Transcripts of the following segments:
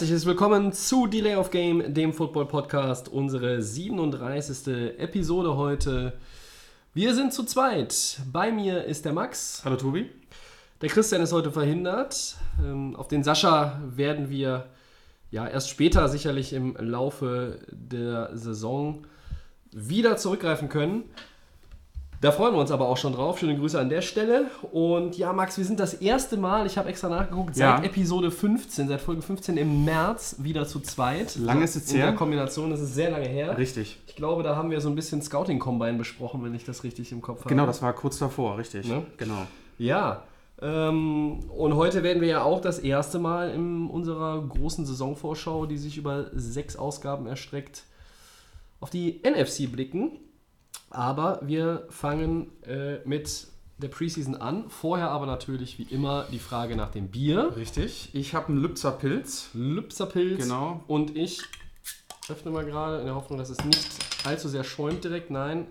Herzliches Willkommen zu Delay of Game, dem Football Podcast, unsere 37. Episode heute. Wir sind zu zweit. Bei mir ist der Max. Hallo Tobi. Der Christian ist heute verhindert. Ähm, Auf den Sascha werden wir ja erst später sicherlich im Laufe der Saison wieder zurückgreifen können. Da freuen wir uns aber auch schon drauf. Schöne Grüße an der Stelle. Und ja, Max, wir sind das erste Mal, ich habe extra nachgeguckt, seit Ja. Episode 15, seit Folge 15 im März wieder zu zweit. Lange ist es In der her. Kombination ist es sehr lange her. Richtig. Ich glaube, da haben wir so ein bisschen Scouting-Combine besprochen, wenn ich das richtig im Kopf habe. Genau, das war kurz davor, richtig. Ne? Genau. Ja, ähm, und heute werden wir ja auch das erste Mal in unserer großen Saisonvorschau, die sich über sechs Ausgaben erstreckt, auf die NFC blicken. Aber wir fangen äh, mit der Preseason an. Vorher aber natürlich wie immer die Frage nach dem Bier. Richtig. Ich habe einen Lübzer Pilz. Lübserpilz. Genau. Und ich öffne mal gerade in der Hoffnung, dass es nicht allzu sehr schäumt direkt. Nein.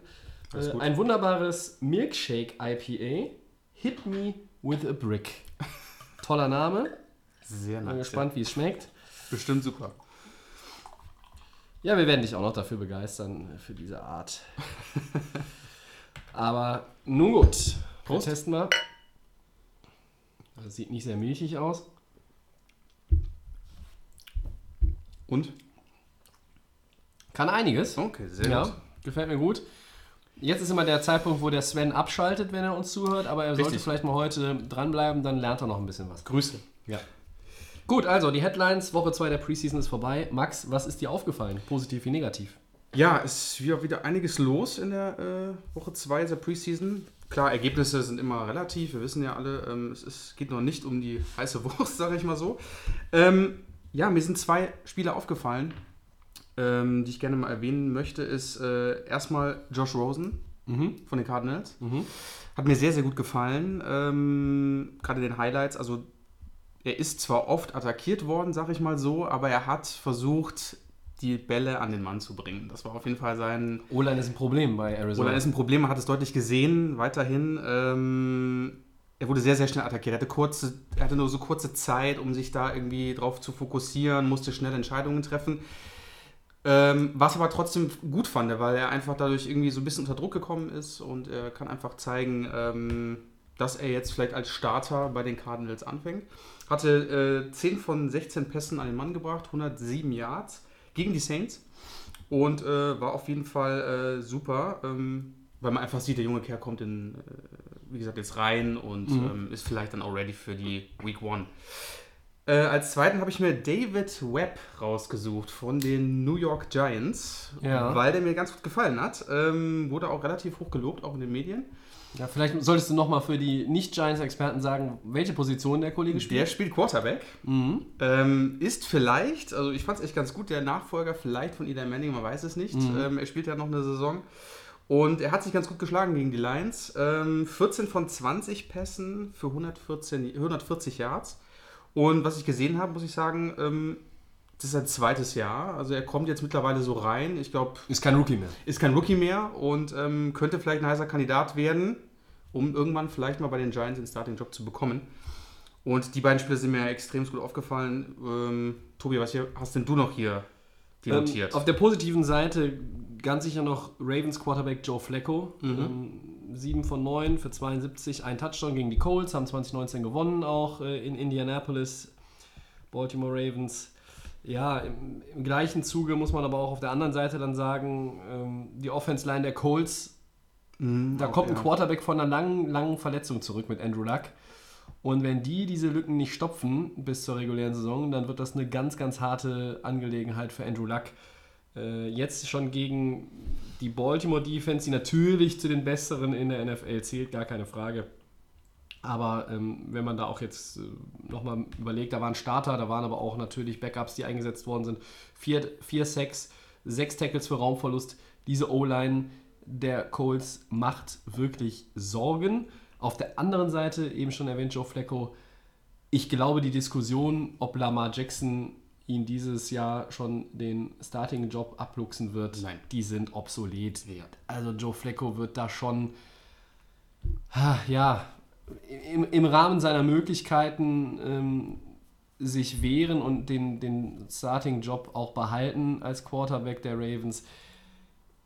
Äh, ein wunderbares Milkshake IPA. Hit Me with a Brick. Toller Name. Sehr Bin nice. gespannt, wie es schmeckt. Bestimmt super. Ja, wir werden dich auch noch dafür begeistern, für diese Art. Aber nun gut. Prost. Wir testen mal. Das sieht nicht sehr milchig aus. Und? Kann einiges. Okay, sehr Ja, gut. gefällt mir gut. Jetzt ist immer der Zeitpunkt, wo der Sven abschaltet, wenn er uns zuhört, aber er sollte Richtig. vielleicht mal heute dranbleiben, dann lernt er noch ein bisschen was. Grüße. Ja. Gut, also die Headlines, Woche 2 der Preseason ist vorbei. Max, was ist dir aufgefallen? Positiv wie negativ? Ja, es ist wieder, einiges los in der äh, Woche 2 der Preseason. Klar, Ergebnisse sind immer relativ. Wir wissen ja alle, ähm, es ist, geht noch nicht um die heiße Wurst, sage ich mal so. Ähm, ja, mir sind zwei Spieler aufgefallen, ähm, die ich gerne mal erwähnen möchte. Ist äh, erstmal Josh Rosen von den Cardinals. Hat mir sehr, sehr gut gefallen. Ähm, Gerade den Highlights. Also, er ist zwar oft attackiert worden, sag ich mal so, aber er hat versucht, die Bälle an den Mann zu bringen. Das war auf jeden Fall sein. O-Line ist ein Problem bei Arizona. Oder ist ein Problem, man hat es deutlich gesehen, weiterhin. Ähm, er wurde sehr, sehr schnell attackiert. Er hatte, kurze, er hatte nur so kurze Zeit, um sich da irgendwie drauf zu fokussieren, musste schnell Entscheidungen treffen. Ähm, was aber trotzdem gut fand, weil er einfach dadurch irgendwie so ein bisschen unter Druck gekommen ist und er kann einfach zeigen, ähm, dass er jetzt vielleicht als Starter bei den Cardinals anfängt. Hatte äh, 10 von 16 Pässen an den Mann gebracht, 107 Yards gegen die Saints und äh, war auf jeden Fall äh, super, ähm, weil man einfach sieht, der junge Kerl kommt in, äh, wie gesagt, jetzt rein und ähm, ist vielleicht dann auch ready für die Week One. Äh, als zweiten habe ich mir David Webb rausgesucht von den New York Giants, Ja. weil der mir ganz gut gefallen hat. Ähm, wurde auch relativ hoch gelobt, auch in den Medien. Ja, vielleicht solltest du nochmal für die Nicht-Giants-Experten sagen, welche Position der Kollege Der spielt. spielt Quarterback. Mhm. Ähm, ist vielleicht, also ich fand es echt ganz gut, der Nachfolger vielleicht von Eli Manning, man weiß es nicht. Ähm, er spielt ja noch eine Saison. Und er hat sich ganz gut geschlagen gegen die Lions. Ähm, 14 von 20 Pässen für 114, 140 Yards. Und was ich gesehen habe, muss ich sagen, ähm, das ist sein zweites Jahr. Also er kommt jetzt mittlerweile so rein. Ich glaube, Ist kein Rookie mehr. ist kein Rookie mehr und ähm, könnte vielleicht ein heißer Kandidat werden, um irgendwann vielleicht mal bei den Giants den Starting-Job zu bekommen. Und die beiden Spiele sind mir extrem gut aufgefallen. Ähm, Tobi, was hier, hast denn du noch hier Ähm, auf der positiven Seite ganz sicher noch Ravens Quarterback Joe Flacco. Ähm, 7 von 9 für 72, ein Touchdown gegen die Colts, haben 2019 gewonnen, auch äh, in Indianapolis, Baltimore Ravens. Ja, im, im gleichen Zuge muss man aber auch auf der anderen Seite dann sagen, ähm, die Offense-Line der Colts, da auch, kommt ein ja. Quarterback von einer langen, langen Verletzung zurück mit Andrew Luck. Und wenn die diese Lücken nicht stopfen bis zur regulären Saison, dann wird das eine ganz, ganz harte Angelegenheit für Andrew Luck. Äh, jetzt schon gegen die Baltimore Defense, die natürlich zu den besseren in der NFL zählt, gar keine Frage. Aber ähm, wenn man da auch jetzt äh, nochmal überlegt, da waren Starter, da waren aber auch natürlich Backups, die eingesetzt worden sind. Vier, vier Sacks, sechs Tackles für Raumverlust. Diese O-Line der Colts macht wirklich Sorgen. Auf der anderen Seite, eben schon erwähnt, Joe Flacco, ich glaube, die Diskussion, ob Lamar Jackson ihn dieses Jahr schon den Starting-Job abluchsen wird, Nein. die sind obsolet. Ja. Also Joe Flacco wird da schon, ja, im, im Rahmen seiner Möglichkeiten ähm, sich wehren und den, den Starting-Job auch behalten als Quarterback der Ravens.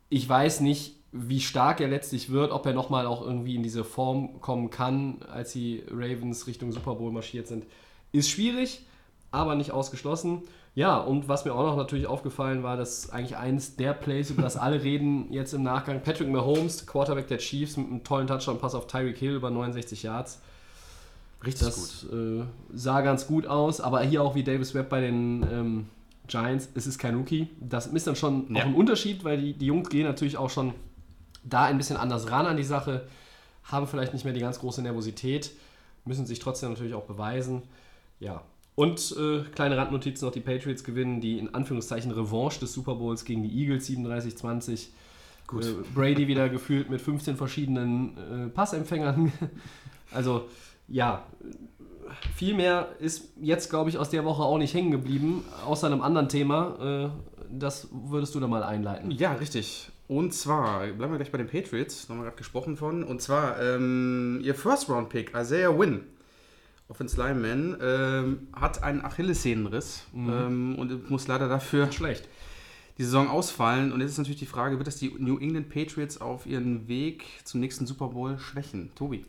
Ich weiß nicht, wie stark er letztlich wird, ob er nochmal auch irgendwie in diese Form kommen kann, als die Ravens Richtung Super Bowl marschiert sind. Ist schwierig, aber nicht ausgeschlossen. Ja, und was mir auch noch natürlich aufgefallen war, dass eigentlich eins der Plays, über das alle reden jetzt im Nachgang, Patrick Mahomes, Quarterback der Chiefs, mit einem tollen Touchdown-Pass auf Tyreek Hill über 69 Yards. Richtig Das äh, sah ganz gut aus, aber hier auch wie Davis Webb bei den ähm, Giants, es ist kein Rookie. Das ist dann schon Ja. auch ein Unterschied, weil die, die Jungs gehen natürlich auch schon da ein bisschen anders ran an die Sache, haben vielleicht nicht mehr die ganz große Nervosität, müssen sich trotzdem natürlich auch beweisen. Ja. Und äh, kleine Randnotiz noch, die Patriots gewinnen die in Anführungszeichen Revanche des Super Bowls gegen die Eagles 37-20. Gut. Äh, Brady wieder gefühlt mit 15 verschiedenen äh, Passempfängern. also ja, viel mehr ist jetzt, glaube ich, aus der Woche auch nicht hängen geblieben, außer einem anderen Thema. Äh, das würdest du da mal einleiten. Ja, richtig. Und zwar, bleiben wir gleich bei den Patriots, wir gerade gesprochen von. Und zwar, ähm, ihr First-Round-Pick, Isaiah Wynn, Offense Lineman, ähm, hat einen Achillessehnenriss ähm, und muss leider dafür Schlecht. die Saison ausfallen. Und jetzt ist natürlich die Frage, wird das die New England Patriots auf ihren Weg zum nächsten Super Bowl schwächen? Tobi?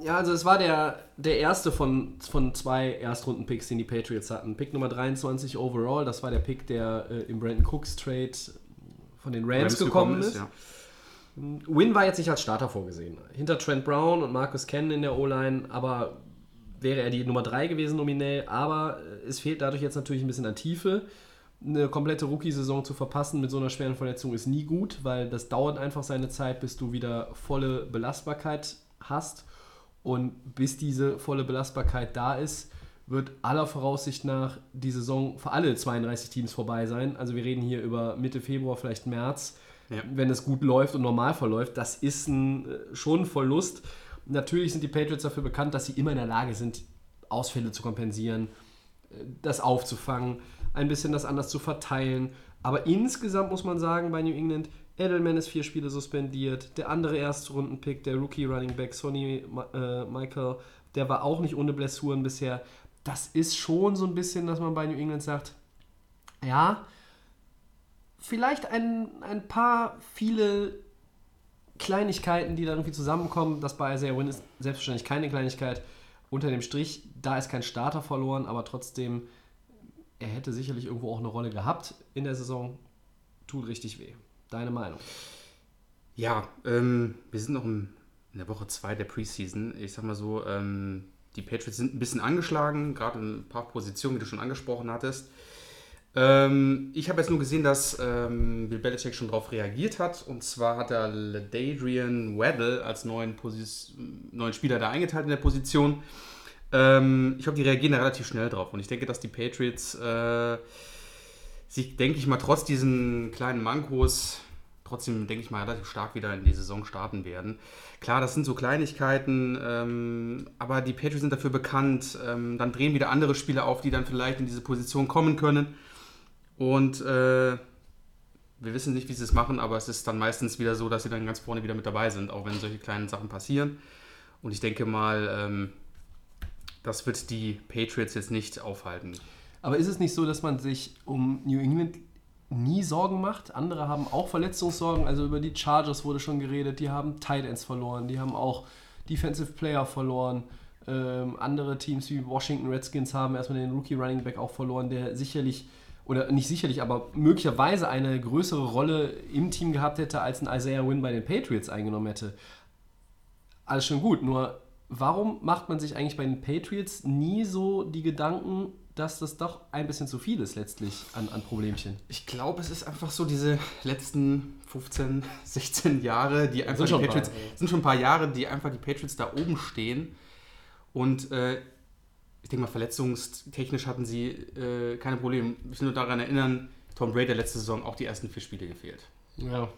Ja, also es war der, der erste von, von zwei Erstrunden-Picks, den die Patriots hatten. Pick Nummer 23 overall, das war der Pick, der äh, im Brandon Cooks Trade von den Rams, gekommen ist. ja. Win war jetzt nicht als Starter vorgesehen. Hinter Trent Brown und Marcus Cannon in der O-Line, aber wäre er die Nummer 3 gewesen nominell. Aber äh, es fehlt dadurch jetzt natürlich ein bisschen an Tiefe. Eine komplette Rookie-Saison zu verpassen mit so einer schweren Verletzung ist nie gut, weil das dauert einfach seine Zeit, bis du wieder volle Belastbarkeit hast. Und bis diese volle Belastbarkeit da ist, wird aller Voraussicht nach die Saison für alle 32 Teams vorbei sein. Also wir reden hier über Mitte Februar, vielleicht März Ja. wenn es gut läuft und normal verläuft, das ist ein, äh, schon ein Verlust. Natürlich sind die Patriots dafür bekannt, dass sie immer in der Lage sind, Ausfälle zu kompensieren, äh, das aufzufangen, ein bisschen das anders zu verteilen. Aber insgesamt muss man sagen, bei New England, Edelman ist vier Spiele suspendiert, der andere Erstrundenpick, der Rookie Running Back Sonny äh, Michael, der war auch nicht ohne Blessuren bisher. Das ist schon so ein bisschen, dass man bei New England sagt, ja, vielleicht ein, ein paar viele Kleinigkeiten, die da irgendwie zusammenkommen. Das bei Isaiah Wynn ist selbstverständlich keine Kleinigkeit. Unter dem Strich, da ist kein Starter verloren, aber trotzdem, er hätte sicherlich irgendwo auch eine Rolle gehabt in der Saison. Tut richtig weh. Deine Meinung? Ja, ähm, wir sind noch in der Woche 2 der Preseason. Ich sag mal so, ähm, die Patriots sind ein bisschen angeschlagen, gerade in ein paar Positionen, wie du schon angesprochen hattest. Ähm, ich habe jetzt nur gesehen, dass ähm, Bill Belichick schon darauf reagiert hat. Und zwar hat er Ladadrian Weddle als neuen, neuen Spieler da eingeteilt in der Position. Ähm, ich glaube, die reagieren da relativ schnell drauf. Und ich denke, dass die Patriots äh, sich, denke ich mal, trotz diesen kleinen Mankos trotzdem, denke ich mal, relativ stark wieder in die Saison starten werden. Klar, das sind so Kleinigkeiten, ähm, aber die Patriots sind dafür bekannt. Ähm, dann drehen wieder andere Spieler auf, die dann vielleicht in diese Position kommen können. Und äh, wir wissen nicht, wie sie es machen, aber es ist dann meistens wieder so, dass sie dann ganz vorne wieder mit dabei sind, auch wenn solche kleinen Sachen passieren. Und ich denke mal, ähm, das wird die Patriots jetzt nicht aufhalten. Aber ist es nicht so, dass man sich um New England nie Sorgen macht? Andere haben auch Verletzungssorgen. Also über die Chargers wurde schon geredet. Die haben Tight Ends verloren. Die haben auch Defensive Player verloren. Ähm, andere Teams wie Washington Redskins haben erstmal den Rookie Running Back auch verloren, der sicherlich, oder nicht sicherlich, aber möglicherweise eine größere Rolle im Team gehabt hätte, als ein Isaiah Wynn bei den Patriots eingenommen hätte. Alles schon gut, nur warum macht man sich eigentlich bei den Patriots nie so die Gedanken, dass das doch ein bisschen zu viel ist letztlich an, an Problemchen? Ich glaube, es ist einfach so diese letzten 15, 16 Jahre, die einfach schon die paar, Patriots, ja. sind schon ein paar Jahre, die einfach die Patriots da oben stehen. Und äh, ich denke mal, verletzungstechnisch hatten sie äh, keine Probleme. Ich will nur daran erinnern, Tom Brady letzte Saison auch die ersten vier Spiele gefehlt. Ja.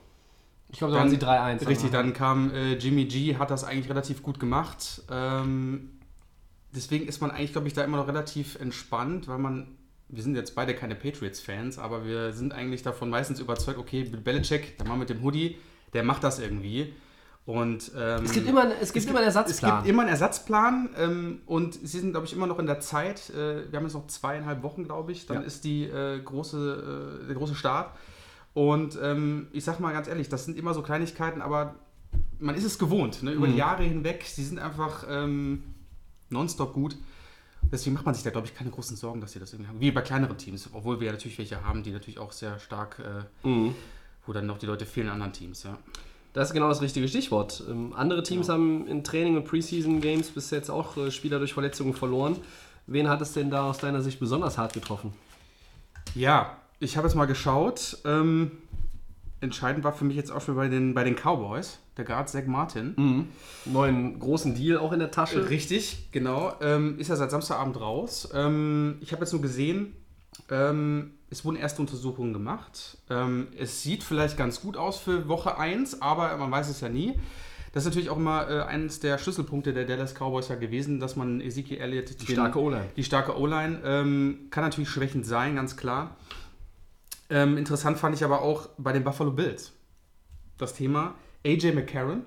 Ich glaube, da waren sie 3-1. Richtig, dann kam äh, Jimmy G, hat das eigentlich relativ gut gemacht. Ähm, deswegen ist man eigentlich, glaube ich, da immer noch relativ entspannt, weil man, wir sind jetzt beide keine Patriots-Fans, aber wir sind eigentlich davon meistens überzeugt, okay, Belichick, der Mann mit dem Hoodie, der macht das irgendwie. Und, ähm, Es gibt immer, es gibt immer einen Ersatzplan. Es gibt immer einen Ersatzplan ähm, und sie sind, glaube ich, immer noch in der Zeit. Äh, wir haben jetzt noch zweieinhalb Wochen, glaube ich. Dann Ja. ist die, äh, große, äh, der große Start. Und ähm, ich sag mal ganz ehrlich, das sind immer so Kleinigkeiten, aber man ist es gewohnt, ne? über die Mhm. Jahre hinweg. Sie sind einfach ähm, nonstop gut. Deswegen macht man sich da, glaube ich, keine großen Sorgen, dass sie das irgendwie haben. Wie bei kleineren Teams, obwohl wir ja natürlich welche haben, die natürlich auch sehr stark, äh, Mhm. wo dann noch die Leute fehlen in anderen Teams. Ja. Das ist genau das richtige Stichwort. Ähm, andere Teams haben in Training und Preseason-Games bis jetzt auch äh, Spieler durch Verletzungen verloren. Wen hat es denn da aus deiner Sicht besonders hart getroffen? Ja, ich habe jetzt mal geschaut. Ähm, entscheidend war für mich jetzt auch schon bei den, bei den Cowboys, der Guard Zach Martin. Neuen großen Deal auch in der Tasche. Richtig, genau. Ähm, ist ja seit Samstagabend raus. Ähm, ich habe jetzt nur gesehen, ähm, es wurden erste Untersuchungen gemacht. Ähm, es sieht vielleicht ganz gut aus für Woche 1, aber man weiß es ja nie. Das ist natürlich auch immer äh, eines der Schlüsselpunkte der Dallas Cowboys ja gewesen, dass man Ezekiel Elliott Die starke O-Line. die starke O-Line ähm, kann natürlich schwächend sein, ganz klar. Ähm, interessant fand ich aber auch bei den Buffalo Bills das Thema AJ McCarron.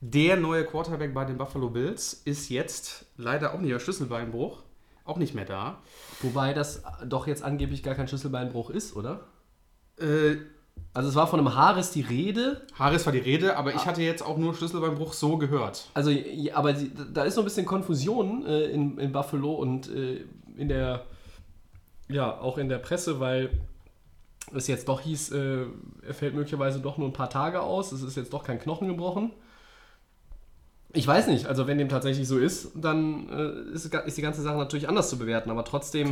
Der neue Quarterback bei den Buffalo Bills ist jetzt leider auch nicht der Schlüsselbeinbruch, auch nicht mehr da. Wobei das doch jetzt angeblich gar kein Schlüsselbeinbruch ist, oder? Äh, Also es war von einem Haares die Rede. Harris war die Rede, aber ich hatte jetzt auch nur Schlüsselbeinbruch so gehört. Also, ja, aber sie, da ist so ein bisschen Konfusion äh, in, in Buffalo und äh, in der, ja, auch in der Presse, weil es jetzt doch hieß, äh, er fällt möglicherweise doch nur ein paar Tage aus. Es ist jetzt doch kein Knochen gebrochen. Ich weiß nicht, also wenn dem tatsächlich so ist, dann äh, ist, ist die ganze Sache natürlich anders zu bewerten, aber trotzdem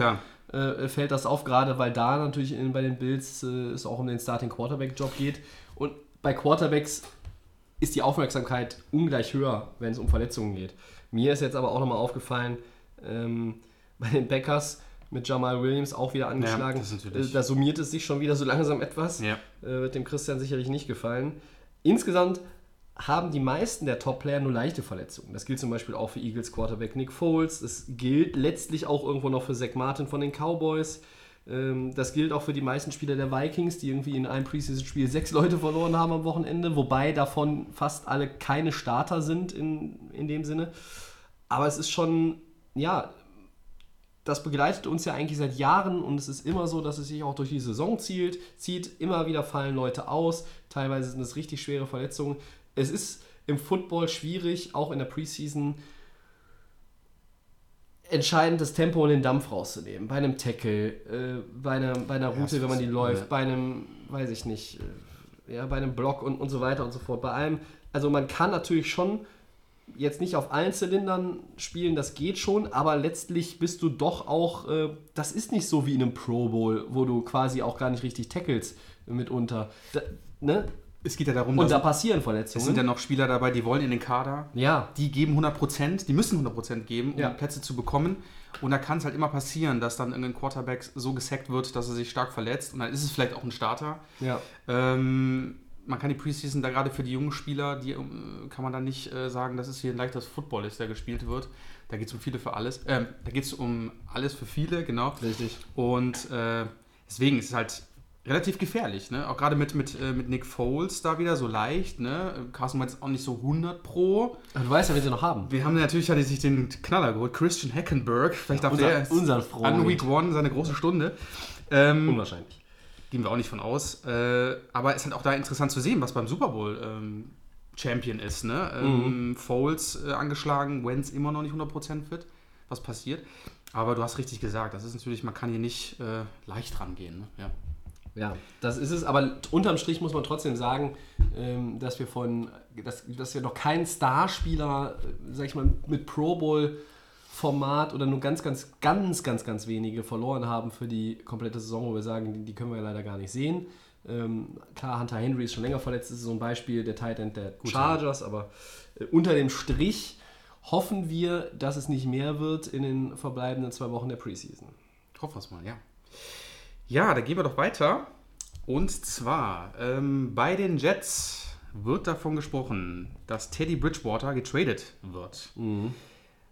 äh, fällt das auf, gerade weil da natürlich in, bei den Bills äh, es auch um den Starting Quarterback Job geht. Und bei Quarterbacks ist die Aufmerksamkeit ungleich höher, wenn es um Verletzungen geht. Mir ist jetzt aber auch nochmal aufgefallen, ähm, bei den Packers mit Jamal Williams auch wieder angeschlagen. natürlich- Äh, da summiert es sich schon wieder so langsam etwas. Ja. Äh, wird dem Christian sicherlich nicht gefallen. Insgesamt haben die meisten der Top-Player nur leichte Verletzungen. Das gilt zum Beispiel auch für Eagles Quarterback Nick Foles. Das gilt letztlich auch irgendwo noch für Zach Martin von den Cowboys. Ähm, Das gilt auch für die meisten Spieler der Vikings, die irgendwie in einem Preseason-Spiel sechs Leute verloren haben am Wochenende, wobei davon fast alle keine Starter sind in, in dem Sinne. Aber es ist schon, ja, das begleitet uns ja eigentlich seit Jahren und es ist immer so, dass es sich auch durch die Saison zielt, zieht. Immer wieder fallen Leute aus. Teilweise sind es richtig schwere Verletzungen. Es ist im Football schwierig, auch in der Preseason entscheidend das Tempo und den Dampf rauszunehmen. Bei einem Tackle, äh, bei, einer, bei einer Route, das wenn man die läuft, ja. bei einem, weiß ich nicht, äh, ja, bei einem Block und, und so weiter und so fort. Bei allem, also man kann natürlich schon jetzt nicht auf allen Zylindern spielen, das geht schon, aber letztlich bist du doch auch, äh, das ist nicht so wie in einem Pro Bowl, wo du quasi auch gar nicht richtig tackles mitunter. Da, ne? Es geht ja darum, Und da passieren es sind ja Verletzungen. noch Spieler dabei, die wollen in den Kader. Ja, die geben 100%, die müssen 100% geben, um Ja. Plätze zu bekommen. Und da kann es halt immer passieren, dass dann irgendein Quarterback so gesackt wird, dass er sich stark verletzt. Und dann ist es vielleicht auch ein Starter. ja. Ähm, man kann die Preseason da gerade für die jungen Spieler, die ähm, kann man dann nicht äh, sagen, dass es hier ein leichtes Football ist, der gespielt wird. Da geht es um viele für alles. Ähm, da geht es um alles für viele, genau. Richtig. Und äh, deswegen ist es halt relativ gefährlich, ne? Auch gerade mit, mit, äh, mit Nick Foles da wieder so leicht, ne? Carson Wentz auch nicht so 100 pro. Aber du weißt ja, wen sie noch haben. Wir haben natürlich hat er sich den Knaller geholt, Christian Hackenberg. Vielleicht darf Unser- der unseren Freund. an Week One seine große Stunde. Ähm, Unwahrscheinlich. gehen wir auch nicht von aus. Äh, aber es ist halt auch da interessant zu sehen, was beim Super Bowl ähm, Champion ist. Ne? Ähm, Foles äh, angeschlagen, Wentz immer noch nicht 100% fit. Was passiert? Aber du hast richtig gesagt, das ist natürlich, man kann hier nicht äh, leicht rangehen. Ne? Ja. Ja, das ist es, aber unterm Strich muss man trotzdem sagen, ähm, dass wir von, dass, dass wir noch keinen Starspieler, äh, sag ich mal, mit Pro Bowl Format oder nur ganz, ganz, ganz, ganz, ganz wenige verloren haben für die komplette Saison, wo wir sagen, die, können wir ja leider gar nicht sehen. Ähm, klar, Hunter Henry ist schon länger verletzt, das ist so ein Beispiel, der Tight End der Chargers, aber äh, unter dem Strich hoffen wir, dass es nicht mehr wird in den verbleibenden zwei Wochen der Preseason. Hoffen wir es mal, ja. Ja, da gehen wir doch weiter. Und zwar ähm, bei den Jets wird davon gesprochen, dass Teddy Bridgewater getradet wird.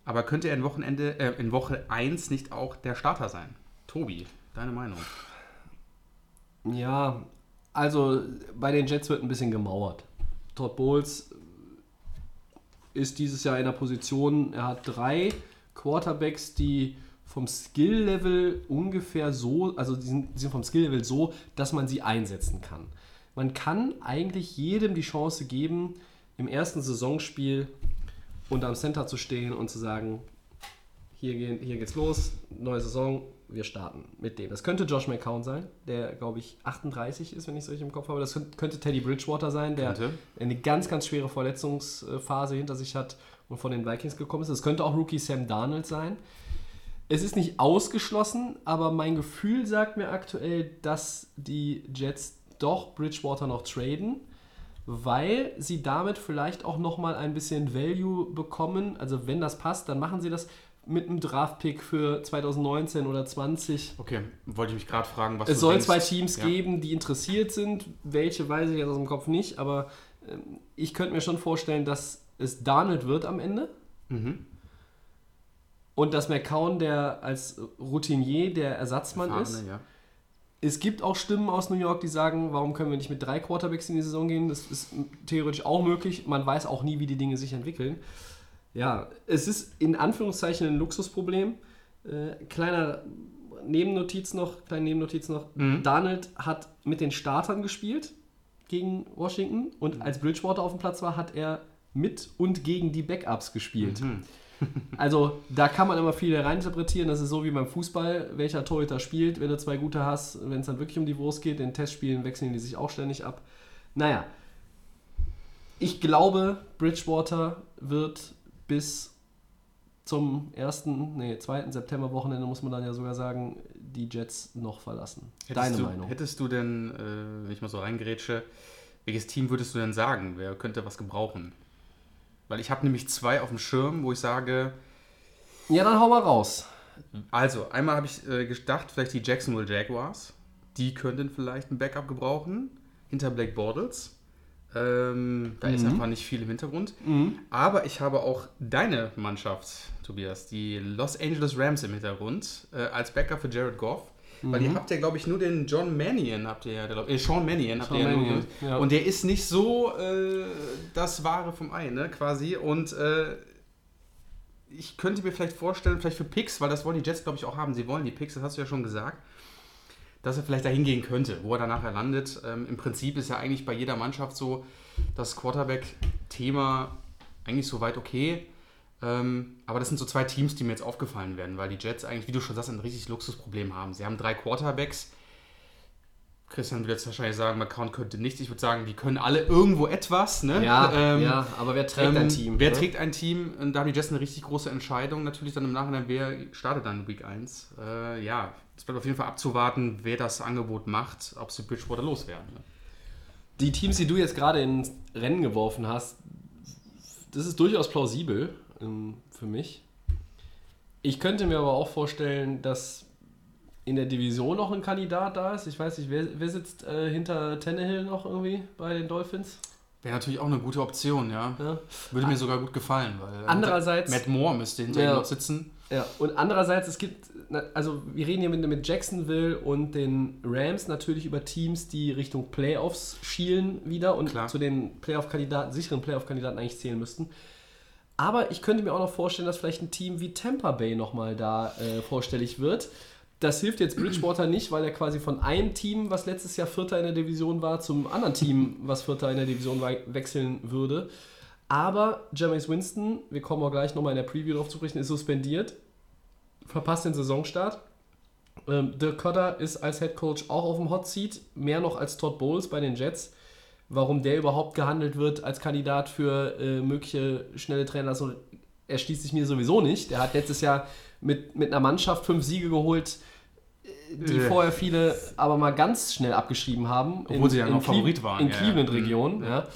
Aber könnte er in, Wochenende, äh, in Woche 1 nicht auch der Starter sein? Tobi, deine Meinung? Ja, also bei den Jets wird ein bisschen gemauert. Todd Bowles ist dieses Jahr in der Position, er hat drei Quarterbacks, die vom Skill-Level ungefähr so, also die sind, die sind vom Skill-Level so, dass man sie einsetzen kann. Man kann eigentlich jedem die Chance geben, im ersten Saisonspiel unterm Center zu stehen und zu sagen, hier, gehen, hier geht's los, neue Saison, wir starten mit dem. Das könnte Josh McCown sein, der, glaube ich, 38 ist, wenn ich es richtig im Kopf habe. Das könnte Teddy Bridgewater sein, der Könnte. eine ganz, ganz schwere Verletzungsphase hinter sich hat und von den Vikings gekommen ist. Es könnte auch Rookie Sam Darnold sein. Es ist nicht ausgeschlossen, aber mein Gefühl sagt mir aktuell, dass die Jets doch Bridgewater noch traden, weil sie damit vielleicht auch nochmal ein bisschen Value bekommen. Also wenn das passt, dann machen sie das mit einem Draftpick für 2019 oder 20. Okay, wollte ich mich gerade fragen, was Es soll denkst. zwei Teams Ja. geben, die interessiert sind. Welche weiß ich jetzt aus dem Kopf nicht, aber ähm, ich könnte mir schon vorstellen, dass es Darnold wird am Ende. Mhm. Und dass McCown der als Routinier der Ersatzmann ist. Erfahrene, ja. Es gibt auch Stimmen aus New York, die sagen, warum können wir nicht mit drei Quarterbacks in die Saison gehen? Das ist theoretisch auch möglich. Man weiß auch nie, wie die Dinge sich entwickeln. Ja, es ist in Anführungszeichen ein Luxusproblem. Äh, kleiner Nebennotiz noch, kleine Nebennotiz noch. Darnold hat mit den Startern gespielt gegen Washington und als Bridgewater auf dem Platz war, hat er mit und gegen die Backups gespielt. Also da kann man immer viel reininterpretieren. Das ist so wie beim Fußball, welcher Torhüter spielt. Wenn du zwei gute hast, wenn es dann wirklich um die Wurst geht, in Testspielen wechseln die sich auch ständig ab. Naja, ich glaube, Bridgewater wird bis zum 1., nee, 2. September-Wochenende, muss man dann ja sogar sagen, die Jets noch verlassen. Hättest Deine du, Meinung? Hättest du denn, äh, wenn ich mal so reingerätsche, welches Team würdest du denn sagen? Wer könnte was gebrauchen? Weil ich habe nämlich zwei auf dem Schirm, wo ich sage, Ja, dann hau mal raus. also einmal habe ich äh, gedacht, vielleicht die Jacksonville Jaguars. Die könnten vielleicht ein Backup gebrauchen hinter Blake Bortles. Ähm, da ist einfach nicht viel im Hintergrund. Aber ich habe auch deine Mannschaft, Tobias, die Los Angeles Rams im Hintergrund, äh, als Backup für Jared Goff. Weil ihr habt ja, glaube ich, nur den John Mannion, habt ihr ja, der, äh, Sean Mannion habt Sean ihr ja nur. Mannion, ja. Und der ist nicht so äh, das Wahre vom Ei, ne, quasi. Und äh, ich könnte mir vielleicht vorstellen, vielleicht für Picks, weil das wollen die Jets, glaube ich, auch haben. Sie wollen die Picks, das hast du ja schon gesagt, dass er vielleicht dahin gehen könnte, wo er dann nachher landet. Ähm, Im Prinzip ist ja eigentlich bei jeder Mannschaft so das Quarterback-Thema eigentlich soweit okay. Ähm, aber das sind so zwei Teams, die mir jetzt aufgefallen werden, weil die Jets eigentlich, wie du schon sagst, ein richtiges Luxusproblem haben. Sie haben drei Quarterbacks. Christian wird jetzt wahrscheinlich sagen, McCown könnte nichts. Ich würde sagen, die können alle irgendwo etwas. Ne? Ja, Ähm, ja, aber wer trägt ein ähm, Team? Wer ne? trägt ein Team? Und da haben die Jets eine richtig große Entscheidung. Natürlich dann im Nachhinein, wer startet dann Week 1? Äh, ja, es bleibt auf jeden Fall abzuwarten, wer das Angebot macht, ob sie Bridgewater loswerden. Ne? die Teams, die du jetzt gerade ins Rennen geworfen hast, das ist durchaus plausibel ähm, für mich. Ich könnte mir aber auch vorstellen, dass in der Division noch ein Kandidat da ist. Ich weiß nicht, wer, wer sitzt äh, hinter Tannehill noch irgendwie bei den Dolphins? Wäre natürlich auch eine gute Option, ja. Ja. Würde mir sogar gut gefallen, weil äh, Andererseits- Matt Moore müsste hinter Ja. ihm noch sitzen. Ja, und andererseits, es gibt, also wir reden hier mit, mit Jacksonville und den Rams natürlich über Teams, die Richtung Playoffs schielen wieder und Klar. zu den Playoff-Kandidaten, sicheren Playoff-Kandidaten eigentlich zählen müssten. Aber ich könnte mir auch noch vorstellen, dass vielleicht ein Team wie Tampa Bay nochmal da äh, vorstellig wird. Das hilft jetzt Bridgewater nicht, weil er quasi von einem Team, was letztes Jahr Vierter in der Division war, zum anderen Team, was Vierter in der Division war, wechseln würde. Aber Jameis Winston, wir kommen auch gleich nochmal in der Preview drauf zu sprechen, ist suspendiert, verpasst den Saisonstart. Ähm, Dirk Cotter ist als Head Coach auch auf dem Hot Seat, mehr noch als Todd Bowles bei den Jets. Warum der überhaupt gehandelt wird als Kandidat für äh, mögliche schnelle Trainer, so erschließt sich mir sowieso nicht. Der hat letztes Jahr mit, mit einer Mannschaft fünf Siege geholt, äh, die Äh. vorher viele aber mal ganz schnell abgeschrieben haben. Obwohl sie ja noch Favorit waren, In ja, ja. Cleveland-Region, Mhm. ja.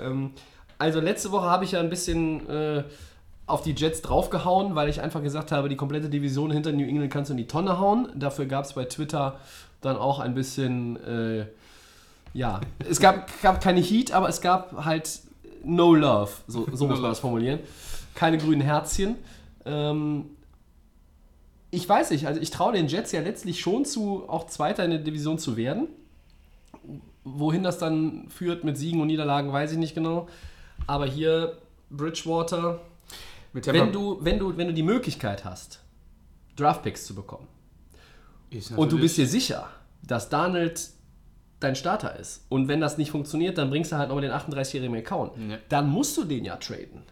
Ähm, also letzte Woche habe ich ja ein bisschen äh, auf die Jets draufgehauen, weil ich einfach gesagt habe, die komplette Division hinter New England kannst du in die Tonne hauen. Dafür gab es bei Twitter dann auch ein bisschen, äh, ja, es gab, gab keine Heat, aber es gab halt No Love, so, so muss man das formulieren. Keine grünen Herzchen. Ähm, ich weiß nicht, also ich traue den Jets ja letztlich schon zu, auch Zweiter in der Division zu werden. Wohin das dann führt mit Siegen und Niederlagen, weiß ich nicht genau. Aber hier Bridgewater, wenn du, wenn, du, wenn du die Möglichkeit hast, Draftpicks zu bekommen und du bist dir sicher, dass Donald dein Starter ist und wenn das nicht funktioniert, dann bringst du halt nochmal den 38-jährigen McCown. Ja. Dann musst du den ja traden.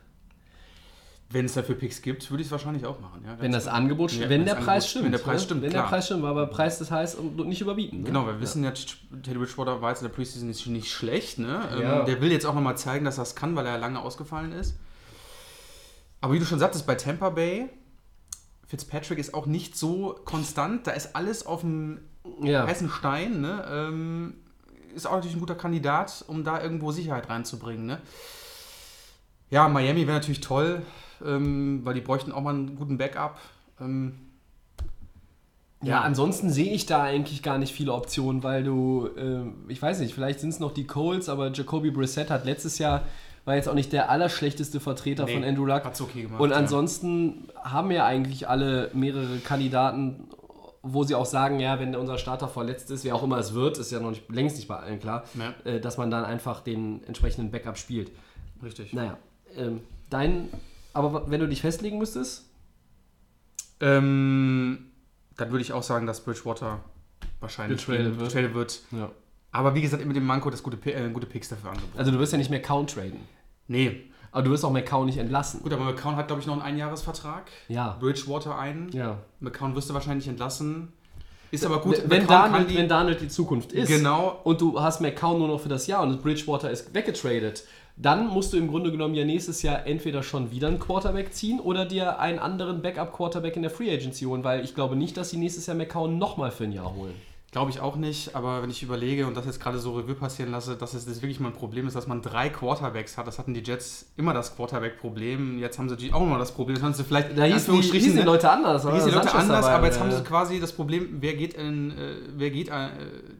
Wenn es dafür Picks gibt, würde ich es wahrscheinlich auch machen. Ja, Wenn das. Angebot Ja, stimmt, wenn das der Angebot- Preis stimmt. Wenn der Preis ne? stimmt, Wenn klar. der Preis stimmt, aber Preis das heißt und nicht überbieten. Ne? Genau, wir wissen ja, Teddy Bridgewater war jetzt in der Preseason nicht, nicht schlecht. Ne? Ähm. Der will jetzt auch nochmal zeigen, dass er es kann, weil er lange ausgefallen ist. Aber wie du schon sagtest, bei Tampa Bay, Fitzpatrick ist auch nicht so konstant. Da ist alles auf dem Ja. heißen Stein. Ne? Ähm, ist auch natürlich ein guter Kandidat, um da irgendwo Sicherheit reinzubringen. Ne? Ja, Miami wäre natürlich toll, ähm, weil die bräuchten auch mal einen guten Backup. Ähm, Ja, ansonsten sehe ich da eigentlich gar nicht viele Optionen, weil du, äh, ich weiß nicht, vielleicht sind es noch die Coles, aber Jacoby Brissett hat letztes Jahr, war jetzt auch nicht der allerschlechteste Vertreter Nee, von Andrew Luck. hat's okay gemacht, Und ja. ansonsten haben ja eigentlich alle mehrere Kandidaten, wo sie auch sagen, ja, wenn unser Starter verletzt ist, wer auch immer es wird, ist ja noch nicht, längst nicht bei allen klar, Ja. äh, dass man dann einfach den entsprechenden Backup spielt. richtig. Naja, ähm, dein, aber wenn du dich festlegen müsstest, Ähm, dann würde ich auch sagen, dass Bridgewater wahrscheinlich Getradet wird. getradet wird. ja. Aber wie gesagt, mit dem Manko, das gute, äh, gute Picks dafür angeboten. also du wirst ja nicht mehr Count traden. Nee. Aber du wirst auch McCown nicht entlassen. Gut, aber McCown hat, glaube ich, noch einen Einjahresvertrag. Ja. Bridgewater einen. Ja. McCown wirst du wahrscheinlich entlassen. Ist aber gut. wenn, Darnold, die- wenn Darnold die Zukunft ist Genau. und du hast McCown nur noch für das Jahr und Bridgewater ist weggetradet, dann musst du im Grunde genommen ja nächstes Jahr entweder schon wieder einen Quarterback ziehen oder dir einen anderen Backup-Quarterback in der Free Agency holen, weil ich glaube nicht, dass sie nächstes Jahr McCown nochmal für ein Jahr holen. Glaube ich auch nicht, aber wenn ich überlege und das jetzt gerade so Revue passieren lasse, dass es das wirklich mal ein Problem ist, dass man drei Quarterbacks hat. Das hatten die Jets immer das Quarterback-Problem. Jetzt haben sie natürlich auch immer das Problem. Das haben sie vielleicht Da hießen die, hießen die ne? Leute anders. Da hießen die Leute Sanchez anders, dabei, aber jetzt äh, haben sie quasi das Problem, wer geht, in, äh, wer geht äh,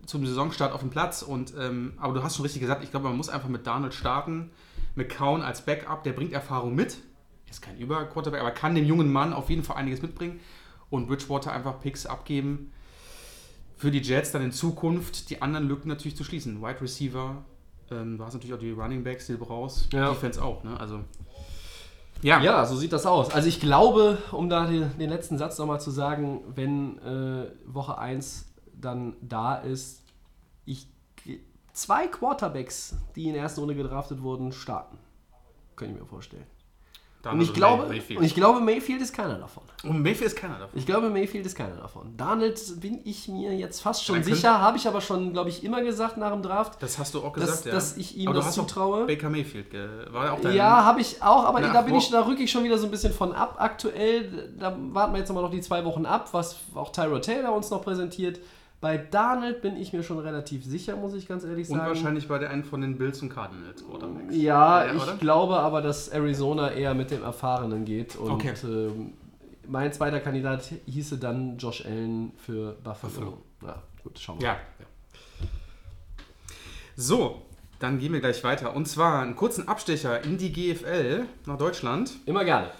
zum Saisonstart auf den Platz. Und, ähm, aber du hast schon richtig gesagt, ich glaube, man muss einfach mit Darnold starten. McCown als Backup, der bringt Erfahrung mit. Ist kein Über-Quarterback, aber kann dem jungen Mann auf jeden Fall einiges mitbringen. Und Bridgewater einfach Picks abgeben für die Jets dann in Zukunft die anderen Lücken natürlich zu schließen. Wide Receiver, ähm, du hast natürlich auch die Running Backs, die du brauchst. Ja. Defense auch, ne? Also. Ja, Ja, so sieht das aus. Also ich glaube, um da den, den letzten Satz nochmal zu sagen, wenn äh, Woche 1 dann da ist, ich zwei Quarterbacks, die in der ersten Runde gedraftet wurden, starten. Könnte ich mir vorstellen. Und ich, glaube, Mayfield. und ich glaube, Mayfield ist keiner davon. Und Mayfield ist keiner davon. Ich glaube, Mayfield ist keiner davon. Darnold bin ich mir jetzt fast schon sicher, habe ich aber schon, glaube ich, immer gesagt nach dem Draft. Das hast du auch Dass- gesagt, ja. dass ich ihm Aber das zutraue. Baker Mayfield, war auch dein... Ja, habe ich auch, aber da bin ich, da rücke ich schon wieder so ein bisschen von ab. Aktuell, da warten wir jetzt aber noch die zwei Wochen ab, was auch Tyro Taylor uns noch präsentiert. Bei Darnold bin ich mir schon relativ sicher, muss ich ganz ehrlich Und sagen. wahrscheinlich bei der einen von den Bills und Cardinals Quarterbacks. Ja, Ja, ich oder? glaube aber, dass Arizona eher mit dem Erfahrenen geht. Und Okay. ähm, mein zweiter Kandidat hieße dann Josh Allen für Buffalo. Buffalo. Ja, gut, schauen wir. Ja. ja. So, dann gehen wir gleich weiter. Und zwar einen kurzen Abstecher in die GFL nach Deutschland. Immer gerne.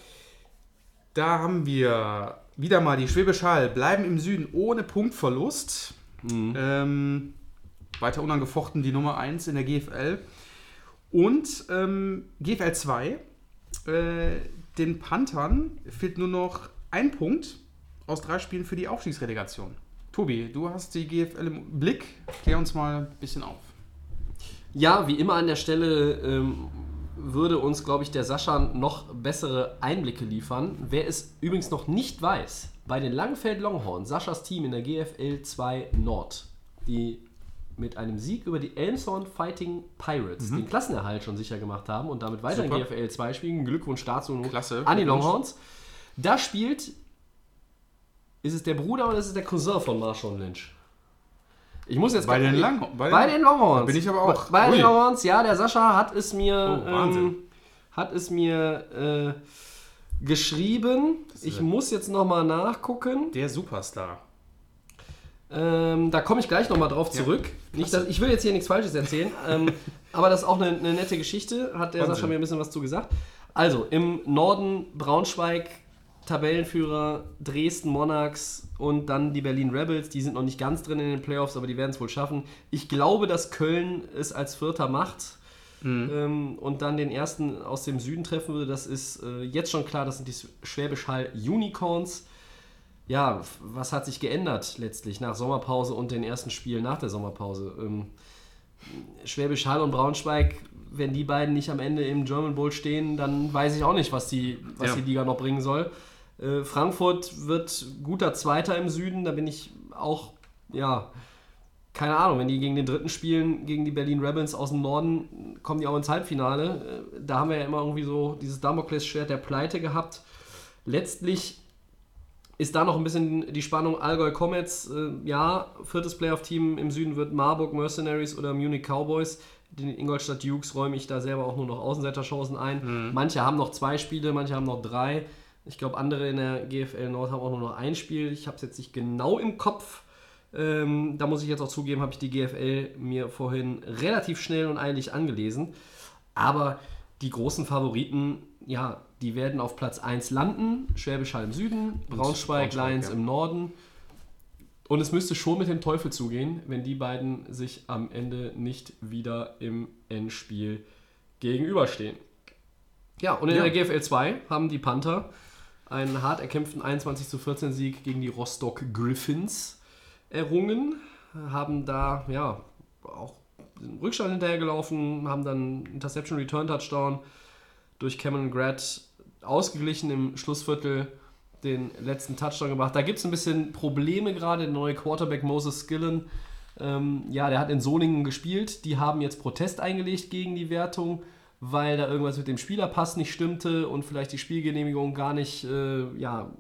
Da haben wir wieder mal die Schwäbisch Hall, bleiben im Süden ohne Punktverlust. Ähm, weiter unangefochten die Nummer 1 in der GFL. Und ähm, GFL 2, äh, den Panthern fehlt nur noch ein Punkt aus drei Spielen für die Aufstiegsrelegation. Tobi, du hast die GFL im Blick. Klär uns mal ein bisschen auf. Ja, wie immer an der Stelle ähm, würde uns, glaube ich, der Sascha noch bessere Einblicke liefern. Wer es übrigens noch nicht weiß, bei den Langenfeld Longhorns, Saschas Team in der GFL 2 Nord, die mit einem Sieg über die Elmshorn Fighting Pirates den Klassenerhalt schon sicher gemacht haben und damit weiter in Super. GFL 2 spielen. Glückwunsch dazu Klasse, an die. Longhorns. Da spielt, ist es der Bruder oder ist es der Cousin von Marshall Lynch? Ich muss jetzt Bei den Lang- bei bei, den- Longhorns. Bin ich aber auch- Bei Ui. den Longhorns, ja, der Sascha hat es mir, Oh, ähm, hat es mir äh, geschrieben. Ich ja- muss jetzt nochmal nachgucken. Der Superstar. Ähm, da komme ich gleich nochmal drauf zurück. Nicht, dass, ich will jetzt hier nichts Falsches erzählen, ähm, aber das ist auch eine, eine nette Geschichte, hat der Wahnsinn. Sascha mir ein bisschen was zu gesagt. Also, im Norden Braunschweig, Tabellenführer, Dresden Monarchs und dann die Berlin Rebels. Die sind noch nicht ganz drin in den Playoffs, aber die werden es wohl schaffen. Ich glaube, dass Köln es als Vierter macht ähm, und dann den ersten aus dem Süden treffen würde. Das ist äh, jetzt schon klar, das sind die Schwäbisch Hall Unicorns. Ja, was hat sich geändert letztlich nach Sommerpause und den ersten Spielen nach der Sommerpause? Ähm, Schwäbisch Hall und Braunschweig, wenn die beiden nicht am Ende im German Bowl stehen, dann weiß ich auch nicht, was die, was Ja. die Liga noch bringen soll. Äh, Frankfurt wird guter Zweiter im Süden, da bin ich auch, ja, keine Ahnung, wenn die gegen den dritten spielen, gegen die Berlin Rebels aus dem Norden, kommen die auch ins Halbfinale. Äh, Da haben wir ja immer irgendwie so dieses Damoklesschwert der Pleite gehabt. Letztlich ist da noch ein bisschen die Spannung Allgäu Comets. Äh, ja, viertes Playoff-Team im Süden wird Marburg Mercenaries oder Munich Cowboys. Den Ingolstadt Dukes räume ich da selber auch nur noch Außenseiterchancen ein. Manche haben noch zwei Spiele, manche haben noch drei. Ich glaube, andere in der GFL Nord haben auch nur noch ein Spiel. Ich habe es jetzt nicht genau im Kopf. Ähm, da muss ich jetzt auch zugeben, habe ich die GFL mir vorhin relativ schnell und eilig angelesen. Aber die großen Favoriten, ja, die werden auf Platz 1 landen. Schwäbisch Hall im Süden, Braunschweig, Braunschweig, Lions ja. im Norden. Und es müsste schon mit dem Teufel zugehen, wenn die beiden sich am Ende nicht wieder im Endspiel gegenüberstehen. Ja, und in Ja. der GFL 2 haben die Panther einen hart erkämpften 21 zu 14 Sieg gegen die Rostock Griffins errungen. Haben da, ja, auch den Rückstand hinterhergelaufen, haben dann Interception Return Touchdown durch Cameron Grad ausgeglichen im Schlussviertel den letzten Touchdown gemacht. Da gibt es ein bisschen Probleme gerade. Der neue Quarterback Moses Skillen, ähm, ja, der hat in Soningen gespielt. Die haben jetzt Protest eingelegt gegen die Wertung, weil da irgendwas mit dem Spielerpass nicht stimmte und vielleicht die Spielgenehmigung gar nicht, äh, ja,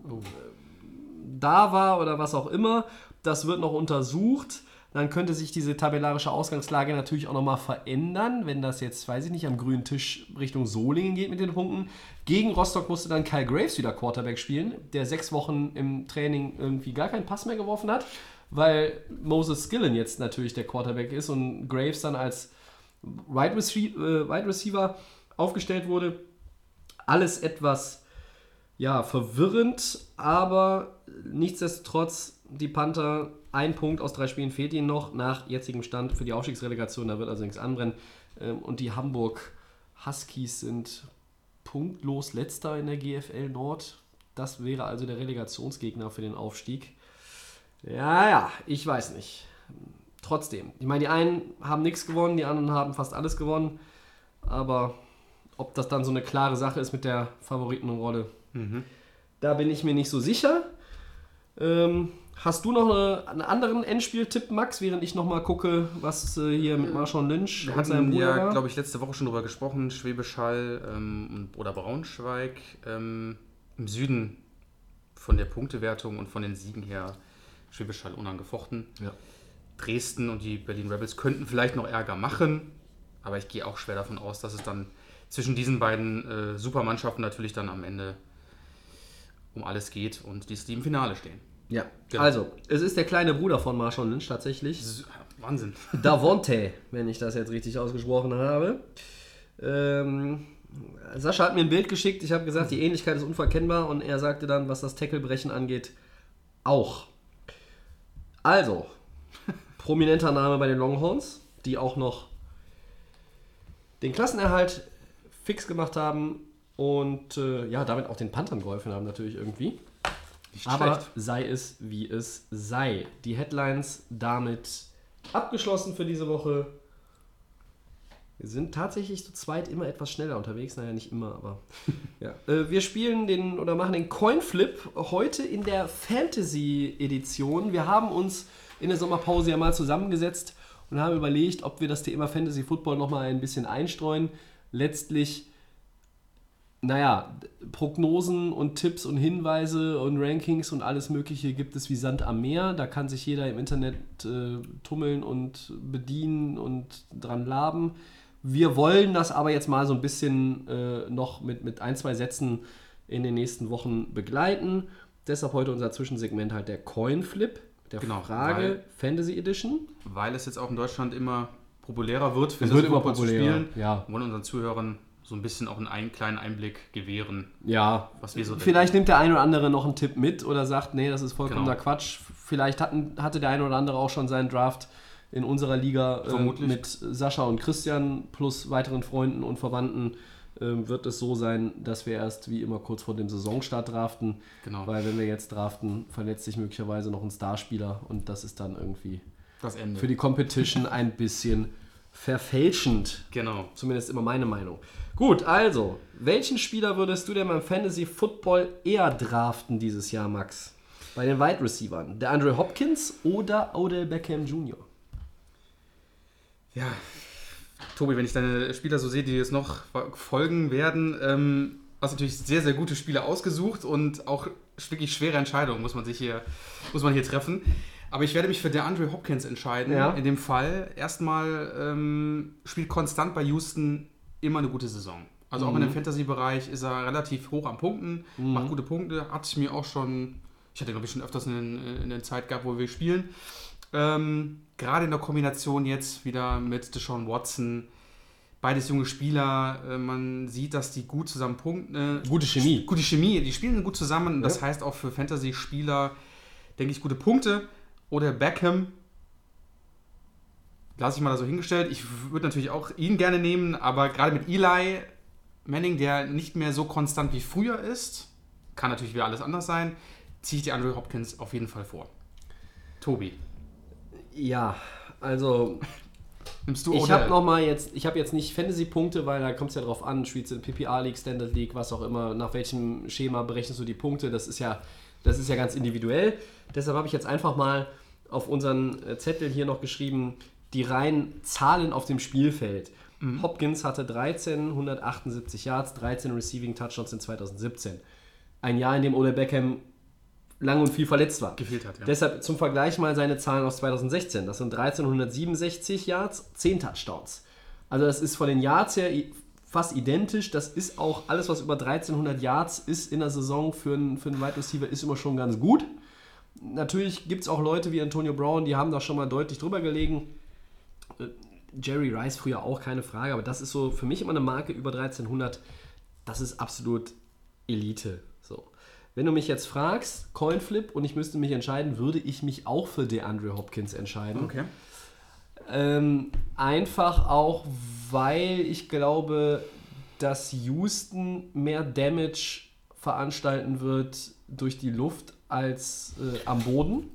da war oder was auch immer. Das wird noch untersucht. Dann könnte sich diese tabellarische Ausgangslage natürlich auch nochmal verändern, wenn das jetzt, weiß ich nicht, am grünen Tisch Richtung Solingen geht mit den Punkten. Gegen Rostock musste dann Kyle Graves wieder Quarterback spielen, der sechs Wochen im Training irgendwie gar keinen Pass mehr geworfen hat, weil Moses Skillen jetzt natürlich der Quarterback ist und Graves dann als Wide Receiver, äh, Wide Receiver aufgestellt wurde. Alles etwas ja, verwirrend, aber nichtsdestotrotz, die Panther, ein Punkt aus drei Spielen fehlt ihnen noch nach jetzigem Stand für die Aufstiegsrelegation, da wird also nichts anbrennen. Ähm, Und die Hamburg Huskies sind punktlos letzter in der GFL Nord. Das wäre also der Relegationsgegner für den Aufstieg. Ja, ja, ich weiß nicht. Trotzdem, ich meine, die einen haben nichts gewonnen, die anderen haben fast alles gewonnen, aber ob das dann so eine klare Sache ist mit der Favoritenrolle, da bin ich mir nicht so sicher. Ähm, hast du noch eine, einen anderen Endspieltipp, Max, während ich nochmal gucke, was äh, hier mit Marshawn Lynch Wir und seinem hatten Bruder ja, glaube ich, letzte Woche schon drüber gesprochen, Schwäbisch Hall ähm, oder Braunschweig. Ähm, Im Süden von der Punktewertung und von den Siegen her Schwäbisch Hall unangefochten. Ja. Dresden und die Berlin Rebels könnten vielleicht noch Ärger machen, aber ich gehe auch schwer davon aus, dass es dann zwischen diesen beiden äh, Supermannschaften natürlich dann am Ende um alles geht und die, die im Finale stehen. ja. Genau. Also, es ist der kleine Bruder von Marshawn Lynch tatsächlich. Wahnsinn. Davonte, wenn ich das jetzt richtig ausgesprochen habe. Ähm, Sascha hat mir ein Bild geschickt. Ich habe gesagt, die Ähnlichkeit ist unverkennbar und er sagte dann, was das Tacklebrechen angeht, auch. Also, prominenter Name bei den Longhorns, die auch noch den Klassenerhalt fix gemacht haben und äh, ja, damit auch den Panthern geholfen haben natürlich irgendwie. Nicht Aber schlecht. sei es wie es sei. Die Headlines damit abgeschlossen für diese Woche. Wir sind tatsächlich zu zweit immer etwas schneller unterwegs. Naja, nicht immer, aber. ja. Äh, wir spielen den oder machen den Coinflip heute in der Fantasy-Edition. Wir haben uns in der Sommerpause ja mal zusammengesetzt und haben überlegt, ob wir das Thema Fantasy Football nochmal ein bisschen einstreuen. Letztlich naja, Prognosen und Tipps und Hinweise und Rankings und alles Mögliche gibt es wie Sand am Meer. Da kann sich jeder im Internet äh, tummeln und bedienen und dran laben. Wir wollen das aber jetzt mal so ein bisschen äh, noch mit, mit ein, zwei Sätzen in den nächsten Wochen begleiten. Deshalb heute unser Zwischensegment halt der Coinflip. Der Genau, Frage Fantasy Edition. Weil es jetzt auch in Deutschland immer populärer wird, Es Fantasy wird immer populärer, ja. wollen unseren Zuhörern so ein bisschen auch einen ein, kleinen Einblick gewähren, Ja, was wir so Vielleicht nimmt der ein oder andere noch einen Tipp mit oder sagt, nee, das ist vollkommener Genau. Quatsch. Vielleicht hatten, hatte der ein oder andere auch schon seinen Draft in unserer Liga äh, mit Sascha und Christian plus weiteren Freunden und Verwandten. Ähm, wird es so sein, dass wir erst wie immer kurz vor dem Saisonstart draften. Genau. Weil wenn wir jetzt draften, verletzt sich möglicherweise noch ein Starspieler und das ist dann irgendwie für die Competition ein bisschen verfälschend. genau. Zumindest immer meine Meinung. Gut, also, welchen Spieler würdest du denn beim Fantasy Football eher draften dieses Jahr, Max? Bei den Wide Receivern. Der Andre Hopkins oder Odell Beckham Jr.? Ja, Tobi, wenn ich deine Spieler so sehe, die jetzt noch folgen werden, ähm, hast du natürlich sehr, sehr gute Spieler ausgesucht und auch wirklich schwere Entscheidungen muss man sich hier, muss man hier treffen. Aber ich werde mich für der Andre Hopkins entscheiden. Ja. In dem Fall erstmal ähm, spielt konstant bei Houston immer eine gute Saison. Also auch in dem Fantasy-Bereich ist er relativ hoch am Punkten, macht gute Punkte, hat ich mir auch schon, ich hatte glaube ich schon öfters in, in der Zeit gehabt, wo wir spielen. Ähm, gerade in der Kombination jetzt wieder mit Deshaun Watson, beides junge Spieler, äh, man sieht, dass die gut zusammen punkten. äh, Gute Chemie. Gute Chemie, die spielen gut zusammen. und Das Ja. heißt auch für Fantasy-Spieler, denke ich, gute Punkte. Oder Beckham, lasse ich mal da so hingestellt. Ich würde natürlich auch ihn gerne nehmen, aber gerade mit Eli Manning, der nicht mehr so konstant wie früher ist, kann natürlich wieder alles anders sein, ziehe ich die Andrew Hopkins auf jeden Fall vor. Tobi, Ja, also nimmst du ich habe noch mal jetzt, ich habe jetzt nicht Fantasy-Punkte, weil da kommt es ja drauf an, spielst du in PPA League, Standard League, was auch immer, nach welchem Schema berechnest du die Punkte, das ist ja, das ist ja ganz individuell. Deshalb habe ich jetzt einfach mal auf unseren äh, Zettel hier noch geschrieben, die reinen Zahlen auf dem Spielfeld. Hopkins hatte 13, 178 Yards, 13 Receiving Touchdowns in 2017. Ein Jahr, in dem Odell Beckham lang und viel verletzt war. Gefehlt hat, ja. Deshalb zum Vergleich mal seine Zahlen aus 2016. Das sind 1367 Yards, 10 Touchdowns. Also das ist von den Yards her fast identisch. Das ist auch alles, was über 1300 Yards ist in der Saison für einen, für einen Wide Receiver, ist immer schon ganz gut. Natürlich gibt es auch Leute wie Antonio Brown, die haben da schon mal deutlich drüber gelegen. Äh, Jerry Rice früher auch, keine Frage, aber das ist so für mich immer eine Marke über 1300. Das ist absolut Elite. Wenn du mich jetzt fragst, Coinflip, und ich müsste mich entscheiden, würde ich mich auch für DeAndre Hopkins entscheiden. Okay. Ähm, einfach auch, weil ich glaube, dass Houston mehr Damage veranstalten wird durch die Luft als äh, am Boden.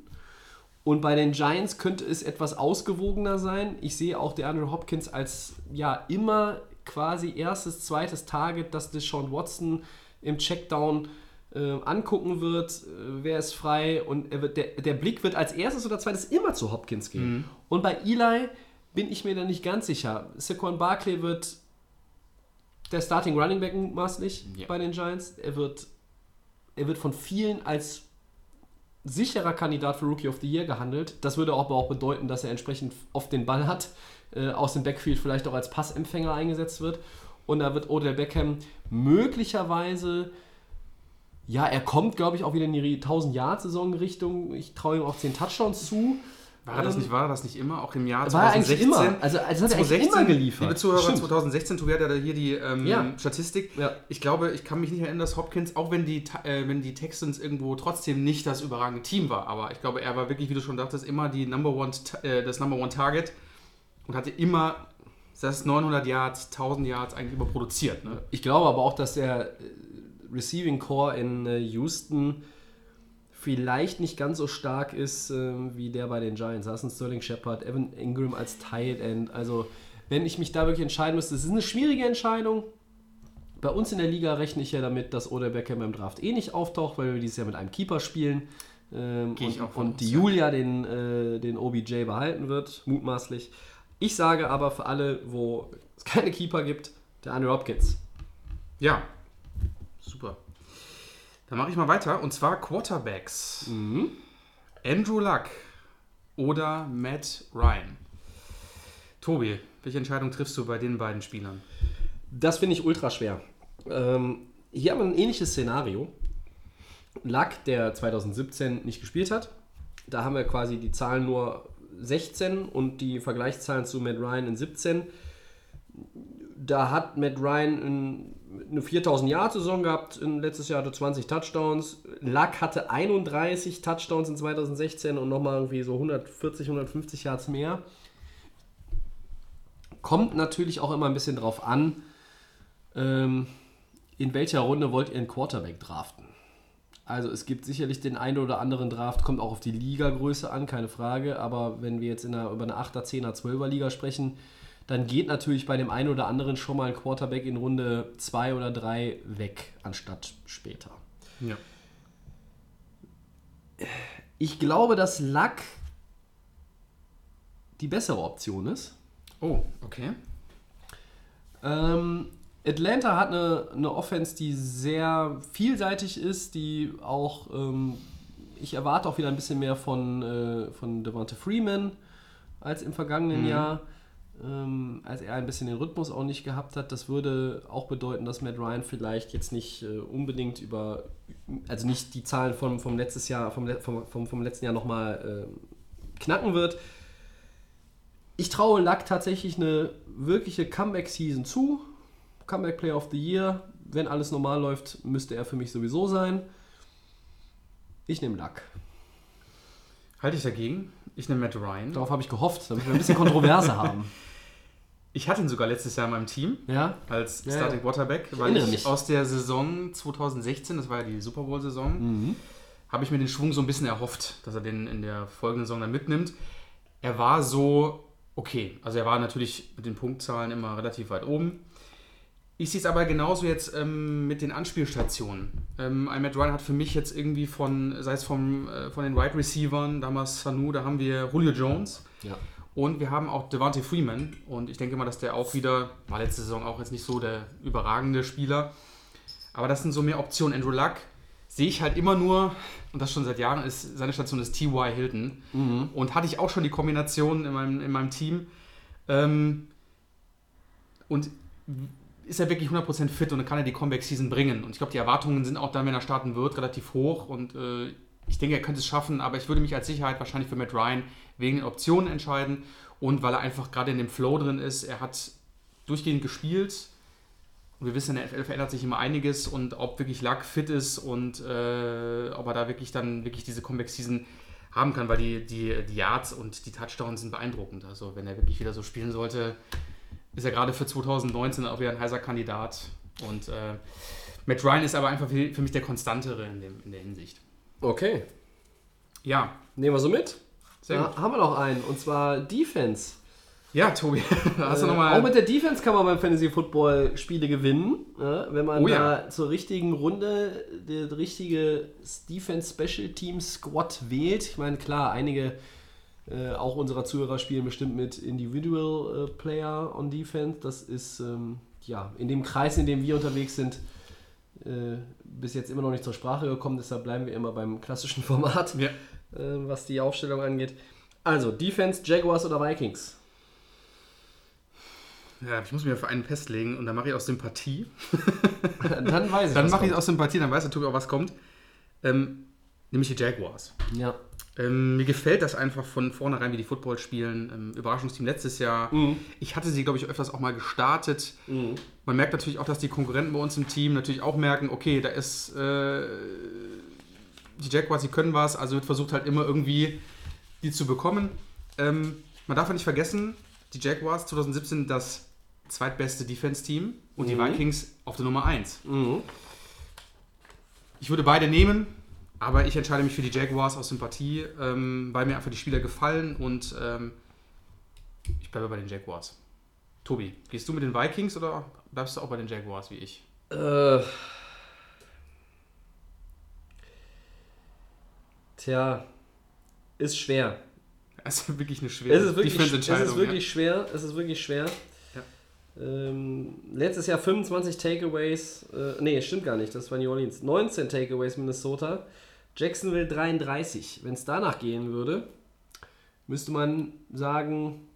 Und bei den Giants könnte es etwas ausgewogener sein. Ich sehe auch DeAndre Hopkins als ja immer quasi erstes, zweites Target, das Deshaun Watson im Checkdown äh, angucken wird. Äh, wer ist frei? Und wird, der, der Blick wird als erstes oder zweites immer zu Hopkins gehen. Und bei Eli bin ich mir da nicht ganz sicher. Saquon Barkley wird der Starting Running Back mutmaßlich Ja. bei den Giants. Er wird, er wird von vielen als sicherer Kandidat für Rookie of the Year gehandelt. Das würde aber auch bedeuten, dass er entsprechend oft den Ball hat, äh, aus dem Backfield vielleicht auch als Passempfänger eingesetzt wird. Und da wird Odell Beckham möglicherweise, ja, er kommt, glaube ich, auch wieder in die 1000-Yard-Saison-Richtung. Ich traue ihm auch 10 Touchdowns zu. War er das nicht, war er das nicht immer? Auch im Jahr War er 2016? eigentlich immer. Also, also hat er eigentlich 2016, immer geliefert. Liebe Zuhörer, Stimmt. 2016, Tobi hat hier die ähm, Ja. Statistik. Ja. Ich glaube, ich kann mich nicht erinnern, dass Hopkins, auch wenn die, äh, wenn die Texans irgendwo trotzdem nicht das überragende Team war, aber ich glaube, er war wirklich, wie du schon dachtest, immer die Number One, äh, das Number One Target und hatte immer das 900 Yards, 1000 Yards eigentlich überproduziert. Ne? Ich glaube aber auch, dass äh, Receiving Core in äh, Houston vielleicht nicht ganz so stark ist ähm, wie der bei den Giants. Da ist ein Sterling Shepard, Evan Ingram als Tight End. Also, wenn ich mich da wirklich entscheiden müsste, es ist eine schwierige Entscheidung. Bei uns in der Liga rechne ich ja damit, dass Odell Beckham im Draft eh nicht auftaucht, weil wir dieses Jahr mit einem Keeper spielen. Ähm, Gehe ich und, und aus, die ja. Julia den, äh, den OBJ behalten wird, mutmaßlich. Ich sage aber für alle, wo es keine Keeper gibt, der Andrew Hopkins. Ja. Dann mache ich mal weiter und zwar Quarterbacks. Mhm. Andrew Luck oder Matt Ryan. Tobi, welche Entscheidung triffst du bei den beiden Spielern? Das finde ich ultra schwer. Ähm, hier haben wir ein ähnliches Szenario. Luck, der 2017 nicht gespielt hat Da haben wir quasi die Zahlen nur 16 und die Vergleichszahlen zu Matt Ryan in 17. Da hat Matt Ryan in, eine 4000 Yard Saison gehabt, in letztes Jahr hatte 20 Touchdowns. Luck hatte 31 Touchdowns in 2016 und nochmal irgendwie so 140, 150 Yards mehr. Kommt natürlich auch immer ein bisschen drauf an, ähm, in welcher Runde wollt ihr einen Quarterback draften. Also es gibt sicherlich den einen oder anderen Draft, kommt auch auf die Ligagröße an, keine Frage. Aber wenn wir jetzt in einer, über eine 8er, 10er, 12er Liga sprechen, dann geht natürlich bei dem einen oder anderen schon mal ein Quarterback in Runde 2 oder 3 weg, anstatt später. Ja. Ich glaube, dass Luck die bessere Option ist. Oh, okay. Ähm, Atlanta hat eine, eine Offense, die sehr vielseitig ist, die auch, ähm, ich erwarte auch wieder ein bisschen mehr von, äh, von Devonta Freeman als im vergangenen Jahr, ähm, als er ein bisschen den Rhythmus auch nicht gehabt hat. Das würde auch bedeuten, dass Matt Ryan vielleicht jetzt nicht äh, unbedingt über, also nicht die Zahlen vom, vom letztes Jahr, vom, vom, vom, vom letzten Jahr nochmal äh, knacken wird. Ich traue Luck tatsächlich eine wirkliche Comeback-Season zu. Comeback Player of the Year. Wenn alles normal läuft, müsste er für mich sowieso sein. Ich nehme Luck. Halte ich dagegen. Ich nehme Matt Ryan. Darauf habe ich gehofft, damit wir ein bisschen Kontroverse haben. Ich hatte ihn sogar letztes Jahr in meinem Team Ja? als Ja, Starting. Quarterback, weil ich mich. aus der Saison 2016, das war ja die Super Bowl-Saison, Mhm. habe ich mir den Schwung so ein bisschen erhofft, dass er den in der folgenden Saison dann mitnimmt. Er war so okay. Also er war natürlich mit den Punktzahlen immer relativ weit oben. Ich sehe es aber genauso jetzt ähm, mit den Anspielstationen. Ähm, ein Matt Ryan hat für mich jetzt irgendwie von, sei es vom, äh, von den Wide Receivern, damals Sanu, da haben wir Julio Jones Ja. Und wir haben auch Devante Freeman. Und ich denke mal, dass der auch wieder, war letzte Saison auch jetzt nicht so der überragende Spieler. Aber das sind so mehr Optionen. Andrew Luck sehe ich halt immer nur, und das schon seit Jahren, ist seine Station ist T.Y. Hilton. Und hatte ich auch schon die Kombination in meinem, in meinem Team. Ähm, und ist er wirklich 100% fit und kann er die Comeback-Season bringen. Und ich glaube, die Erwartungen sind auch dann, wenn er starten wird, relativ hoch. Und äh, ich denke, er könnte es schaffen, aber ich würde mich als Sicherheit wahrscheinlich für Matt Ryan wegen den Optionen entscheiden und weil er einfach gerade in dem Flow drin ist. Er hat durchgehend gespielt. Wir wissen, in der FL verändert sich immer einiges und ob wirklich Luck fit ist und äh, ob er da wirklich dann wirklich diese Comeback-Season haben kann, weil die, die, die Yards und die Touchdowns sind beeindruckend. Also wenn er wirklich wieder so spielen sollte, ist er gerade für 2019 auch wieder ein heißer Kandidat. Und äh, Matt Ryan ist aber einfach für, für mich der Konstantere in, dem, in der Hinsicht. Okay. Ja, Nehmen wir so mit. Da haben wir noch einen, und zwar Defense. Ja, Tobi, hast du Äh, nochmal... auch mit der Defense kann man beim Fantasy Football Spiele gewinnen, ja, wenn man Oh da ja. zur richtigen Runde der richtige Defense Special Team Squad wählt. Ich meine, klar, einige äh, auch unserer Zuhörer spielen bestimmt mit Individual äh, Player on Defense. Das ist ähm, ja in dem Kreis, in dem wir unterwegs sind, äh, bis jetzt immer noch nicht zur Sprache gekommen. Deshalb bleiben wir immer beim klassischen Format, ja. Äh, was die Aufstellung angeht. Also Defense, Jaguars oder Vikings? ja, ich muss mir für einen festlegen und dann mache ich aus Sympathie. Dann weiß ich. Dann mache ich aus Sympathie, dann weiß der Tobi auch, was kommt. Ähm, nämlich die Jaguars. Ja. Ähm, mir gefällt das einfach von vornherein, wie die Football spielen. Ähm, Überraschungsteam letztes Jahr. Ich hatte sie, glaube ich, öfters auch mal gestartet. Man merkt natürlich auch, dass die Konkurrenten bei uns im Team natürlich auch merken, okay, da ist äh, die Jaguars, die können was, also wird versucht halt immer irgendwie die zu bekommen. Ähm, man darf ja nicht vergessen, die Jaguars 2017 das zweitbeste Defense-Team und die Mhm. Vikings auf der Nummer 1. Mhm. Ich würde beide nehmen, aber ich entscheide mich für die Jaguars aus Sympathie, ähm, weil mir einfach die Spieler gefallen und ähm, ich bleibe bei den Jaguars. Tobi, gehst du mit den Vikings oder bleibst du auch bei den Jaguars wie ich? Äh. Tja, ist schwer. Das ist wirklich eine schwere Es ist wirklich, es ist wirklich schwer. Es ist wirklich schwer. Ja. Ähm, letztes Jahr 25 Takeaways. Äh, nee, stimmt gar nicht. Das war New Orleans. 19 Takeaways Minnesota. Jacksonville 33. Wenn es danach gehen würde, müsste man sagen,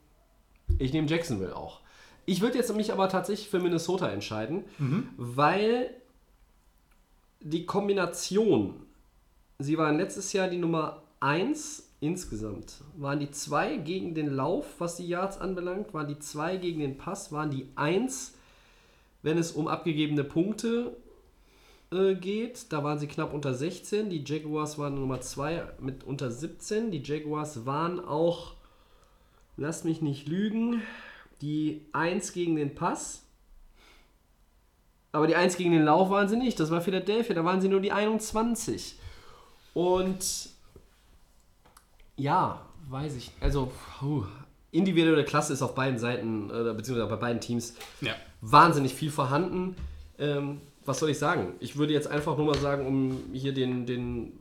ich nehme Jacksonville auch. Ich würde jetzt mich aber tatsächlich für Minnesota entscheiden, weil die Kombination, sie waren letztes Jahr die Nummer 1 insgesamt waren die zwei gegen den Lauf, was die Yards anbelangt, waren die zwei gegen den Pass, waren die eins, wenn es um abgegebene Punkte äh, geht. Da waren sie knapp unter 16. Die Jaguars waren Nummer 2 mit unter 17. Die Jaguars waren auch, lass mich nicht lügen, die 1 gegen den Pass. Aber die 1 gegen den Lauf waren sie nicht. Das war Philadelphia. Da waren sie nur die 21. Und ja, weiß ich. Also, puh, individuelle Klasse ist auf beiden Seiten, äh, beziehungsweise bei beiden Teams, Ja. wahnsinnig viel vorhanden. Ähm, was soll ich sagen? Ich würde jetzt einfach nur mal sagen, um hier den, den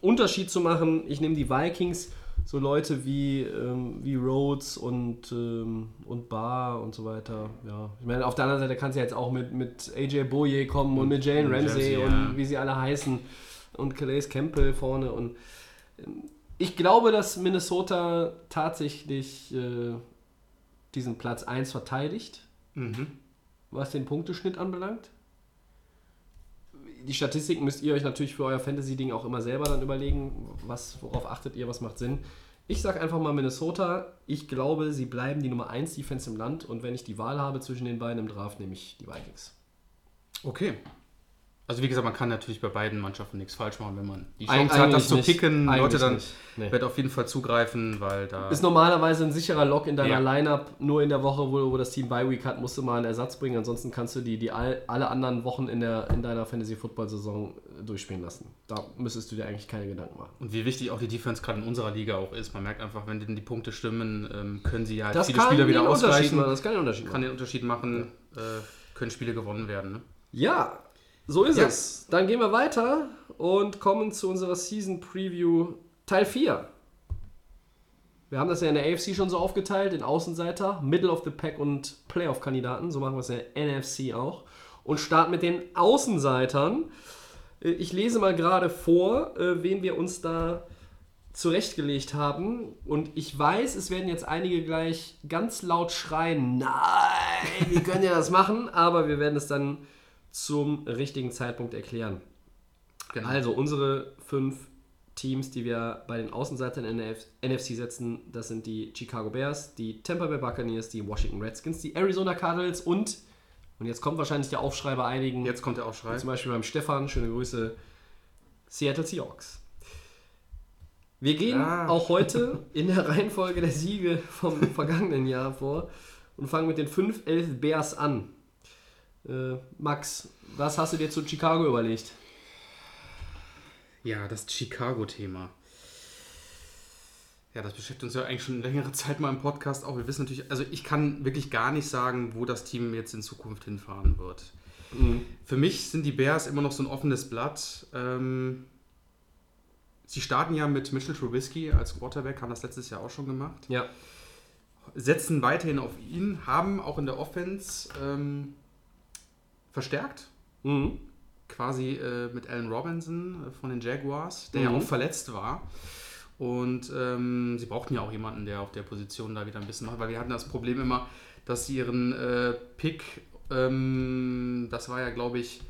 Unterschied zu machen, ich nehme die Vikings, so Leute wie, ähm, wie Rhodes und, ähm, und Barr und so weiter. Ja. Ich meine, auf der anderen Seite kannst du jetzt auch mit, mit AJ Boye kommen und mit Jalen Und Ramsey Ramsey, und ja. wie sie alle heißen und Calais Campbell vorne und ähm, ich glaube, dass Minnesota tatsächlich äh, diesen Platz 1 verteidigt Mhm. was den Punkteschnitt anbelangt. Die Statistiken müsst ihr euch natürlich für euer Fantasy-Ding auch immer selber dann überlegen, was, worauf achtet ihr, was macht Sinn. Ich sage einfach mal Minnesota. Ich glaube, sie bleiben die Nummer 1 Defense im Land und wenn ich die Wahl habe zwischen den beiden im Draft, nehme ich die Vikings. Okay. Also wie gesagt, man kann natürlich bei beiden Mannschaften nichts falsch machen, wenn man die Eig- Chance hat, das zu picken. Eigentlich Leute dann. Nee. wird auf jeden Fall zugreifen, weil da Ist normalerweise ein sicherer Lock in deiner Ja. Lineup. Nur in der Woche, wo, wo das Team Bye Week hat, musst du mal einen Ersatz bringen. Ansonsten kannst du die, die all, alle anderen Wochen in, der, in deiner Fantasy-Football-Saison äh, durchspielen lassen. Da müsstest du dir eigentlich keine Gedanken machen. und wie wichtig auch die Defense gerade in unserer Liga auch ist. Man merkt einfach, wenn die Punkte stimmen, ähm, können sie ja halt Das viele kann Spieler wieder ausgleichen. Das kann den Unterschied Kann machen. den Unterschied machen, äh, können Spiele gewonnen werden. Ne? Ja, so ist Ja. es. Dann gehen wir weiter und kommen zu unserer Season Preview Teil 4. Wir haben das ja in der AFC schon so aufgeteilt, in Außenseiter, Middle of the Pack und Playoff-Kandidaten. So machen wir es in der NFC auch. Und starten mit den Außenseitern. Äh, Ich lese mal gerade vor, äh, wen wir uns da zurechtgelegt haben. Und ich weiß, es werden jetzt einige gleich ganz laut schreien, nein, wie könnt ihr das machen? Aber wir werden es dann zum richtigen Zeitpunkt erklären. Genau. Also unsere fünf Teams, die wir bei den Außenseitern in der NFC setzen, das sind die Chicago Bears, die Tampa Bay Buccaneers, die Washington Redskins, die Arizona Cardinals und, und jetzt kommt wahrscheinlich der Aufschrei bei einigen, Jetzt kommt der Aufschrei. zum Beispiel beim Stefan, schöne Grüße, Seattle Seahawks. Wir gehen Ah. auch heute in der Reihenfolge der Siege vom vergangenen Jahr vor und fangen mit den 5-11 Bears an. Äh, Max, was hast du dir zu Chicago überlegt? Ja, das Chicago-Thema. Ja, das beschäftigt uns ja eigentlich schon längere Zeit mal im Podcast auch. Wir wissen natürlich, also ich kann wirklich gar nicht sagen, wo das Team jetzt in Zukunft hinfahren wird. Für mich sind die Bears immer noch so ein offenes Blatt. Ähm, sie starten ja mit Mitchell Trubisky als Quarterback, haben das letztes Jahr auch schon gemacht. Ja. Setzen weiterhin auf ihn, haben auch in der Offense ähm, verstärkt. Mhm. quasi äh, mit Allen Robinson äh, von den Jaguars, der ja Mhm. auch verletzt war. Und ähm, sie brauchten ja auch jemanden, der auf der Position da wieder ein bisschen macht, weil wir hatten das Problem immer, dass sie ihren äh, Pick, ähm, das war ja, glaube ich,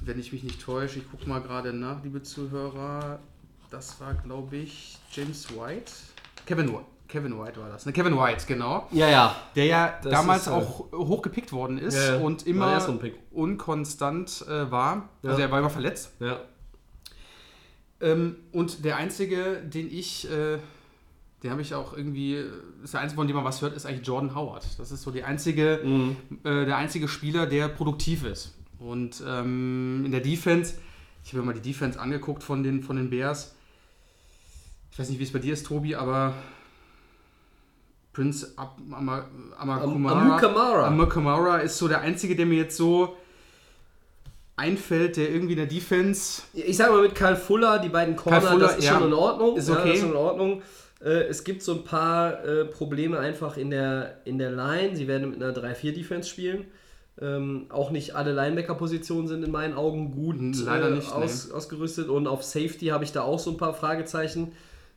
wenn ich mich nicht täusche, ich gucke mal gerade nach, liebe Zuhörer, das war, glaube ich, James White. Kevin White. Kevin White war das. Ne? Kevin White, genau. Ja, ja. Der ja Das damals ist, äh, auch hochgepickt worden ist Ja, ja. und immer Pick. unkonstant äh, war. Also Ja. er war immer verletzt. Ja. Ähm, und der einzige, den ich, äh, den habe ich auch irgendwie, äh, ist der einzige, von dem man was hört, ist eigentlich Jordan Howard. Das ist so die einzige, Mhm. äh, der einzige Spieler, der produktiv ist. Und ähm, in der Defense, ich habe mir mal die Defense angeguckt von den, von den Bears. Ich weiß nicht, wie es bei dir ist, Tobi, aber Prince Am- Amukamara. Amakumara ist so der einzige, der mir jetzt so einfällt, der irgendwie in der Defense Ich sage mal mit Karl Fuller, die beiden Corner, Fuller, das ist ja. schon in Ordnung. Ist Ja, okay. das ist schon in Ordnung. Äh, es gibt so ein paar äh, Probleme einfach in der, in der Line. Sie werden mit einer 3-4-Defense spielen. Ähm, auch nicht alle Linebacker-Positionen sind in meinen Augen gut Leider äh, nicht, aus, ausgerüstet. Und auf Safety habe ich da auch so ein paar Fragezeichen.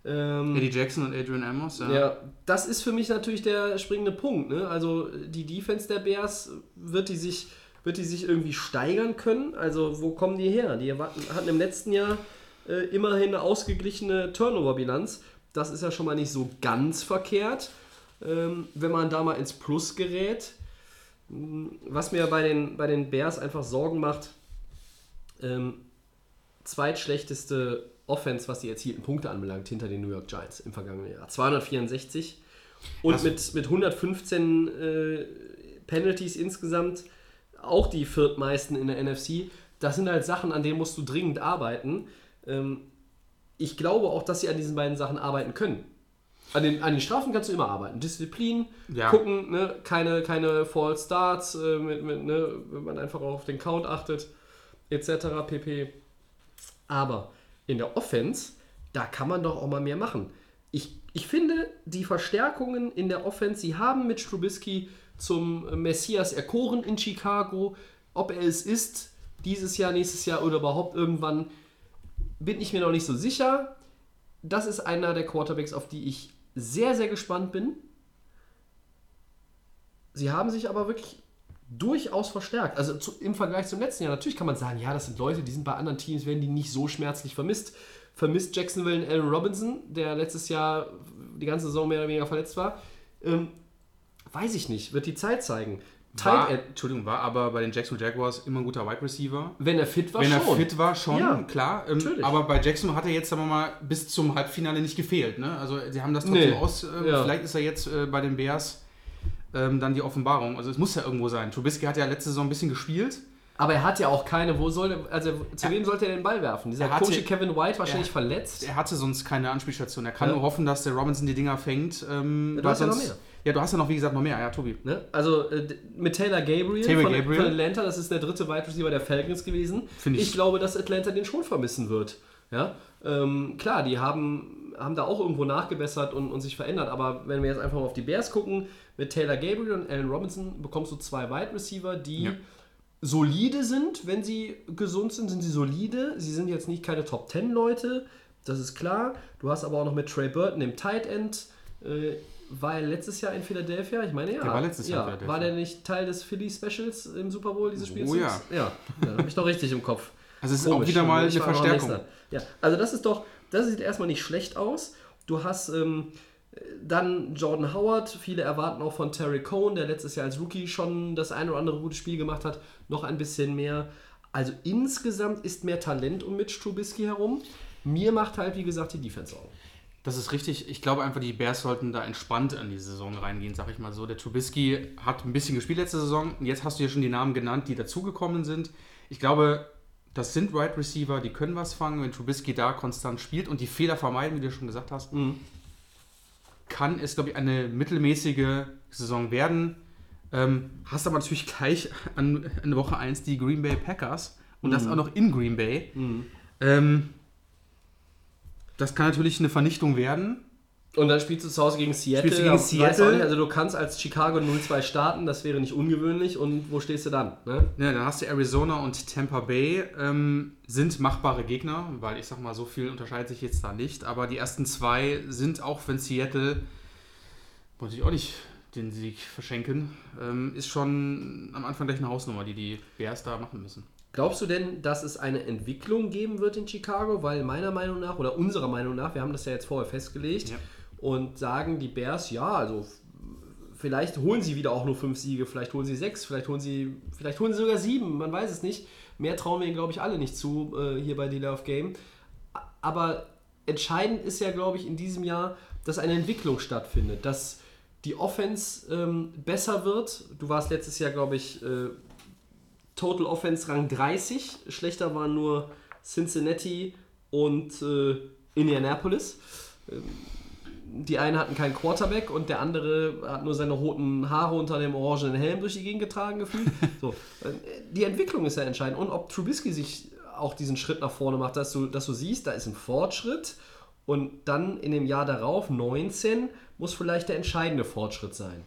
Ähm, Eddie Jackson und Adrian Amos. Ja. Ja, das ist für mich natürlich der springende Punkt. Ne? Also die Defense der Bears, wird die, sich, wird die sich irgendwie steigern können? Also wo kommen die her? Die hatten im letzten Jahr äh, immerhin eine ausgeglichene Turnover-Bilanz. Das ist ja schon mal nicht so ganz verkehrt, ähm, wenn man da mal ins Plus gerät. Hm, Was mir bei den, bei den Bears einfach Sorgen macht, ähm, zweitschlechteste Offense, was die erzielten Punkte anbelangt, hinter den New York Giants im vergangenen Jahr. 264 und Das- mit, mit 115 äh, Penalties insgesamt auch die viertmeisten in der NFC. Das sind halt Sachen, an denen musst du dringend arbeiten. Ähm, ich glaube auch, dass sie an diesen beiden Sachen arbeiten können. An den, an den Strafen kannst du immer arbeiten. Disziplin, Ja. gucken, ne? keine, keine False Starts, äh, mit, mit, ne? wenn man einfach auf den Count achtet, etc. pp. Aber in der Offense, da kann man doch auch mal mehr machen. Ich, ich finde, die Verstärkungen in der Offense, sie haben mit Strubisky zum Messias erkoren in Chicago. Ob er es ist, dieses Jahr, nächstes Jahr oder überhaupt irgendwann, bin ich mir noch nicht so sicher. Das ist einer der Quarterbacks, auf die ich sehr, sehr gespannt bin. Sie haben sich aber wirklich durchaus verstärkt. Also zu, im Vergleich zum letzten Jahr. Natürlich kann man sagen, ja, das sind Leute, die sind bei anderen Teams, werden die nicht so schmerzlich vermisst. Vermisst Jacksonville und Allen Robinson, der letztes Jahr die ganze Saison mehr oder weniger verletzt war. Ähm, weiß ich nicht, wird die Zeit zeigen. War, Tight Entschuldigung, war aber bei den Jacksonville Jaguars immer ein guter Wide Receiver. wenn er fit war, Wenn er schon. fit war, schon, Ja, klar. Ähm, aber bei Jackson hat er jetzt, sagen wir mal, bis zum Halbfinale nicht gefehlt. Ne? Also sie haben das trotzdem Nee. aus. Ähm, Ja. Vielleicht ist er jetzt äh, bei den Bears ähm, dann die Offenbarung. Also es muss ja irgendwo sein. Trubisky hat ja letzte Saison ein bisschen gespielt. Aber er hat ja auch keine, wo soll er, also zu wem sollte er den Ball werfen? Dieser Er hatte- Coach Kevin White wahrscheinlich er- verletzt. Er hatte sonst keine Anspielstation. Er kann Ja. nur hoffen, dass der Robinson die Dinger fängt. Ähm, du hast ja noch sonst- mehr. Ja, du hast ja noch, wie gesagt, noch mehr. Ja, Tobi. Ne? Also äh, mit Taylor Gabriel, Taylor von, Gabriel. von Atlanta, das ist der dritte Wide Receiver der Falcons gewesen. Ich- ich glaube, dass Atlanta den schon vermissen wird. Ja? Ähm, klar, die haben, haben da auch irgendwo nachgebessert und, und sich verändert, aber wenn wir jetzt einfach mal auf die Bears gucken, mit Taylor Gabriel und Allen Robinson bekommst du zwei Wide Receiver, die Ja. solide sind, wenn sie gesund sind, sind sie solide. Sie sind jetzt nicht keine Top 10 Leute, das ist klar. Du hast aber auch noch mit Trey Burton, dem Tight End, äh, war er letztes Jahr in Philadelphia? Ich meine ja. Der war letztes Jahr ja. War der nicht Teil des Philly Specials im Super Bowl dieses Spiels? Oh ja. Ja, ja habe ich doch richtig im Kopf. Also es ist auch wieder mal eine Verstärkung. Ja, also das ist doch, das sieht erstmal nicht schlecht aus. Du hast ähm, dann Jordan Howard, viele erwarten auch von Terry Cohn, der letztes Jahr als Rookie schon das ein oder andere gute Spiel gemacht hat, noch ein bisschen mehr. Also insgesamt ist mehr Talent um Mitch Trubisky herum. Mir macht halt, wie gesagt, die Defense Sorgen. Das ist richtig. Ich glaube einfach, die Bears sollten da entspannt an die Saison reingehen, sag ich mal so. Der Trubisky hat ein bisschen gespielt letzte Saison. Jetzt hast du ja schon die Namen genannt, die dazugekommen sind. Ich glaube, das sind Right Receiver, die können was fangen, wenn Trubisky da konstant spielt und die Fehler vermeiden, wie du schon gesagt hast. Kann es, glaube ich, eine mittelmäßige Saison werden. Ähm, hast aber natürlich gleich an, an Woche 1 die Green Bay Packers und das auch noch in Green Bay. Ähm, das kann natürlich eine Vernichtung werden. Und dann spielst du zu Hause gegen Seattle. Spielst du gegen Seattle? Nicht, also du kannst als Chicago 0-2 starten, das wäre nicht ungewöhnlich. Und wo stehst du dann? Ne? Ja, dann hast du Arizona und Tampa Bay, ähm, sind machbare Gegner, weil ich sag mal, so viel unterscheidet sich jetzt da nicht. Aber die ersten zwei sind, auch wenn Seattle, wollte ich auch nicht den Sieg verschenken, ähm, ist schon am Anfang gleich eine Hausnummer, die die Bears da machen müssen. Glaubst du denn, dass es eine Entwicklung geben wird in Chicago? Weil meiner Meinung nach, oder unserer Meinung nach, wir haben das ja jetzt vorher festgelegt, Ja. Und sagen die Bears, ja, also vielleicht holen sie wieder auch nur fünf Siege, vielleicht holen sie sechs, vielleicht holen sie, vielleicht holen sie sogar sieben, man weiß es nicht. Mehr trauen wir ihnen, glaube ich, alle nicht zu, äh, hier bei Dealer of Game. Aber entscheidend ist ja, glaube ich, in diesem Jahr, dass eine Entwicklung stattfindet, dass die Offense ähm, besser wird. Du warst letztes Jahr, glaube ich, äh, Total Offense Rang 30. Schlechter waren nur Cincinnati und äh, Indianapolis. Ähm, Die einen hatten keinen Quarterback und der andere hat nur seine roten Haare unter dem orangenen Helm durch die Gegend getragen gefühlt. so, äh, die Entwicklung ist ja entscheidend und ob Trubisky sich auch diesen Schritt nach vorne macht, dass du, dass du siehst, da ist ein Fortschritt und dann in dem Jahr darauf, 19, muss vielleicht der entscheidende Fortschritt sein.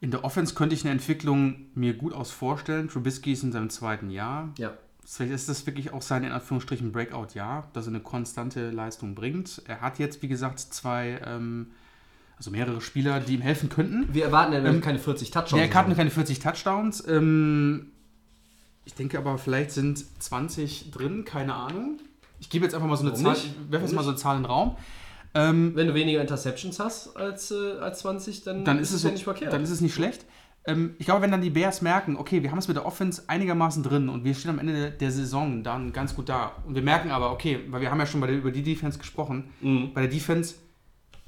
In der Offense könnte ich eine Entwicklung mir gut aus vorstellen. Trubisky ist in seinem zweiten Jahr. Ja. Vielleicht ist das wirklich auch sein, in Anführungsstrichen, Breakout-Jahr, dass er eine konstante Leistung bringt. Er hat jetzt, wie gesagt, zwei, ähm, also mehrere Spieler, die ihm helfen könnten. Wir erwarten ja Ähm, keine 40 Touchdowns. Der hat keine 40 Touchdowns. Ähm, ich denke aber, vielleicht sind 20 drin, keine Ahnung. Ich gebe jetzt einfach mal so eine Warum Zahl, nicht? ich werfe jetzt mal so eine Zahl in den Raum. Ähm, Wenn du weniger Interceptions hast als, äh, als 20, dann, dann ist es, ja nicht verkehrt. Dann ist es nicht schlecht. Ähm, ich glaube, wenn dann die Bears merken, okay, wir haben es mit der Offense einigermaßen drin und wir stehen am Ende der, Saison dann ganz gut da. Und wir merken aber, okay, weil wir haben ja schon bei der, über die Defense gesprochen, Mhm. bei der Defense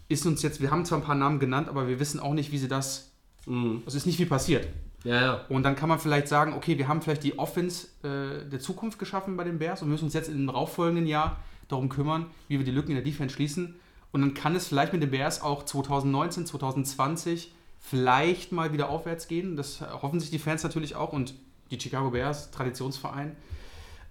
ist uns jetzt, wir haben zwar ein paar Namen genannt, aber wir wissen auch nicht, wie sie das, Mhm. es ist nicht viel passiert. Ja, ja. Und dann kann man vielleicht sagen, okay, wir haben vielleicht die Offense äh, der Zukunft geschaffen bei den Bears und müssen uns jetzt im darauffolgenden Jahr darum kümmern, wie wir die Lücken in der Defense schließen. Und dann kann es vielleicht mit den Bears auch 2019, 2020 vielleicht mal wieder aufwärts gehen. Das hoffen sich die Fans natürlich auch und die Chicago Bears, Traditionsverein.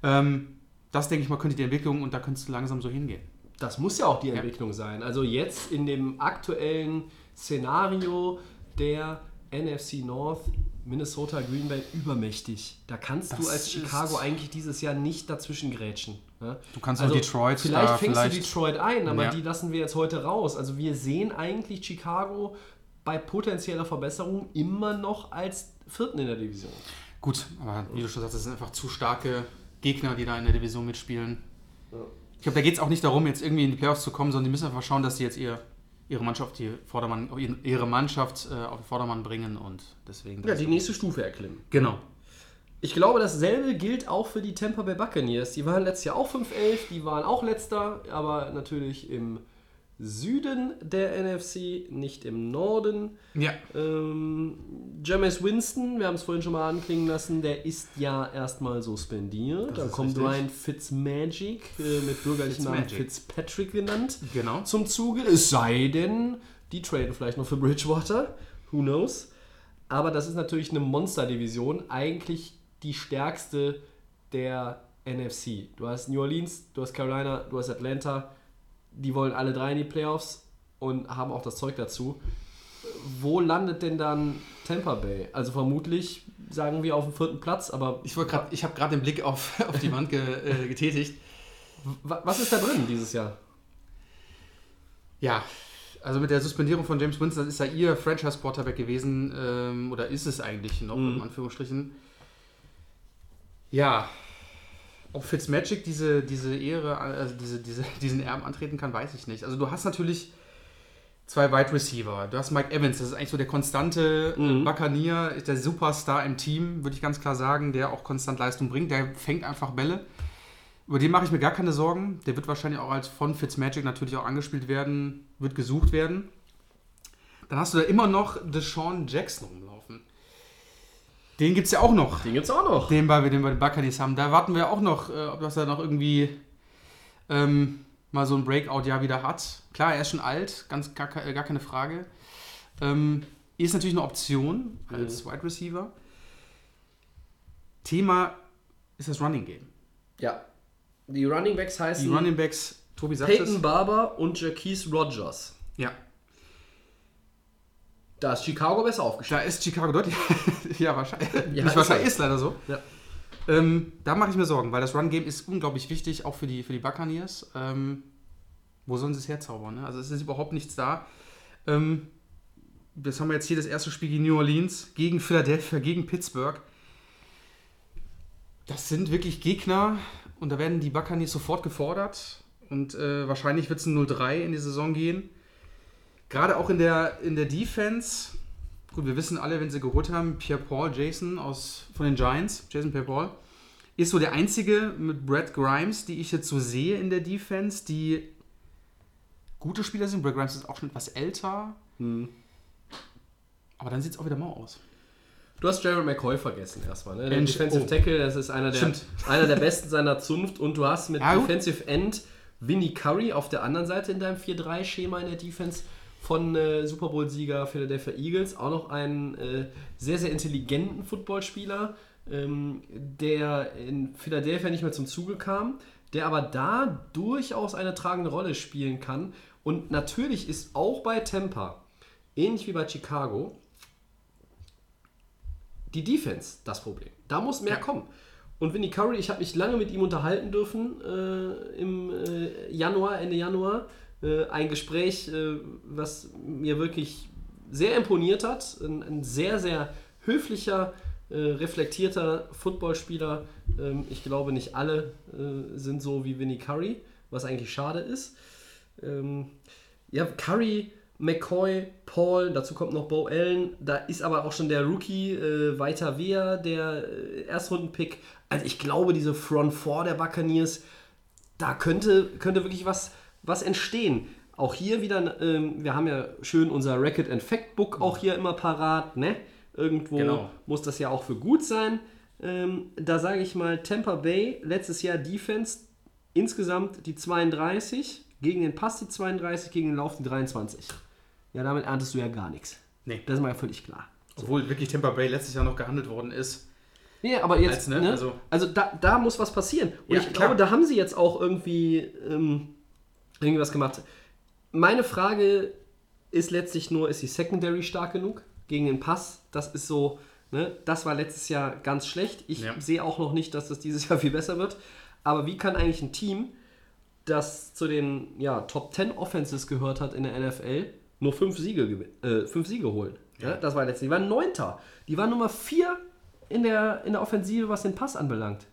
Ähm, das, denke ich mal, könnte die Entwicklung und da könnte es langsam so hingehen. Das muss ja auch die Entwicklung sein. Also jetzt in dem aktuellen Szenario der NFC North, Minnesota, Green Bay übermächtig. Da kannst du Das als Chicago eigentlich dieses Jahr nicht dazwischen grätschen. Ne? Du kannst auch Detroit Vielleicht fängst vielleicht- du Detroit ein, aber Ja. die lassen wir jetzt heute raus. Also wir sehen eigentlich Chicago bei potenzieller Verbesserung immer noch als Vierten in der Division. Gut, aber wie du schon sagst, das sind einfach zu starke Gegner, die da in der Division mitspielen. Ich glaube, da geht es auch nicht darum, jetzt irgendwie in die Playoffs zu kommen, sondern die müssen einfach schauen, dass sie jetzt ihr, ihre Mannschaft, die Vordermann, ihre Mannschaft äh, auf den Vordermann bringen und deswegen. Ja, die nächste Stufe erklimmen. genau. Ich glaube, dasselbe gilt auch für die Tampa Bay Buccaneers. Die waren letztes Jahr auch 5-11, die waren auch letzter, aber natürlich im Süden der NFC, nicht im Norden. Ja. Ähm, Jameis Winston, wir haben es vorhin schon mal anklingen lassen, der ist ja erstmal suspendiert. Dann ist kommt richtig. Ryan Fitzmagic, äh, mit bürgerlichen Namen. Fitzpatrick genannt, Genau. zum Zuge. Es sei denn, die traden vielleicht noch für Bridgewater. Who knows? Aber das ist natürlich eine Monster-Division. Eigentlich die stärkste der NFC. Du hast New Orleans, du hast Carolina, du hast Atlanta. Die wollen alle drei in die Playoffs und haben auch das Zeug dazu. Wo landet denn dann Tampa Bay? Also vermutlich sagen wir auf dem vierten Platz, aber Ich, wollte ich habe gerade den Blick auf, auf die Wand ge, äh, getätigt. wa- was ist da drin dieses Jahr? Ja, also mit der Suspendierung von James Winston, ist ja ihr Franchise-Quarterback gewesen, ähm, oder ist es eigentlich noch, Mhm. in Anführungsstrichen. Ja, ob Fitzmagic diese, diese Ehre, also diese, diese, diesen Erben antreten kann, weiß ich nicht. Also du hast natürlich zwei Wide Receiver. Du hast Mike Evans, das ist eigentlich so der konstante Mhm. Buccaneer, ist der Superstar im Team, würde ich ganz klar sagen, der auch konstant Leistung bringt. Der fängt einfach Bälle. Über den mache ich mir gar keine Sorgen. Der wird wahrscheinlich auch als von Fitzmagic natürlich auch angespielt werden, wird gesucht werden. Dann hast du da immer noch Deshaun Jackson rumlaufen. Den gibt es ja auch noch, Den gibt's auch noch. den bei, den bei den Buccaneers haben. Da warten wir auch noch, äh, ob das da noch irgendwie ähm, mal so ein Breakout-Jahr wieder hat. Klar, er ist schon alt, ganz, gar, ke- gar keine Frage. Ähm, ist natürlich eine Option als Wide Receiver. Thema ist das Running Game. Ja. Die Running Backs Die heißen Running Backs, Tobi sagt Peyton es. Barber und Jaquise Rogers. Ja, Da ist Chicago besser aufgestellt. da ist Chicago deutlich. ja, wahrscheinlich. Ja, nicht ist wahrscheinlich, ist leider so. Ja. Ähm, da mache ich mir Sorgen, weil das Run-Game ist unglaublich wichtig, auch für die, für die Buccaneers. Ähm, wo sollen sie es herzaubern? Ne? Also es ist überhaupt nichts da. Ähm, das haben wir jetzt hier das erste Spiel gegen New Orleans, gegen Philadelphia, gegen Pittsburgh. Das sind wirklich Gegner und da werden die Buccaneers sofort gefordert. Und äh, wahrscheinlich wird es ein 0-3 in die Saison gehen. Gerade auch in der, in der Defense. Gut, wir wissen alle, wenn sie geholt haben, Pierre-Paul Jason aus, von den Giants, Jason Pierre-Paul, ist so der einzige mit Brad Grimes, die ich jetzt so sehe in der Defense, die gute Spieler sind. Brad Grimes ist auch schon etwas älter. Aber dann sieht es auch wieder mau aus. Du hast Jared McCoy vergessen erstmal. Ne? Der Ent- Defensive oh. Tackle, das ist einer der, Stimmt. einer der besten seiner Zunft. Und du hast mit Ja. Defensive End Vinnie Curry auf der anderen Seite in deinem 4-3-Schema in der Defense von äh, Super Bowl-Sieger Philadelphia Eagles. Auch noch einen äh, sehr, sehr intelligenten Footballspieler, ähm, der in Philadelphia nicht mehr zum Zuge kam, der aber da durchaus eine tragende Rolle spielen kann. Und natürlich ist auch bei Tampa, ähnlich wie bei Chicago, die Defense das Problem. Da muss mehr kommen. Und Vinnie Curry, ich habe mich lange mit ihm unterhalten dürfen äh, im äh, Januar, Ende Januar. Äh, ein Gespräch, äh, was mir wirklich sehr imponiert hat. Ein, ein sehr, sehr höflicher, äh, reflektierter Footballspieler. Ähm, ich glaube, nicht alle äh, sind so wie Vinnie Curry, was eigentlich schade ist. Ähm, ja, Curry, McCoy, Paul, dazu kommt noch Bo Allen, da ist aber auch schon der Rookie äh, Weiter Wehr, der äh, Erstrundenpick. Also ich glaube, diese Front Four der Buccaneers, da könnte, könnte wirklich was, was entstehen. Auch hier wieder, ähm, wir haben ja schön unser Record and Fact Book auch hier immer parat, ne? Irgendwo Genau. muss das ja auch für gut sein. Ähm, da sage ich mal, Tampa Bay, letztes Jahr Defense, insgesamt die 32, gegen den Pass die 32, gegen den Lauf die 23. Ja, damit erntest du ja gar nichts. Nee. Das ist mal ja völlig klar. Obwohl wirklich Tampa Bay letztes Jahr noch gehandelt worden ist. Nee, aber jetzt, Als, ne, ne? Also, also- da, da muss was passieren. Und Ja, ich klar. glaube, da haben sie jetzt auch irgendwie ähm, irgendwas gemacht. Meine Frage ist letztlich nur, ist die Secondary stark genug gegen den Pass? Das ist so, ne? Das war letztes Jahr ganz schlecht. Ich Ja. sehe auch noch nicht, dass das dieses Jahr viel besser wird. Aber wie kann eigentlich ein Team, das zu den ja, Top 10 Offenses gehört hat in der NFL, nur fünf Siege, äh, fünf Siege holen? Ja. das war letztes Jahr. Die waren Neunter. Die waren Nummer vier in der, in der Offensive, was den Pass anbelangt.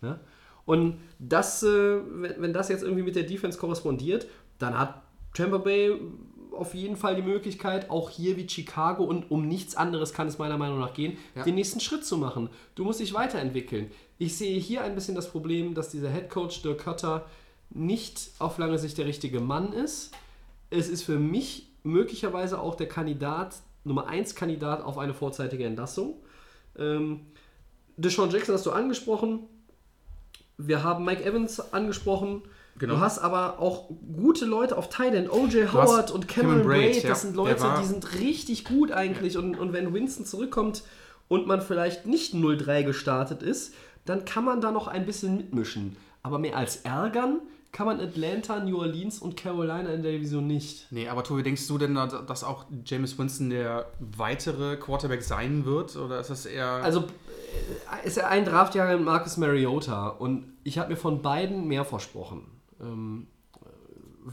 Ja? Und das, äh, wenn, wenn das jetzt irgendwie mit der Defense korrespondiert, dann hat Tampa Bay auf jeden Fall die Möglichkeit, auch hier wie Chicago und um nichts anderes kann es meiner Meinung nach gehen, Ja. den nächsten Schritt zu machen. Du musst dich weiterentwickeln. Ich sehe hier ein bisschen das Problem, dass dieser Head Coach Dirk Cutter nicht auf lange Sicht der richtige Mann ist. Es ist für mich möglicherweise auch der Kandidat, Nummer 1 Kandidat auf eine vorzeitige Entlassung. Ähm, Deshaun Jackson hast du angesprochen. Wir haben Mike Evans angesprochen. Genau. Du hast aber auch gute Leute auf Thailand, OJ Howard und Cameron, Cameron Braid. Braid. Das sind Leute, die sind richtig gut eigentlich. Und, und wenn Winston zurückkommt und man vielleicht nicht 0-3 gestartet ist, dann kann man da noch ein bisschen mitmischen. Aber mehr als ärgern kann man Atlanta, New Orleans und Carolina in der Division nicht. Nee, aber Tobi, denkst du denn, da- dass auch James Winston der weitere Quarterback sein wird? Oder ist das eher. Also äh, ist er ein Draftjahr mit Marcus Mariota und ich habe mir von beiden mehr versprochen. Ähm,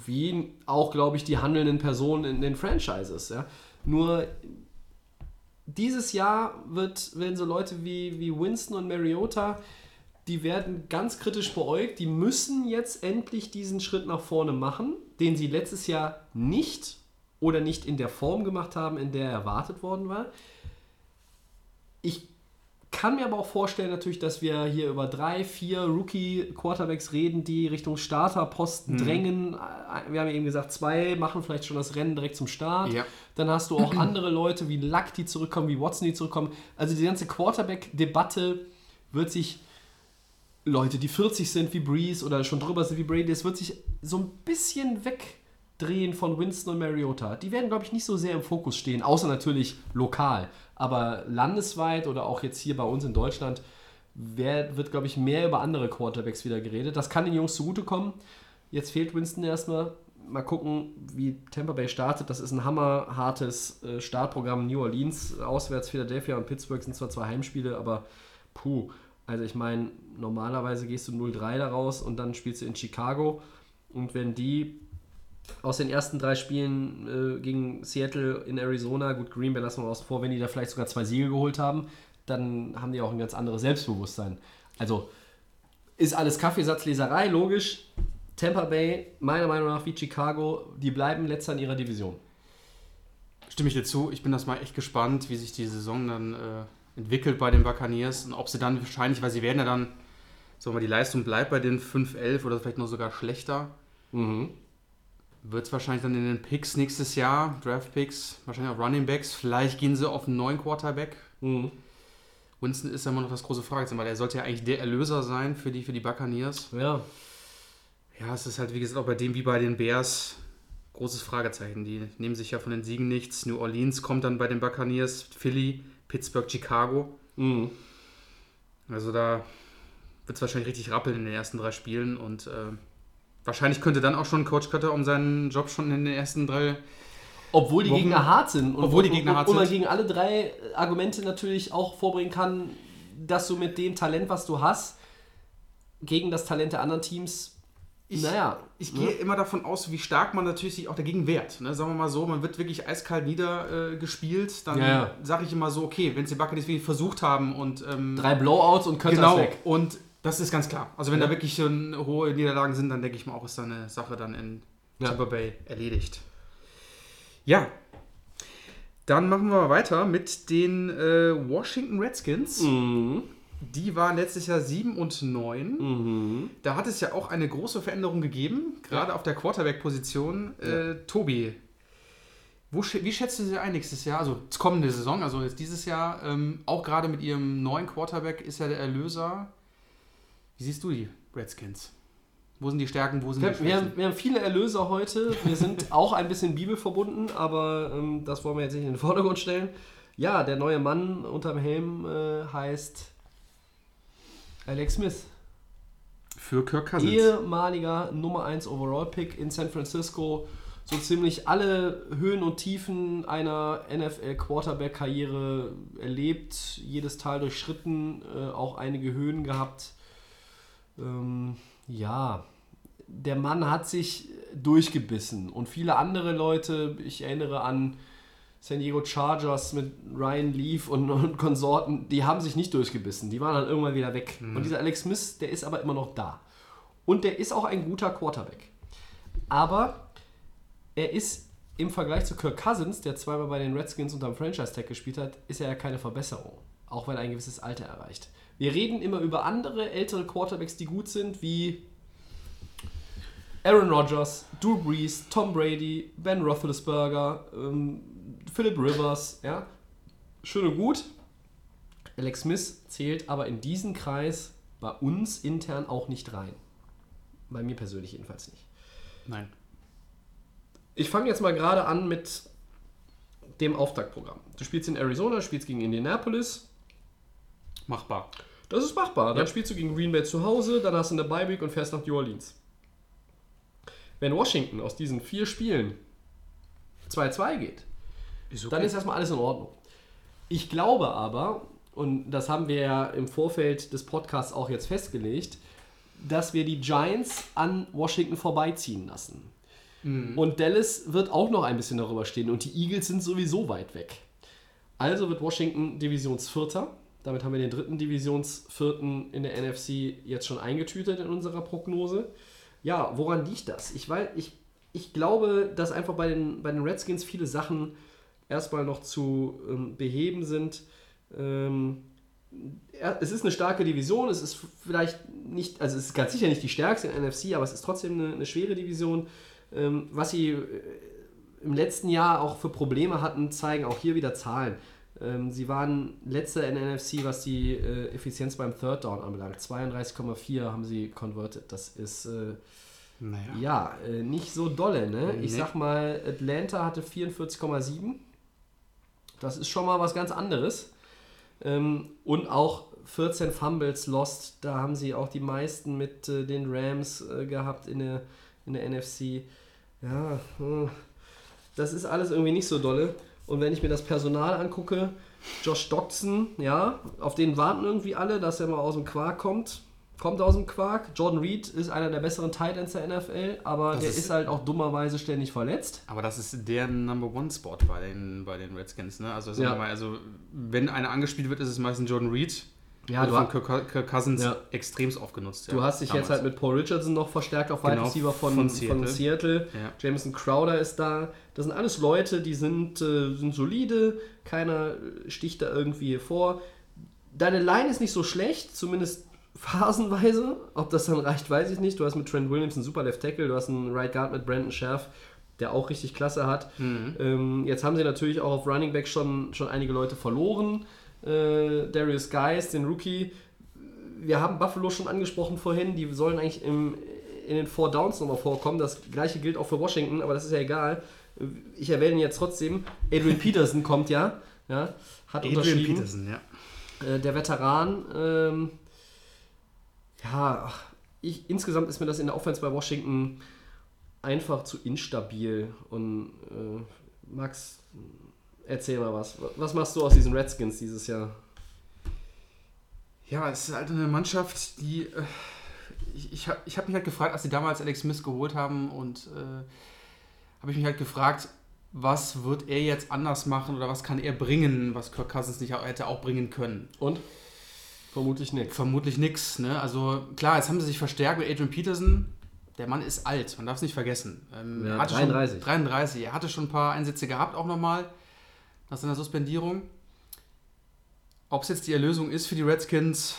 wie auch, glaube ich, die handelnden Personen in den Franchises. Ja? Nur dieses Jahr wird, werden so Leute wie, wie Winston und Mariota, die werden ganz kritisch beäugt. Die müssen jetzt endlich diesen Schritt nach vorne machen, den sie letztes Jahr nicht oder nicht in der Form gemacht haben, in der er erwartet worden war. Ich kann mir aber auch vorstellen, natürlich, dass wir hier über drei, vier Rookie-Quarterbacks reden, die Richtung Starterposten Mhm. drängen. Wir haben ja eben gesagt, zwei machen vielleicht schon das Rennen direkt zum Start. Ja. Dann hast du auch andere Leute wie Luck, die zurückkommen, wie Watson, die zurückkommen. Also die ganze Quarterback-Debatte wird sich Leute, die 40 sind wie Breeze oder schon drüber sind wie Brady, es wird sich so ein bisschen wegdrehen von Winston und Mariota. Die werden, glaube ich, nicht so sehr im Fokus stehen, außer natürlich lokal. Aber landesweit oder auch jetzt hier bei uns in Deutschland wird, glaube ich, mehr über andere Quarterbacks wieder geredet. Das kann den Jungs zugutekommen. Jetzt fehlt Winston erstmal. Mal gucken, wie Tampa Bay startet. Das ist ein hammerhartes äh, Startprogramm. New Orleans, auswärts Philadelphia und Pittsburgh sind zwar zwei Heimspiele, aber puh. Also ich meine, normalerweise gehst du 0-3 daraus und dann spielst du in Chicago. Und wenn die aus den ersten drei Spielen äh, gegen Seattle in Arizona, gut, Green Bay lassen wir außen vor, wenn die da vielleicht sogar zwei Siege geholt haben, dann haben die auch ein ganz anderes Selbstbewusstsein. Also ist alles Kaffeesatzleserei, logisch. Tampa Bay, meiner Meinung nach wie Chicago, die bleiben letzter in ihrer Division. Stimme ich dir zu. Ich bin das mal echt gespannt, wie sich die Saison dann äh, entwickelt bei den Buccaneers und ob sie dann wahrscheinlich, weil sie werden ja dann, sagen wir mal, die Leistung bleibt bei den 5-11 oder vielleicht noch sogar schlechter. Wird es wahrscheinlich dann in den Picks nächstes Jahr, Draft-Picks, wahrscheinlich auch Running Backs, vielleicht gehen sie auf einen neuen Quarterback. Mhm. Winston ist ja immer noch das große Fragezeichen, weil er sollte ja eigentlich der Erlöser sein für die, für die Buccaneers. Ja, Ja, es ist halt, wie gesagt, auch bei dem wie bei den Bears großes Fragezeichen. Die nehmen sich ja von den Siegen nichts. New Orleans kommt dann bei den Buccaneers, Philly, Pittsburgh, Chicago. mhm. Also da wird es wahrscheinlich richtig rappeln in den ersten drei Spielen und äh, wahrscheinlich könnte dann auch schon Coach Cutter um seinen Job schon in den ersten drei. Obwohl die Wochen- Gegner hart sind. Und, Obwohl die Gegner hart und, und man sind. gegen alle drei Argumente natürlich auch vorbringen kann, dass du mit dem Talent, was du hast, gegen das Talent der anderen Teams, Ich- naja, Ich ne? gehe immer davon aus, wie stark man natürlich sich auch dagegen wehrt. Ne? Sagen wir mal so, man wird wirklich eiskalt niedergespielt. Äh, dann Ja, sage ich immer so, okay, wenn es die Buccaneers wirklich versucht haben und ähm, drei Blowouts und Kötter Genau, weg. und das ist ganz klar. Also wenn Ja. da wirklich schon hohe Niederlagen sind, dann denke ich mal auch, ist da eine Sache dann in Ja. Tampa Bay erledigt. Ja. Dann machen wir weiter mit den äh, Washington Redskins. Mhm. Die waren letztes Jahr 7 und 9. Da hat es ja auch eine große Veränderung gegeben, gerade auf der Quarterback-Position. Äh, Tobi, wo, wie schätzt du sie ein nächstes Jahr? Also kommende Saison, also jetzt dieses Jahr, ähm, auch gerade mit ihrem neuen Quarterback ist ja der Erlöser. Wie siehst du die Redskins? Wo sind die Stärken, wo sind die Wir, wir, haben, Schwächen? wir haben viele Erlöser heute. Wir sind auch ein bisschen bibelverbunden, aber ähm, das wollen wir jetzt nicht in den Vordergrund stellen. Ja, der neue Mann unterm Helm äh, heißt Alex Smith. Für Kirk Cousins. Ehemaliger Nummer 1 Overall-Pick in San Francisco. So ziemlich alle Höhen und Tiefen einer NFL-Quarterback-Karriere erlebt, jedes Tal durchschritten, äh, auch einige Höhen gehabt. Ähm, ja, der Mann hat sich durchgebissen und viele andere Leute, ich erinnere an San Diego Chargers mit Ryan Leaf und, und Konsorten, die haben sich nicht durchgebissen, die waren dann irgendwann wieder weg. Und dieser Alex Smith, der ist aber immer noch da. Und der ist auch ein guter Quarterback. Aber er ist im Vergleich zu Kirk Cousins, der zweimal bei den Redskins unterm Franchise-Tag gespielt hat, ist er ja keine Verbesserung. Auch wenn er ein gewisses Alter erreicht. Wir reden immer über andere ältere Quarterbacks, die gut sind, wie Aaron Rodgers, Drew Brees, Tom Brady, Ben Roethlisberger, ähm, Philip Rivers, ja. Schön und gut. Alex Smith zählt aber in diesen Kreis bei uns intern auch nicht rein. Bei mir persönlich jedenfalls nicht. Nein. Ich fange jetzt mal gerade an mit dem Auftaktprogramm. Du spielst in Arizona, spielst gegen Indianapolis. Machbar. Das ist machbar. Dann Ja. spielst du gegen Green Bay zu Hause, dann hast du eine Bye Week und fährst nach New Orleans. Wenn Washington aus diesen vier Spielen 2-2 geht, Ist dann ist erstmal alles in Ordnung. Ich glaube aber, und das haben wir ja im Vorfeld des Podcasts auch jetzt festgelegt, dass wir die Giants an Washington vorbeiziehen lassen. Und Dallas wird auch noch ein bisschen darüber stehen und die Eagles sind sowieso weit weg. Also wird Washington Divisionsvierter. Damit haben wir den dritten Divisionsvierten in der NFC jetzt schon eingetütet in unserer Prognose. Ja, woran liegt das? Ich, weiß, ich, ich glaube, dass einfach bei den, bei den Redskins viele Sachen erstmal noch zu ähm, beheben sind. Ähm, es ist eine starke Division, es ist vielleicht nicht, also es ist ganz sicher nicht die stärkste in NFC, aber es ist trotzdem eine, eine schwere Division. Ähm, was sie äh, im letzten Jahr auch für Probleme hatten, zeigen auch hier wieder Zahlen. Ähm, sie waren letzter in NFC, was die äh, Effizienz beim Third Down anbelangt. 32,4 haben sie converted. Das ist äh, Naja. ja äh, nicht so dolle. Ne? Ich Nee. sag mal, Atlanta hatte 44,7. Das ist schon mal was ganz anderes. Ähm, und auch 14 Fumbles lost. Da haben sie auch die meisten mit äh, den Rams äh, gehabt in der, in der NFC. Ja, äh, das ist alles irgendwie nicht so dolle. Und wenn ich mir das Personal angucke, Josh Doxson, ja, auf den warten irgendwie alle, dass er mal aus dem Quark kommt. Kommt aus dem Quark. Jordan Reed ist einer der besseren Tight Ends der NFL, aber Das der ist- ist, halt auch dummerweise ständig verletzt. Aber das ist der Number One Spot bei den, bei den Redskins. Ne? Also, Ja. mal, also, wenn einer angespielt wird, ist es meistens Jordan Reed. Ja, du, von Kirk, Kirk Cousins Ja. extremst oft genutzt. du ja, hast dich jetzt damals. halt mit Paul Richardson noch verstärkt auf Wide Genau, Receiver von, von von Seattle. Seattle. Ja. Jameson Crowder ist da. Das sind alles Leute, die sind, äh, sind solide. Keiner sticht da irgendwie hervor. Deine Line ist nicht so schlecht, zumindest phasenweise. Ob das dann reicht, weiß ich nicht. Du hast mit Trent Williams einen super Left Tackle, du hast einen Right Guard mit Brandon Scherf, der auch richtig klasse hat. Ähm, jetzt haben sie natürlich auch auf Running Back schon, schon einige Leute verloren. Äh, Darius Geist, den Rookie. Wir haben Buffalo schon angesprochen vorhin, die sollen eigentlich im, in den Four Downs nochmal vorkommen. Das gleiche gilt auch für Washington, aber das ist ja egal. Ich erwähne ihn jetzt trotzdem. Adrian Peterson kommt ja, ja hat Adrian unterschrieben. Peterson, ja. Äh, der Veteran, ähm, ja, ich, insgesamt ist mir das in der Offense bei Washington einfach zu instabil. Und äh, Max, erzähl mal was. Was machst du aus diesen Redskins dieses Jahr? Ja, es ist halt eine Mannschaft, die. Äh, ich ich habe ich hab mich halt gefragt, als sie damals Alex Smith geholt haben, und äh, habe ich mich halt gefragt, was wird er jetzt anders machen oder was kann er bringen, was Kirk Cousins nicht hätte auch bringen können. Und? Vermutlich nichts. Vermutlich nichts. Ne? Also klar, jetzt haben sie sich verstärkt mit Adrian Peterson. der Mann ist alt, man darf es nicht vergessen. Ähm, Ja, er hatte 33. Schon 33. Er hatte schon ein paar Einsätze gehabt, auch nochmal, nach seiner Suspendierung. Ob es jetzt die Erlösung ist für die Redskins,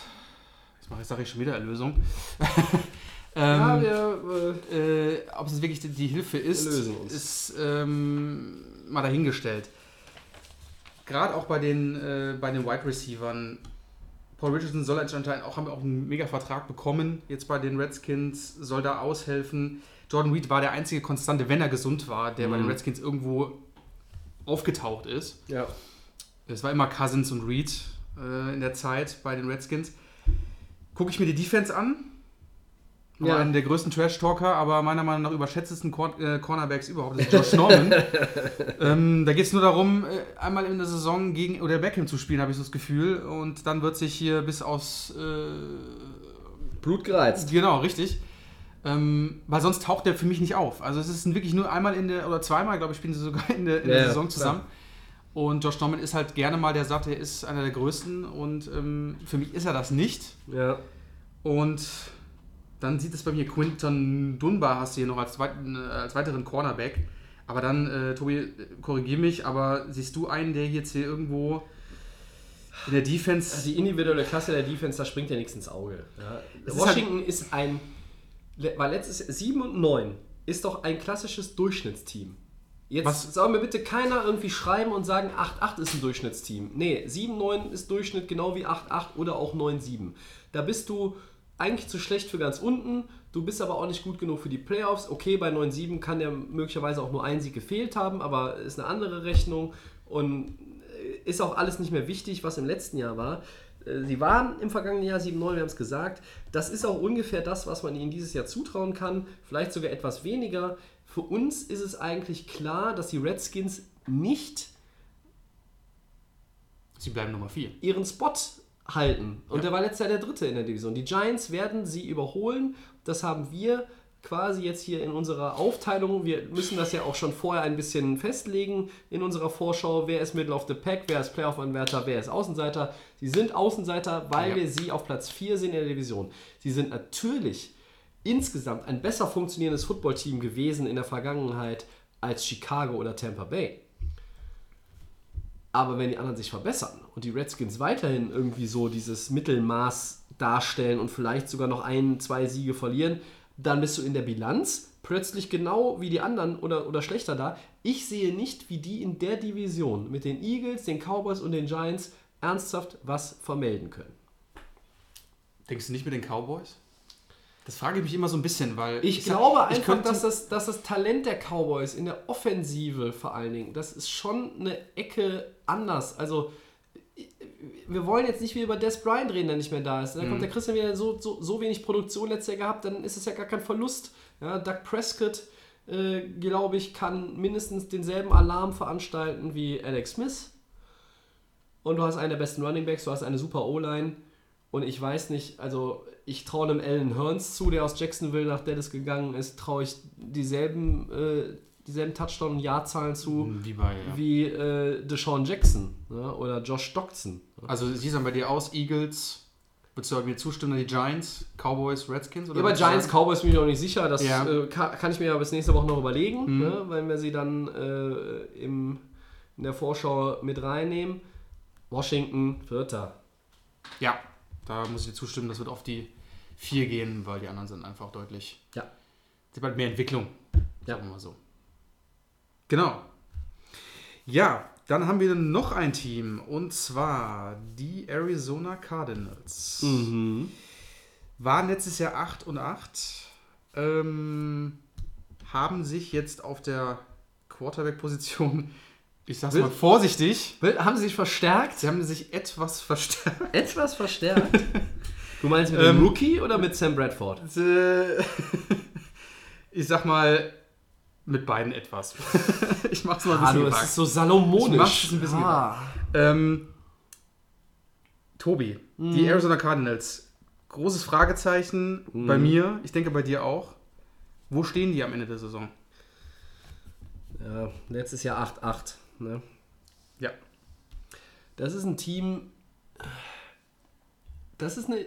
jetzt mache ich, sage ich schon wieder Erlösung. ähm, Ja, wir, äh, äh, ob es wirklich die, die Hilfe ist, ist ähm, mal dahingestellt. Gerade auch bei den, äh, bei den Wide Receivern. Paul Richardson soll anscheinend auch, haben wir auch einen Mega-Vertrag bekommen, jetzt bei den Redskins, soll da aushelfen. Jordan Reed war der einzige Konstante, wenn er gesund war, der bei den Mhm. Redskins irgendwo aufgetaucht ist. ja. Es war immer Cousins und Reed äh, in der Zeit bei den Redskins. Gucke ich mir die Defense an. Ja. Einen der größten Trash-Talker, aber meiner Meinung nach überschätztesten Cor äh, Cornerbacks überhaupt. Das ist Josh Norman. ähm, da geht es nur darum, äh, einmal in der Saison gegen oder Beckham zu spielen, habe ich so das Gefühl. Und dann wird sich hier bis aufs. Äh, Blut gereizt. genau, richtig. Ähm, weil sonst taucht der für mich nicht auf. Also es ist wirklich nur einmal in der, oder zweimal, glaube ich, spielen sie sogar in der, in Ja, der Saison klar. zusammen. Und Josh Norman ist halt gerne mal, der sagt, er ist einer der Größten und ähm, für mich ist er das nicht. Ja. Und dann sieht es bei mir Quinton Dunbar hast du hier noch als, zweiten, als weiteren Cornerback. Aber dann, äh, Tobi, äh, korrigier mich, aber siehst du einen, der jetzt hier irgendwo in der Defense. Die individuelle Klasse der Defense, da springt ja nichts ins Auge. Ja. Es ist Washington ist, ein, war letztes Jahr 7 und 9, ist doch ein klassisches Durchschnittsteam. Jetzt Was- soll mir bitte keiner irgendwie schreiben und sagen, 8-8 ist ein Durchschnittsteam. Nee, 7-9 ist Durchschnitt genau wie 8-8 oder auch 9-7. Da bist du eigentlich zu schlecht für ganz unten, du bist aber auch nicht gut genug für die Playoffs. Okay, bei 9-7 kann der möglicherweise auch nur ein Sieg gefehlt haben, aber ist eine andere Rechnung und äh, ist auch alles nicht mehr wichtig, was im letzten Jahr war. Äh, Sie waren im vergangenen Jahr 7-9, wir haben es gesagt. Das ist auch ungefähr das, was man ihnen dieses Jahr zutrauen kann. Vielleicht sogar etwas weniger. Für uns ist es eigentlich klar, dass die Redskins nicht Sie bleiben Nummer 4. ihren Spot halten. Und Ja. der war letztes Jahr der dritte in der Division. Die Giants werden sie überholen. Das haben wir quasi jetzt hier in unserer Aufteilung. Wir müssen das ja auch schon vorher ein bisschen festlegen in unserer Vorschau. Wer ist Middle of the Pack, wer ist Playoff-Anwärter, wer ist Außenseiter. Sie sind Außenseiter, weil Ja. wir sie auf Platz 4 sehen in der Division. Sie sind natürlich insgesamt ein besser funktionierendes Footballteam gewesen in der Vergangenheit als Chicago oder Tampa Bay. Aber wenn die anderen sich verbessern und die Redskins weiterhin irgendwie so dieses Mittelmaß darstellen und vielleicht sogar noch ein, zwei Siege verlieren, dann bist du in der Bilanz plötzlich genau wie die anderen oder, oder schlechter da. Ich sehe nicht, wie die in der Division mit den Eagles, den Cowboys und den Giants ernsthaft was vermelden können. Denkst du nicht mit den Cowboys? Das frage ich mich immer so ein bisschen, weil. Ich, sag, glaube ich einfach, könnte- dass, das, dass das Talent der Cowboys in der Offensive vor allen Dingen, das ist schon eine Ecke anders. Also, wir wollen jetzt nicht wieder über Des Bryant reden, der nicht mehr da ist. Dann Mhm. kommt der Christian wieder so, so, so wenig Produktion letztes Jahr gehabt, dann ist es ja gar kein Verlust. Ja, Doug Prescott, äh, glaube ich, kann mindestens denselben Alarm veranstalten wie Alex Smith. Und du hast einen der besten Running Backs, du hast eine super O-Line. Und ich weiß nicht, also ich traue einem Alan Hearns zu, der aus Jacksonville nach Dallas gegangen ist, traue ich dieselben, äh, dieselben Touchdown- und Jahrzahlen zu Wie bei. Ja. wie äh, Deshaun Jackson ne? oder Josh Stockton. Also, sie sagen bei dir aus, Eagles. Würdest du mir zustimmen, die Giants, Cowboys, Redskins? Oder Ja, bei Giants, sagen- Cowboys bin ich noch nicht sicher. Das Ja. äh, kann, kann ich mir ja bis nächste Woche noch überlegen, Mhm. ne? weil wir sie dann äh, im, in der Vorschau mit reinnehmen. Washington, Vierter. Ja, da muss ich dir zustimmen, das wird auf die 4 gehen, weil die anderen sind einfach deutlich. Ja. Sie hat mehr Entwicklung. Ja. Sagen wir mal so. Genau. Ja, dann haben wir noch ein Team und zwar die Arizona Cardinals. Mhm. Waren letztes Jahr 8 und 8. Ähm, haben sich jetzt auf der Quarterback-Position, ich sag's Will- mal vorsichtig, Haben sie sich verstärkt? sie haben sich etwas verstärkt. Etwas verstärkt. Du meinst mit dem Ähm, Rookie oder mit Sam Bradford? Ich sag mal, mit beiden etwas. ich mach's mal ein Ah, bisschen du, es gewagt. ist so salomonisch. Ich mach's ein bisschen ah. ähm, Tobi, Mhm. die Arizona Cardinals. Großes Fragezeichen bei Mhm. mir, ich denke bei dir auch. Wo stehen die am Ende der Saison? Ja, letztes Jahr 8-8. Ne? Ja. Das ist ein Team. Das ist eine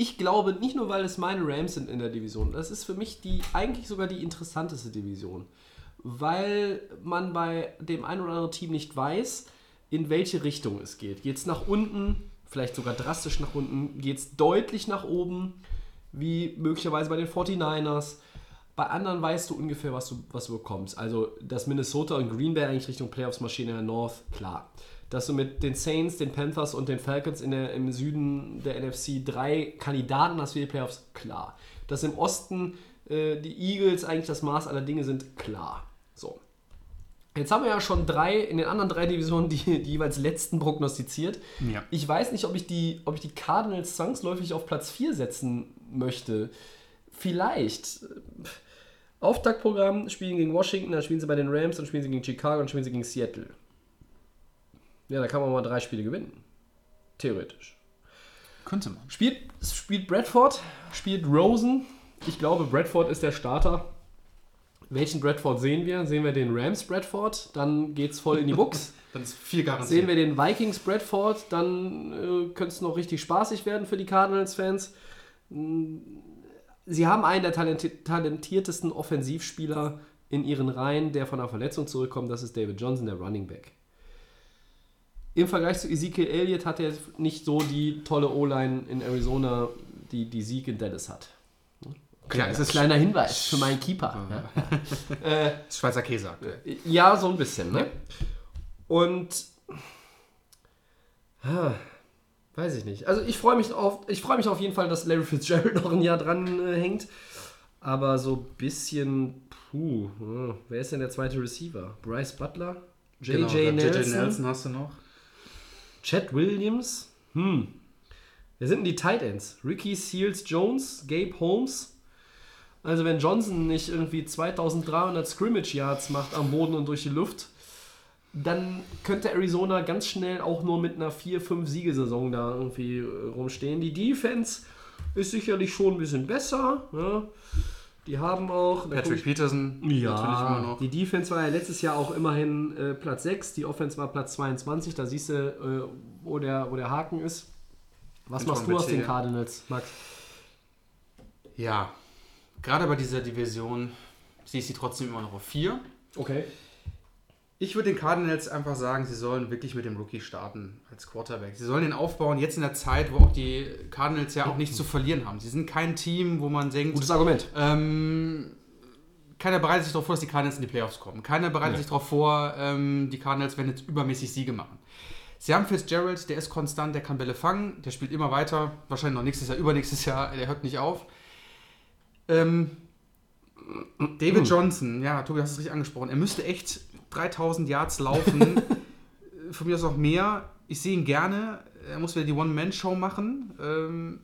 ich glaube, nicht nur, weil es meine Rams sind in der Division, das ist für mich die eigentlich sogar die interessanteste Division. Weil man bei dem einen oder anderen Team nicht weiß, in welche Richtung es geht. Geht es nach unten, vielleicht sogar drastisch nach unten, geht es deutlich nach oben, wie möglicherweise bei den 49ers. Bei anderen weißt du ungefähr, was du, was du bekommst. Also, dass Minnesota und Green Bay eigentlich Richtung Playoffs-Maschine North, klar. Dass du mit den Saints, den Panthers und den Falcons in der, im Süden der NFC drei Kandidaten hast für die Playoffs, klar. Dass im Osten äh, die Eagles eigentlich das Maß aller Dinge sind, klar. So. Jetzt haben wir ja schon drei, in den anderen drei Divisionen die, die jeweils letzten prognostiziert. Ja. Ich weiß nicht, ob ich, die, ob ich die Cardinals zwangsläufig auf Platz 4 setzen möchte. Vielleicht. Auftaktprogramm spielen gegen Washington, dann spielen sie bei den Rams, dann spielen sie gegen Chicago, dann spielen sie gegen Seattle. Ja, da kann man mal drei Spiele gewinnen. Theoretisch. Könnte man. Spielt, spielt Bradford, spielt Rosen. Ich glaube, Bradford ist der Starter. Welchen Bradford sehen wir? Sehen wir den Rams Bradford, dann geht's voll in die Buchs. Dann ist viel garantiert. Sehen wir den Vikings Bradford, dann äh, könnte es noch richtig spaßig werden für die Cardinals-Fans. Sie haben einen der talenti talentiertesten Offensivspieler in ihren Reihen, der von einer Verletzung zurückkommt. Das ist David Johnson, der Running Back. Im Vergleich zu Ezekiel Elliott hat er nicht so die tolle O-Line in Arizona, die die Sieg in Dallas hat. Klar, das es ist ein kleiner Hinweis für meinen Keeper. Ja. äh, Schweizer Käse. aktuell. ja, so ein bisschen. Ne? Und ah, weiß ich nicht. Also ich freue mich auf, ich freue mich auf jeden Fall, dass Larry Fitzgerald noch ein Jahr dran äh, hängt. Aber so ein bisschen, puh, hm, wer ist denn der zweite Receiver? Bryce Butler, JJ Genau, Nelson, Nelson hast du noch. Chad Williams. Hm. Wer sind denn die Tight Ends? Ricky Seals Jones, Gabe Holmes. Also wenn Johnson nicht irgendwie 2300 Scrimmage Yards macht am Boden und durch die Luft, dann könnte Arizona ganz schnell auch nur mit einer 4-5 Siegesaison da irgendwie rumstehen. Die Defense ist sicherlich schon ein bisschen besser. Ja. Die haben auch. Patrick Peterson. natürlich immer ja, noch. die Defense war ja letztes Jahr auch immerhin äh, Platz 6, die Offense war Platz 22, da siehst du, äh, wo, der, wo der Haken ist. Was machst du aus den. Cardinals, Max? Ja, gerade bei dieser Division sehe ich sie trotzdem immer noch auf 4. Okay. Ich würde den Cardinals einfach sagen, sie sollen wirklich mit dem Rookie starten als Quarterback. Sie sollen ihn aufbauen, jetzt in der Zeit, wo auch die Cardinals ja auch nichts zu verlieren haben. Sie sind kein Team, wo man denkt, Gutes Argument. ähm, keiner bereitet sich darauf vor, dass die Cardinals in die Playoffs kommen. Keiner bereitet Nee. sich darauf vor, ähm, die Cardinals werden jetzt übermäßig Siege machen. Sie haben Fitzgerald, der ist konstant, der kann Bälle fangen, der spielt immer weiter, wahrscheinlich noch nächstes Jahr, übernächstes Jahr, der hört nicht auf. Ähm, David Johnson, ja, Tobi, hast es richtig angesprochen, er müsste echt 3000 Yards laufen, von mir aus auch mehr. Ich sehe ihn gerne, er muss wieder die One-Man-Show machen. Ähm,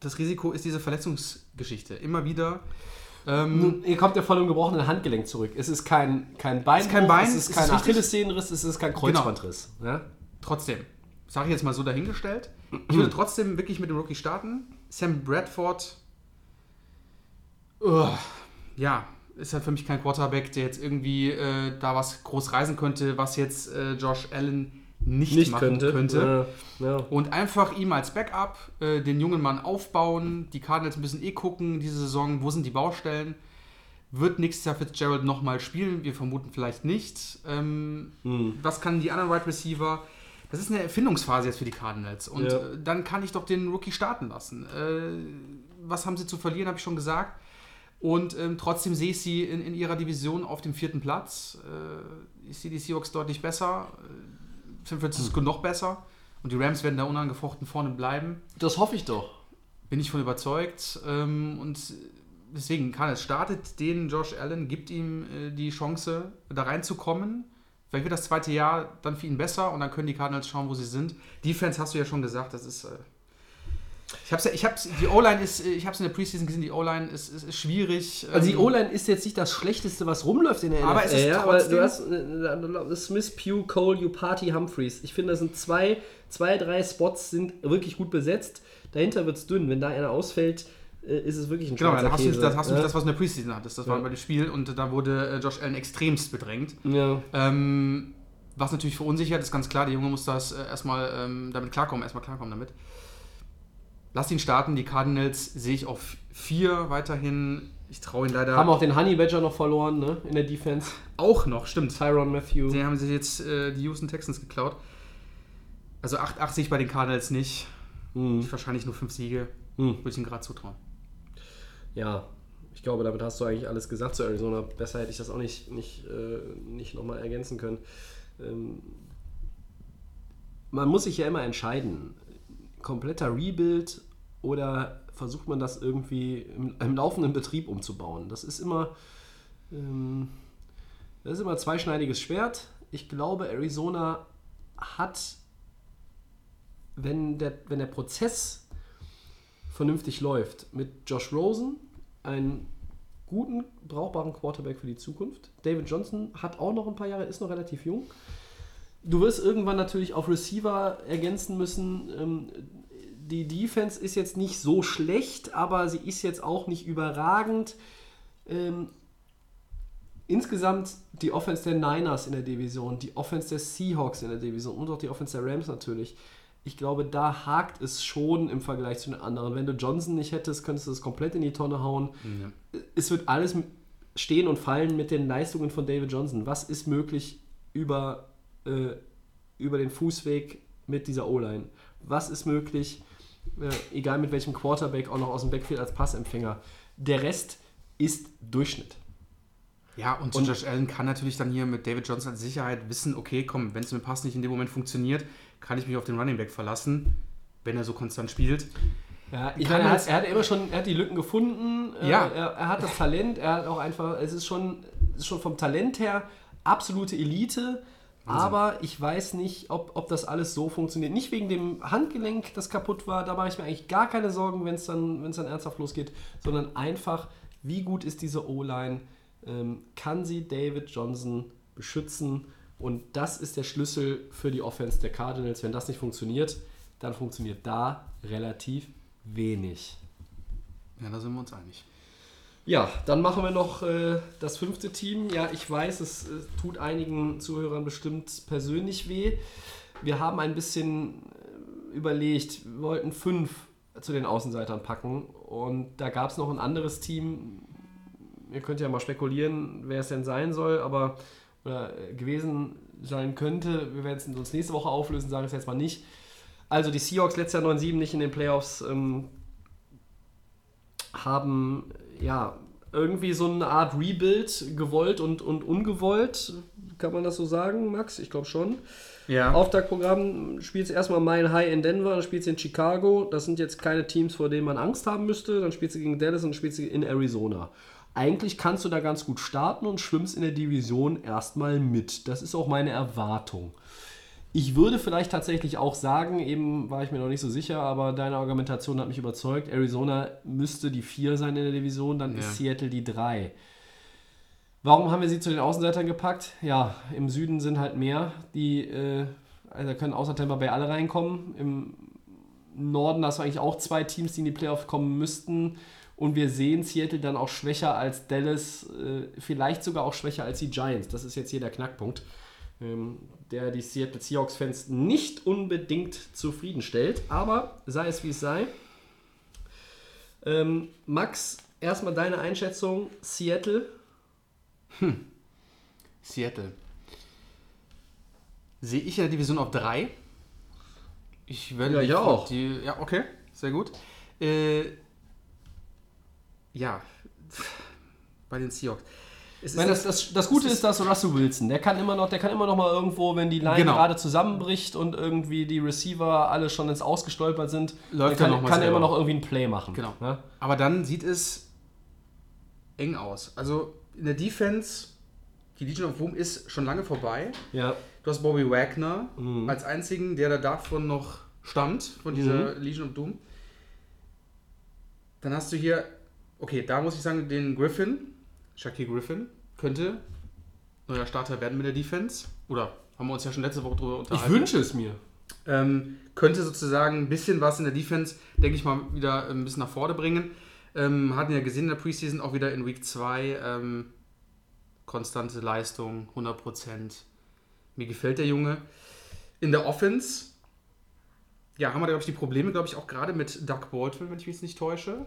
das Risiko ist diese Verletzungsgeschichte. Immer wieder. Ähm, Nun, Hier kommt er von einem gebrochenen Handgelenk zurück. Es ist kein, kein Bein, ist kein Bein, es es ist kein. Achillessehnenriss, es ist kein Kreuzbandriss. Ja? trotzdem, sage ich jetzt mal so dahingestellt. Ich würde trotzdem wirklich mit dem Rookie starten. Sam Bradford, uh, ja, ist halt für mich kein Quarterback, der jetzt irgendwie äh, da was groß reisen könnte, was jetzt äh, Josh Allen nicht, Nicht machen könnte. könnte. Ja, ja. Und einfach ihm als Backup äh, den jungen Mann aufbauen. Die Cardinals müssen eh gucken, diese Saison, wo sind die Baustellen. Wird nächstes Jahr Fitzgerald nochmal spielen? Wir vermuten vielleicht nicht. Ähm, Hm. Was kann die anderen Wide Receiver? Das ist eine Erfindungsphase jetzt für die Cardinals. Und Ja. äh, dann kann ich doch den Rookie starten lassen. Äh, was haben sie zu verlieren, habe ich schon gesagt. Und ähm, trotzdem sehe ich sie in, in ihrer Division auf dem vierten Platz. Äh, ich sehe die Seahawks deutlich besser. Äh, San Francisco noch besser. Und die Rams werden da unangefochten vorne bleiben. Das hoffe ich doch. Bin ich von überzeugt. Ähm, und deswegen kann es startet den Josh Allen, gibt ihm äh, die Chance, da reinzukommen. Vielleicht wird das zweite Jahr dann für ihn besser und dann können die Cardinals schauen, wo sie sind. Defense hast du ja schon gesagt, das ist. Äh, ich hab's ich hab's, die O-Line ist, äh, ich hab's in der Preseason gesehen, die O-Line ist, ist, ist schwierig. Also die Ähm, O-Line ist jetzt nicht das Schlechteste, was rumläuft in der Aber NFL. es ist ja, aber trotzdem- du hast äh, Smith, Pugh, Cole, Upati, Humphreys. Ich finde, das sind zwei, zwei, drei Spots sind wirklich gut besetzt. Dahinter wird es dünn. Wenn da einer ausfällt, äh, ist es wirklich ein Genau, dann hast du, das, hast du ja. nicht das, was du in der Preseason hattest. Das war Ja. bei dem Spiel und da wurde äh, Josh Allen extremst bedrängt. ja. Ähm, was natürlich verunsichert, ist ganz klar, der Junge muss das äh, erstmal ähm, damit klarkommen, erstmal klarkommen damit. Lass ihn starten. Die Cardinals sehe ich auf vier weiterhin. Ich traue ihn leider Haben auch den Honey Badger noch verloren, ne? In der Defense. auch noch, stimmt. Tyron Matthew. Den haben sie jetzt äh, die Houston Texans geklaut. Also 8-8 sehe ich bei den Cardinals nicht. Hm. Wahrscheinlich nur fünf Siege. Hm. Würde ich ihm gerade zutrauen. Ja, ich glaube, damit hast du eigentlich alles gesagt zu Arizona. Besser hätte ich das auch nicht, nicht, äh, nicht nochmal ergänzen können. Ähm, man muss sich ja immer entscheiden, kompletter Rebuild oder versucht man das irgendwie im, im laufenden Betrieb umzubauen. Das ist immer, ähm, das ist immer ein zweischneidiges Schwert. Ich glaube, Arizona hat, wenn der, wenn der Prozess vernünftig läuft, mit Josh Rosen einen guten, brauchbaren Quarterback für die Zukunft. David Johnson hat auch noch ein paar Jahre, ist noch relativ jung. Du wirst irgendwann natürlich auf Receiver ergänzen müssen. Ähm, die Defense ist jetzt nicht so schlecht, aber sie ist jetzt auch nicht überragend. Ähm, insgesamt die Offense der Niners in der Division, die Offense der Seahawks in der Division und auch die Offense der Rams natürlich. Ich glaube, da hakt es schon im Vergleich zu den anderen. Wenn du Johnson nicht hättest, könntest du das komplett in die Tonne hauen. Es wird alles stehen und fallen mit den Leistungen von David Johnson. Was ist möglich über, äh, über den Fußweg mit dieser O-Line? Was ist möglich, äh, egal mit welchem Quarterback, auch noch aus dem Backfield als Passempfänger? Der Rest ist Durchschnitt. Ja, und, Und- Josh Allen kann natürlich dann hier mit David Johnson als Sicherheit wissen, okay, komm, wenn es mit Pass nicht in dem Moment funktioniert, kann ich mich auf den Running Back verlassen, wenn er so konstant spielt. Ja, ich meine, er hat, er hat immer schon, er hat die Lücken gefunden. äh, Ja. Er, er hat das Talent, er hat auch einfach, es ist schon, es ist schon vom Talent her absolute Elite. Aber ich weiß nicht, ob, ob das alles so funktioniert. Nicht wegen dem Handgelenk, das kaputt war, da mache ich mir eigentlich gar keine Sorgen, wenn es dann, wenn's dann ernsthaft losgeht, sondern einfach, wie gut ist diese O-Line? Ähm, kann sie David Johnson beschützen? Und das ist der Schlüssel für die Offense der Cardinals. Wenn das nicht funktioniert, dann funktioniert da relativ wenig. Ja, da sind wir uns einig. Ja, dann machen wir noch äh, das fünfte Team. Ja, ich weiß, es äh, tut einigen Zuhörern bestimmt persönlich weh. Wir haben ein bisschen äh, überlegt, wir wollten fünf zu den Außenseitern packen und da gab es noch ein anderes Team. Ihr könnt ja mal spekulieren, wer es denn sein soll, aber oder äh, gewesen sein könnte. Wir werden es uns nächste Woche auflösen, sagen es jetzt mal nicht. Also die Seahawks letztes Jahr 9-7 nicht in den Playoffs. Ähm, haben ja irgendwie so eine Art Rebuild gewollt und, und ungewollt. Kann man das so sagen, Max? Ich glaube schon. Ja. Auftaktprogramm spielst du erstmal Mile High in Denver, dann spielst du in Chicago. Das sind jetzt keine Teams, vor denen man Angst haben müsste. Dann spielst du gegen Dallas und dann spielst du in Arizona. Eigentlich kannst du da ganz gut starten und schwimmst in der Division erstmal mit. Das ist auch meine Erwartung. Ich würde vielleicht tatsächlich auch sagen, eben war ich mir noch nicht so sicher, aber deine Argumentation hat mich überzeugt. Arizona müsste die 4 sein in der Division, dann Ja. ist Seattle die 3. Warum haben wir sie zu den Außenseitern gepackt? Ja, im Süden sind halt mehr, die äh, also da können außer Tampa Bay alle reinkommen. Im Norden hast du eigentlich auch zwei Teams, die in die Playoffs kommen müssten. Und wir sehen Seattle dann auch schwächer als Dallas, äh, vielleicht sogar auch schwächer als die Giants. Das ist jetzt hier der Knackpunkt, ähm, der die Seattle Seahawks-Fans nicht unbedingt zufriedenstellt. Aber sei es wie es sei. Ähm, Max, erstmal deine Einschätzung. Seattle. Seattle. Sehe ich in der Division auf 3. Ich werde Ja, ich auch. Die, ja, okay, sehr gut. Äh, ja, bei den Seahawks. Es Ich meine, das, das, das Gute ist, dass Russell Wilson, der kann immer noch, der kann immer noch mal irgendwo, wenn die Line Genau. gerade zusammenbricht und irgendwie die Receiver alle schon ins Ausgestolpert sind, Läuft dann er kann, noch mal kann er immer noch irgendwie ein Play machen. Genau. Ja? Aber dann sieht es eng aus. Also in der Defense, die Legion of Boom ist schon lange vorbei. ja. Du hast Bobby Wagner Mhm. als einzigen, der da davon noch stammt, von dieser Mhm. Legion of Doom. Dann hast du hier, okay, da muss ich sagen, den Griffin, Shaquille Griffin, könnte neuer Starter werden mit der Defense. Oder haben wir uns ja schon letzte Woche drüber Ich unterhalten. wünsche es mir. Ähm, könnte sozusagen ein bisschen was in der Defense, denke ich mal, wieder ein bisschen nach vorne bringen. Ähm, hatten ja gesehen in der Preseason auch wieder in Week 2 ähm, konstante Leistung, 100%. Mir gefällt der Junge. In der Offense ja, haben wir, glaube ich, die Probleme, glaube ich, auch gerade mit Doug Baldwin, wenn ich mich jetzt nicht täusche.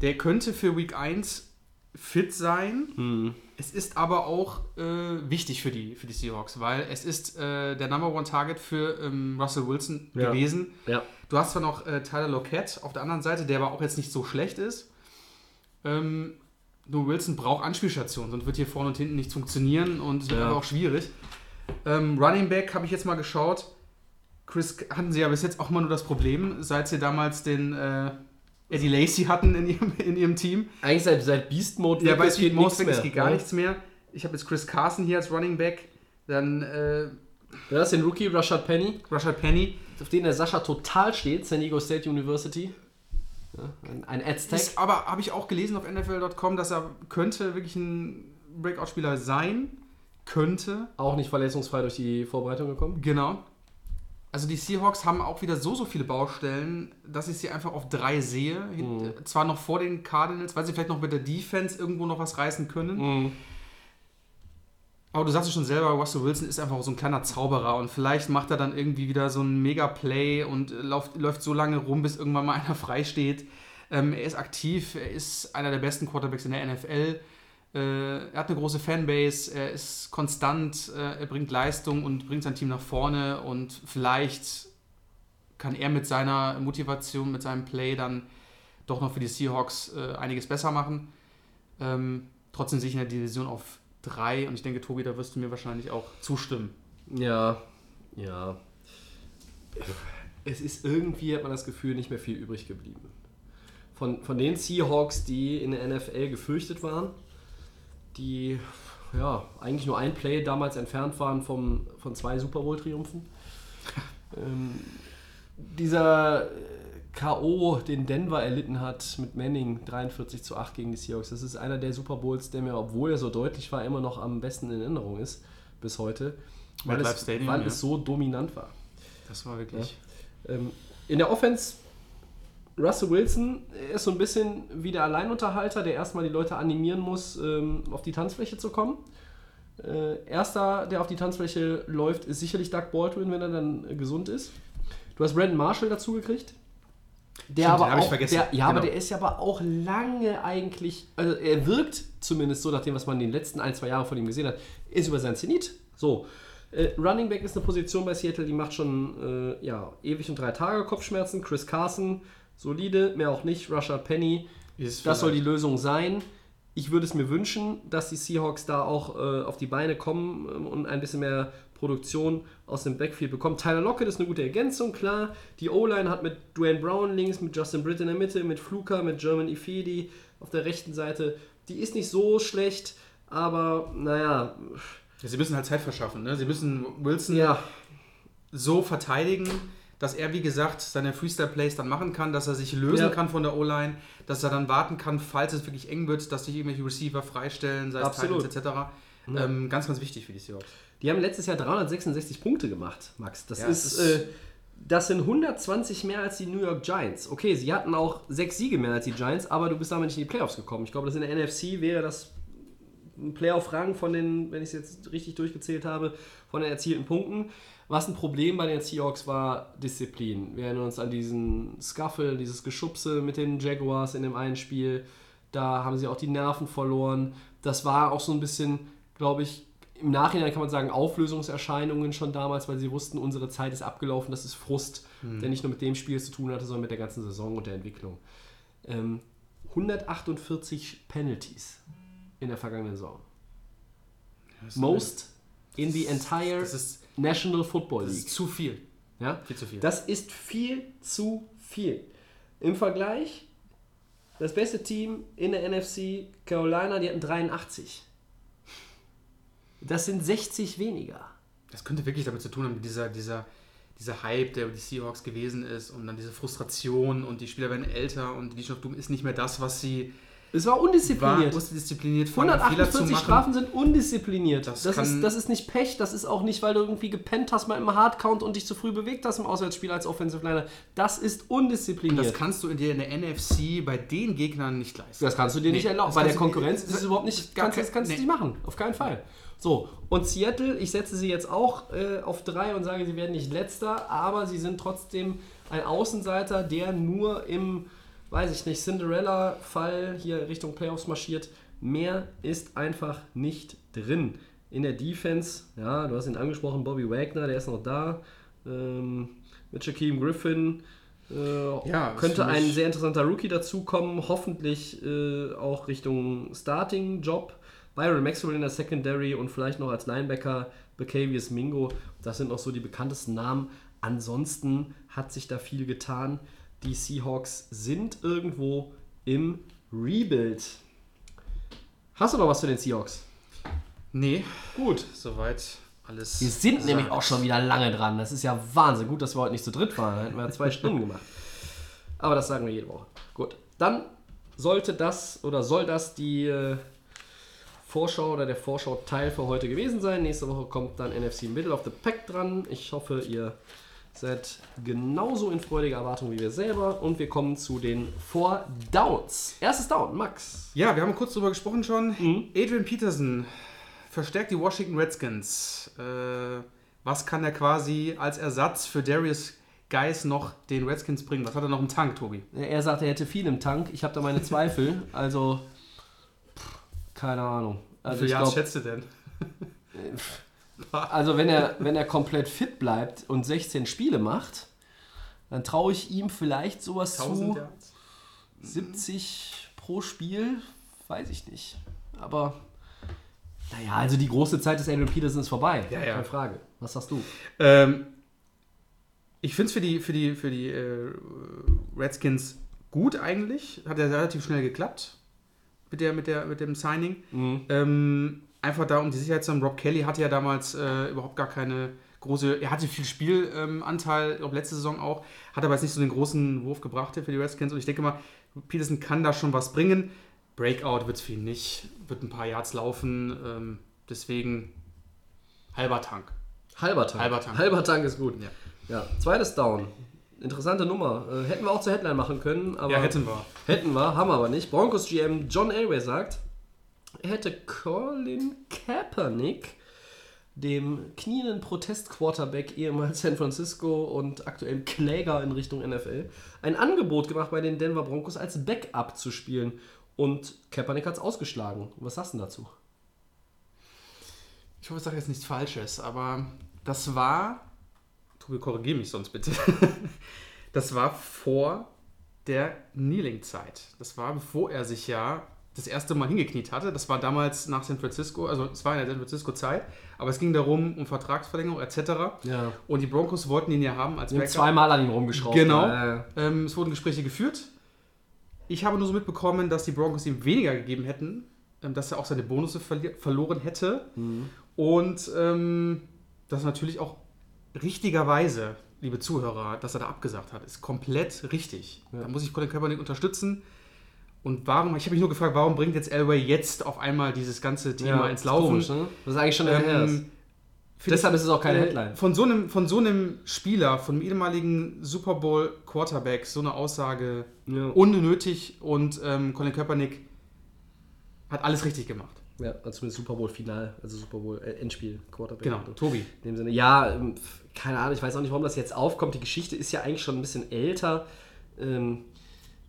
Der könnte für Week 1 fit sein. Es ist aber auch äh, wichtig für die, für die Seahawks, weil es ist äh, der Number One Target für ähm, Russell Wilson Ja. gewesen. Ja. Du hast zwar noch äh, Tyler Lockett auf der anderen Seite, der aber auch jetzt nicht so schlecht ist. Ähm, nur Wilson braucht Anspielstationen, sonst wird hier vorne und hinten nichts funktionieren und es wird Ja. auch schwierig. Ähm, Running Back habe ich jetzt mal geschaut. Chris, hatten sie ja bis jetzt auch immer nur das Problem, seit sie damals den äh, Eddie Lacey hatten in ihrem, in ihrem Team. Eigentlich seit, seit Beast Mode Ja, bei es Speed Most es geht gar ne? nichts mehr. Ich habe jetzt Chris Carson hier als Running Back. Dann äh, Du hast den Rookie Rashad Penny, Rashad Penny. auf den der Sascha total steht, San Diego State University. Ja, ein, ein Aztec. Ist, aber habe ich auch gelesen auf NFL.com, dass er könnte wirklich ein Breakout-Spieler sein. Könnte. Auch nicht verletzungsfrei durch die Vorbereitung gekommen. Genau. Also die Seahawks haben auch wieder so, so viele Baustellen, dass ich sie einfach auf drei sehe. Äh, Zwar noch vor den Cardinals, weil sie vielleicht noch mit der Defense irgendwo noch was reißen können. Aber du sagst es schon selber, Russell Wilson ist einfach so ein kleiner Zauberer und vielleicht macht er dann irgendwie wieder so ein Mega-Play und äh, läuft, läuft so lange rum, bis irgendwann mal einer frei steht. Ähm, er ist aktiv, er ist einer der besten Quarterbacks in der NFL. Äh, er hat eine große Fanbase, er ist konstant, äh, er bringt Leistung und bringt sein Team nach vorne und vielleicht kann er mit seiner Motivation, mit seinem Play dann doch noch für die Seahawks äh, einiges besser machen. Ähm, trotzdem sehe ich in der Division auf drei und ich denke, Tobi, da wirst du mir wahrscheinlich auch zustimmen. Ja, ja. Es ist irgendwie, hat man das Gefühl, nicht mehr viel übrig geblieben. Von, von den Seahawks, die in der NFL gefürchtet waren, die ja, eigentlich nur ein Play damals entfernt waren vom, von zwei Super Bowl-Triumphen. ähm, dieser äh, K.O., den Denver erlitten hat mit Manning 43 zu 8 gegen die Seahawks, das ist einer der Super Bowls, der mir, obwohl er so deutlich war, immer noch am besten in Erinnerung ist bis heute, weil, es, Stadium, weil ja. es so dominant war. Das war wirklich. Ähm, in der Offense, Russell Wilson ist so ein bisschen wie der Alleinunterhalter, der erstmal die Leute animieren muss, ähm, auf die Tanzfläche zu kommen. Äh, erster, der auf die Tanzfläche läuft, ist sicherlich Doug Baldwin, wenn er dann äh, gesund ist. Du hast Brandon Marshall dazu gekriegt. Der Stimmt, aber den hab ich auch, vergessen. Der, ja, aber Genau. der ist ja aber auch lange eigentlich, also er wirkt zumindest so, nach dem, was man in den letzten ein, zwei Jahren von ihm gesehen hat, ist über sein Zenit. So. Äh, Running Back ist eine Position bei Seattle, die macht schon äh, ja, ewig und drei Tage Kopfschmerzen. Chris Carson, solide, mehr auch nicht. Rashad Penny, Ist das soll die Lösung sein. Ich würde es mir wünschen, dass die Seahawks da auch äh, auf die Beine kommen ähm, und ein bisschen mehr Produktion aus dem Backfield bekommen. Tyler Lockett ist eine gute Ergänzung, klar. Die O-Line hat mit Dwayne Brown links, mit Justin Britt in der Mitte, mit Fluka, mit German Ifedi auf der rechten Seite. Die ist nicht so schlecht, aber naja, Ja, sie müssen halt Zeit verschaffen. Ne? Sie müssen Wilson ja, so verteidigen, dass er, wie gesagt, seine Freestyle-Plays dann machen kann, dass er sich lösen Ja. kann von der O-Line, dass er dann warten kann, falls es wirklich eng wird, dass sich irgendwelche Receiver freistellen, sei es Absolut. Titans etc. Ähm, ganz, ganz wichtig für die Seahawks. Die haben letztes Jahr 366 Punkte gemacht, Max. Das Ja, ist- äh, das sind 120 mehr als die New York Giants. Okay, sie hatten auch sechs Siege mehr als die Giants, aber du bist damit nicht in die Playoffs gekommen. Ich glaube, das in der NFC wäre das ein Playoff-Rang von den, wenn ich es jetzt richtig durchgezählt habe, von den erzielten Punkten. Was ein Problem bei den Seahawks war, Disziplin. Wir erinnern uns an diesen Scuffle, dieses Geschubse mit den Jaguars in dem einen Spiel. Da haben sie auch die Nerven verloren. Das war auch so ein bisschen, glaube ich, im Nachhinein kann man sagen, Auflösungserscheinungen schon damals, weil sie wussten, unsere Zeit ist abgelaufen, das ist Frust, der nicht nur mit dem Spiel zu tun hatte, sondern mit der ganzen Saison und der Entwicklung. Ähm, 148 Penalties in der vergangenen Saison. Most in the entire Das ist, National Football das League. ist zu viel. Ja? Viel zu viel. Das ist viel zu viel. Im Vergleich, das beste Team in der NFC, Carolina, die hatten 83. Das sind 60 weniger. Das könnte wirklich damit zu tun haben, dieser, dieser, dieser Hype, der über die Seahawks gewesen ist und dann diese Frustration und die Spieler werden älter und die Doom ist nicht mehr das, was sie Es war war undiszipliniert. diszipliniert, vor allem Fehler zu 148 machen. Strafen sind undiszipliniert. Das, Das ist, das ist nicht Pech, das ist auch nicht, weil du irgendwie gepennt hast mal im Hardcount und dich zu früh bewegt hast im Auswärtsspiel als Offensive Liner. Das ist undiszipliniert. Das kannst du der, in der NFC bei den Gegnern nicht leisten. Das kannst du dir nicht Nee, erlauben. das Bei der Konkurrenz das- ist es überhaupt nicht, kannst, das kein- kannst du nee. nicht machen. Auf keinen Fall. So, und Seattle, ich setze sie jetzt auch äh, auf drei und sage, sie werden nicht letzter, aber sie sind trotzdem ein Außenseiter, der nur im, weiß ich nicht, Cinderella-Fall hier Richtung Playoffs marschiert. Mehr ist einfach nicht drin. In der Defense, ja, du hast ihn angesprochen, Bobby Wagner, der ist noch da. Ähm, mit Shaquem Griffin äh, Ja, könnte ein sehr interessanter Rookie dazukommen, hoffentlich äh, auch Richtung Starting-Job. Byron Maxwell in der Secondary und vielleicht noch als Linebacker Becavius Mingo. Das sind noch so die bekanntesten Namen. Ansonsten hat sich da viel getan. Die Seahawks sind irgendwo im Rebuild. Hast du noch was für den Seahawks? Nee, Gut. soweit alles. Wir sind gesagt. nämlich auch schon wieder lange dran. Das ist ja Wahnsinn. Gut, dass wir heute nicht zu dritt waren. Da hätten wir ja zwei Stunden gemacht. Aber das sagen wir jede Woche. Gut. Dann sollte das oder soll das die äh, Vorschau oder der Vorschau-Teil für heute gewesen sein. Nächste Woche kommt dann NFC Middle of the Pack dran. Ich hoffe, ihr seid genauso in freudiger Erwartung wie wir selber. Und wir kommen zu den Four Downs. Erstes Down, Max. Ja, wir haben kurz drüber gesprochen schon. Mhm. Adrian Peterson verstärkt die Washington Redskins. Äh, was kann er quasi als Ersatz für Darius Geis noch den Redskins bringen? Was hat er noch im Tank, Tobi? Er sagt, er hätte viel im Tank. Ich habe da meine Zweifel. Also, pff, keine Ahnung. Also, ich glaub, schätzt du denn? also wenn, er, wenn er komplett fit bleibt und 16 Spiele macht, dann traue ich ihm vielleicht sowas zu. Yards? 70 pro Spiel, weiß ich nicht. Aber, naja, also die große Zeit des Adrian Peterson ist vorbei. Ja, ja. Keine Frage. Was sagst du? Ähm, ich finde es für die, für die, für die äh, Redskins gut eigentlich. Hat ja relativ schnell geklappt mit, der, mit, der, mit dem Signing. Ähm, einfach da um die Sicherheit zu haben. Rob Kelly hatte ja damals äh, überhaupt gar keine große. Er hatte viel Spielanteil, ähm, letzte Saison auch. Hat aber jetzt nicht so den großen Wurf gebracht hier für die Redskins. Und ich denke mal, Peterson kann da schon was bringen. Breakout wird es für ihn nicht. Wird ein paar Yards laufen. Ähm, deswegen halber Tank. Halber Tank. Halber Tank. Halber Tank ist gut. Ja. Ja, zweites Down. Interessante Nummer. Äh, hätten wir auch zur Headline machen können, aber. Ja, hätten wir. Hätten wir, haben wir aber nicht. Broncos GM John Elway sagt, hätte Colin Kaepernick, dem knienden Protest-Quarterback ehemals San Francisco und aktuell Kläger in Richtung NFL, ein Angebot gemacht bei den Denver Broncos als Backup zu spielen. Und Kaepernick hat es ausgeschlagen. Was sagst du dazu? Ich hoffe, ich sage jetzt nichts Falsches, aber das war. Tobi, korrigiere mich sonst bitte. Das war vor der Kneeling-Zeit. Das war, bevor er sich ja das erste Mal hingekniet hatte. Das war damals nach San Francisco, also es war in der San Francisco-Zeit, aber es ging darum, um Vertragsverlängerung etc. Ja. Und die Broncos wollten ihn ja haben als Backup. zweimal an ihm rumgeschraubt. Genau. Äh, Ähm, es wurden Gespräche geführt. Ich habe nur so mitbekommen, dass die Broncos ihm weniger gegeben hätten, ähm, dass er auch seine Bonusse verli- verloren hätte. Und ähm, das natürlich auch richtigerweise, liebe Zuhörer, dass er da abgesagt hat, ist komplett richtig. Da muss ich Colin Kaepernick unterstützen. Und warum, ich habe mich nur gefragt, warum bringt jetzt Elway jetzt auf einmal dieses ganze Thema ja, ins Laufen? Komisch, ne? Das ist eigentlich schon ähm, Deshalb ist es auch keine äh, Headline. Von so, einem, von so einem Spieler, von einem ehemaligen Super Bowl Quarterback, so eine Aussage Ja. unnötig und ähm, Colin Kaepernick hat alles richtig gemacht. Ja, also zumindest Super Bowl Final, also Super Bowl äh, Endspiel Quarterback. Genau, Tobi. In dem Sinne, ja, ähm, keine Ahnung, ich weiß auch nicht, warum das jetzt aufkommt. Die Geschichte ist ja eigentlich schon ein bisschen älter. Ähm,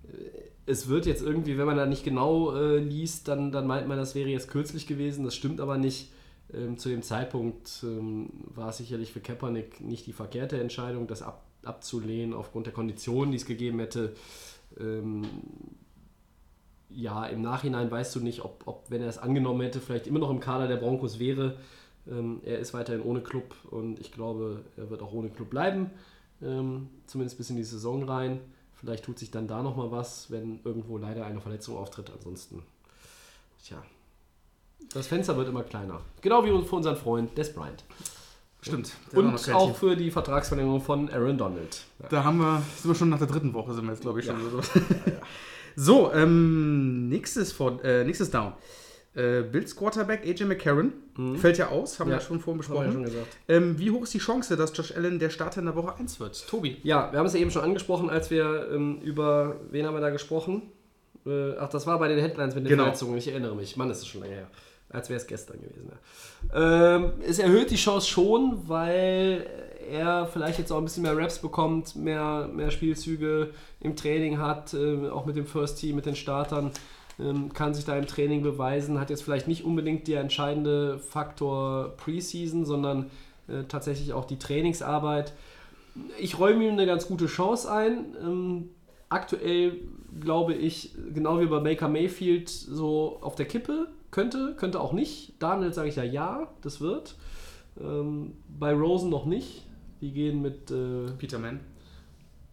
äh, es wird jetzt irgendwie, wenn man da nicht genau äh, liest, dann, dann meint man, das wäre jetzt kürzlich gewesen. Das stimmt aber nicht. Ähm, zu dem Zeitpunkt ähm, war es sicherlich für Kaepernick nicht die verkehrte Entscheidung, das ab, abzulehnen aufgrund der Konditionen, die es gegeben hätte. Ähm, ja, im Nachhinein weißt du nicht, ob, ob, wenn er es angenommen hätte, vielleicht immer noch im Kader der Broncos wäre. Ähm, er ist weiterhin ohne Club und ich glaube, er wird auch ohne Club bleiben. Ähm, zumindest bis in die Saison rein. Vielleicht tut sich dann da nochmal was, wenn irgendwo leider eine Verletzung auftritt. Ansonsten, tja, das Fenster wird immer kleiner. Genau wie für unseren Freund Des Bryant. Stimmt. Und auch für die Vertragsverlängerung von Aaron Donald. Ja. Da haben wir, sind wir schon nach der dritten Woche, sind wir jetzt, glaube ich, schon. Ja. So. So, ähm, nächstes, vor, äh, nächstes Down. Äh, Bills Quarterback AJ McCarron fällt ja aus, haben Mhm. Ja, wir ja schon vorhin besprochen. ja schon gesagt. Ähm, wie hoch ist die Chance, dass Josh Allen der Starter in der Woche 1 wird? Tobi. Ja, wir haben es ja eben schon angesprochen, als wir ähm, über, wen haben wir da gesprochen? Äh, ach, das war bei den Headlines mit den Genau. Verletzungen, ich erinnere mich. Mann, ist das schon lange her. Als wäre es gestern gewesen. Ja. Ähm, es erhöht die Chance schon, weil er vielleicht jetzt auch ein bisschen mehr Raps bekommt, mehr, mehr Spielzüge im Training hat, äh, auch mit dem First Team, mit den Startern, kann sich da im Training beweisen, hat jetzt vielleicht nicht unbedingt der entscheidende Faktor Preseason, sondern äh, tatsächlich auch die Trainingsarbeit ich räume ihm eine ganz gute Chance ein. Ähm, aktuell glaube ich, genau wie bei Baker Mayfield, so auf der Kippe. Könnte, könnte auch nicht. Daniel sage ich ja ja, das wird. Ähm, bei Rosen noch nicht. Die gehen mit, äh, Peter Mann.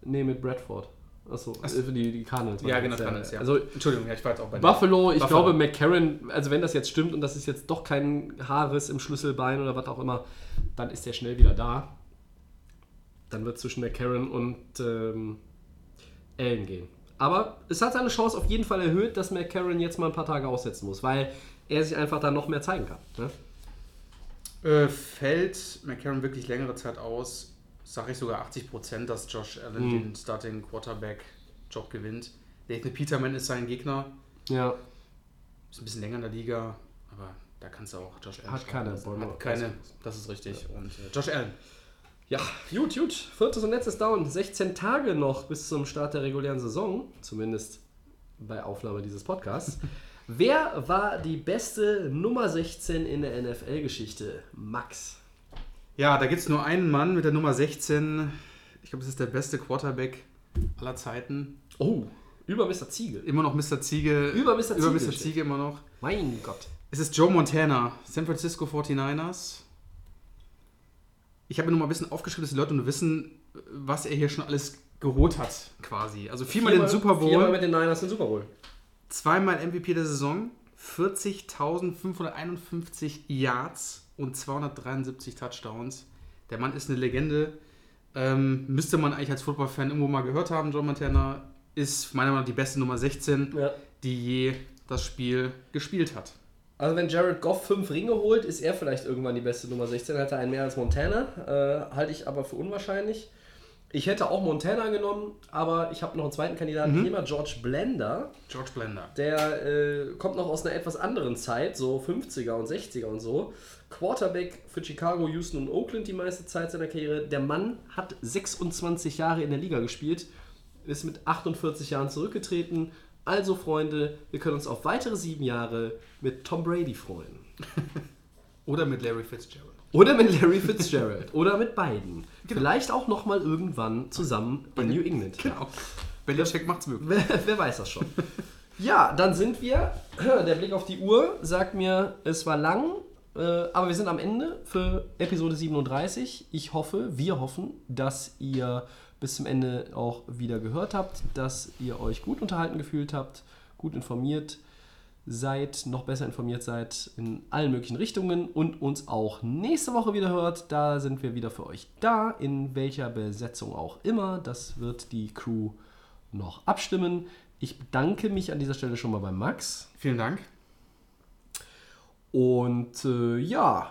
nee, mit Bradford. Achso, Ach so. äh, die, die Cardinals. Ja, genau, Cardinals, ja. Also Entschuldigung, ja, ich war jetzt auch bei Buffalo, ich Buffalo. glaube McCarron, also wenn das jetzt stimmt und das ist jetzt doch kein Haarriss im Schlüsselbein oder was auch immer, dann ist der schnell wieder da. Dann wird zwischen McCarron und ähm, Allen gehen. Aber es hat seine Chance auf jeden Fall erhöht, dass McCarron jetzt mal ein paar Tage aussetzen muss, weil er sich einfach dann noch mehr zeigen kann. Ne? Äh, fällt McCarron wirklich längere Zeit aus, sage ich sogar 80%, dass Josh Allen Mhm. den Starting Quarterback Job gewinnt. Nathan Peterman ist sein Gegner. Ja, Ist ein bisschen länger in der Liga, aber da kannst du auch Josh Allen Hat starten keine. Bäume. Hat keine, das ist richtig. Und äh, Josh Allen. Ja, gut, gut. Viertes und letztes Down. 16 Tage noch bis zum Start der regulären Saison. Zumindest bei Aufnahme dieses Podcasts. Wer war die beste Nummer 16 in der NFL-Geschichte? Max. Ja, da gibt es nur einen Mann mit der Nummer 16. Ich glaube, das ist der beste Quarterback aller Zeiten. Oh, über Mr. Ziegel. Immer noch Mr. Ziege. Über Mr. Über Ziege Mr. steht. Ziege immer noch. Mein Gott. Es ist Joe Montana, San Francisco 49ers. Ich habe mir nur mal ein bisschen aufgeschrieben, dass die Leute nur wissen, was er hier schon alles geholt hat, quasi. Also viermal, den Super Bowl, Viermal mit den Niners den Super Bowl. zweimal MVP der Saison, 40.551 Yards und 273 Touchdowns. Der Mann ist eine Legende. Ähm, müsste man eigentlich als Football-Fan irgendwo mal gehört haben. Joe Montana ist meiner Meinung nach die beste Nummer 16, Ja. die je das Spiel gespielt hat. Also wenn Jared Goff fünf Ringe holt, ist er vielleicht irgendwann die beste Nummer 16. Hat er einen mehr als Montana. Äh, halte ich aber für unwahrscheinlich. Ich hätte auch Montana genommen, aber ich habe noch einen zweiten Kandidaten. Ich nehme mal George Blender. George Blender. Der äh, kommt noch aus einer etwas anderen Zeit, so 50er und 60er und so. Quarterback für Chicago, Houston und Oakland die meiste Zeit seiner Karriere. Der Mann hat 26 Jahre in der Liga gespielt, ist mit 48 Jahren zurückgetreten. Also Freunde, wir können uns auf weitere sieben Jahre mit Tom Brady freuen. Oder mit Larry Fitzgerald. Oder mit Larry Fitzgerald. Oder mit beiden. Vielleicht auch nochmal irgendwann zusammen in New England. Genau. Belichick macht's möglich. Wer, wer weiß das schon. Ja, dann sind wir. Der Blick auf die Uhr sagt mir, es war lang, äh, aber wir sind am Ende für Episode 37. Ich hoffe, wir hoffen, dass ihr bis zum Ende auch wieder gehört habt, dass ihr euch gut unterhalten gefühlt habt, gut informiert seid, noch besser informiert seid in allen möglichen Richtungen und uns auch nächste Woche wieder hört. Da sind wir wieder für euch da, in welcher Besetzung auch immer. Das wird die Crew noch abstimmen. Ich bedanke mich an dieser Stelle schon mal bei Max. Vielen Dank. Und äh, ja,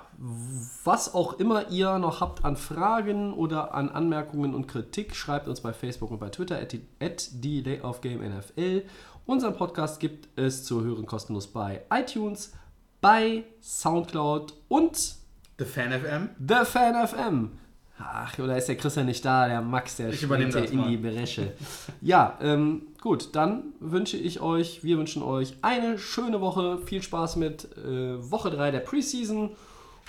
was auch immer ihr noch habt an Fragen oder an Anmerkungen und Kritik, schreibt uns bei Facebook und bei Twitter at, die- at die Day of Game NFL. Unseren Podcast gibt es zu hören kostenlos bei iTunes, bei Soundcloud und The Fan FM. The Fan FM. Ach, oder ist der Christian nicht da? Der Max, der Ich springt hier in die Bresche. ja, ähm, gut, dann wünsche ich euch, wir wünschen euch eine schöne Woche. Viel Spaß mit äh, Woche 3 der Preseason.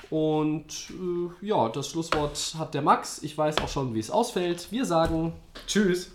Und äh, ja, das Schlusswort hat der Max. Ich weiß auch schon, wie es ausfällt. Wir sagen Tschüss.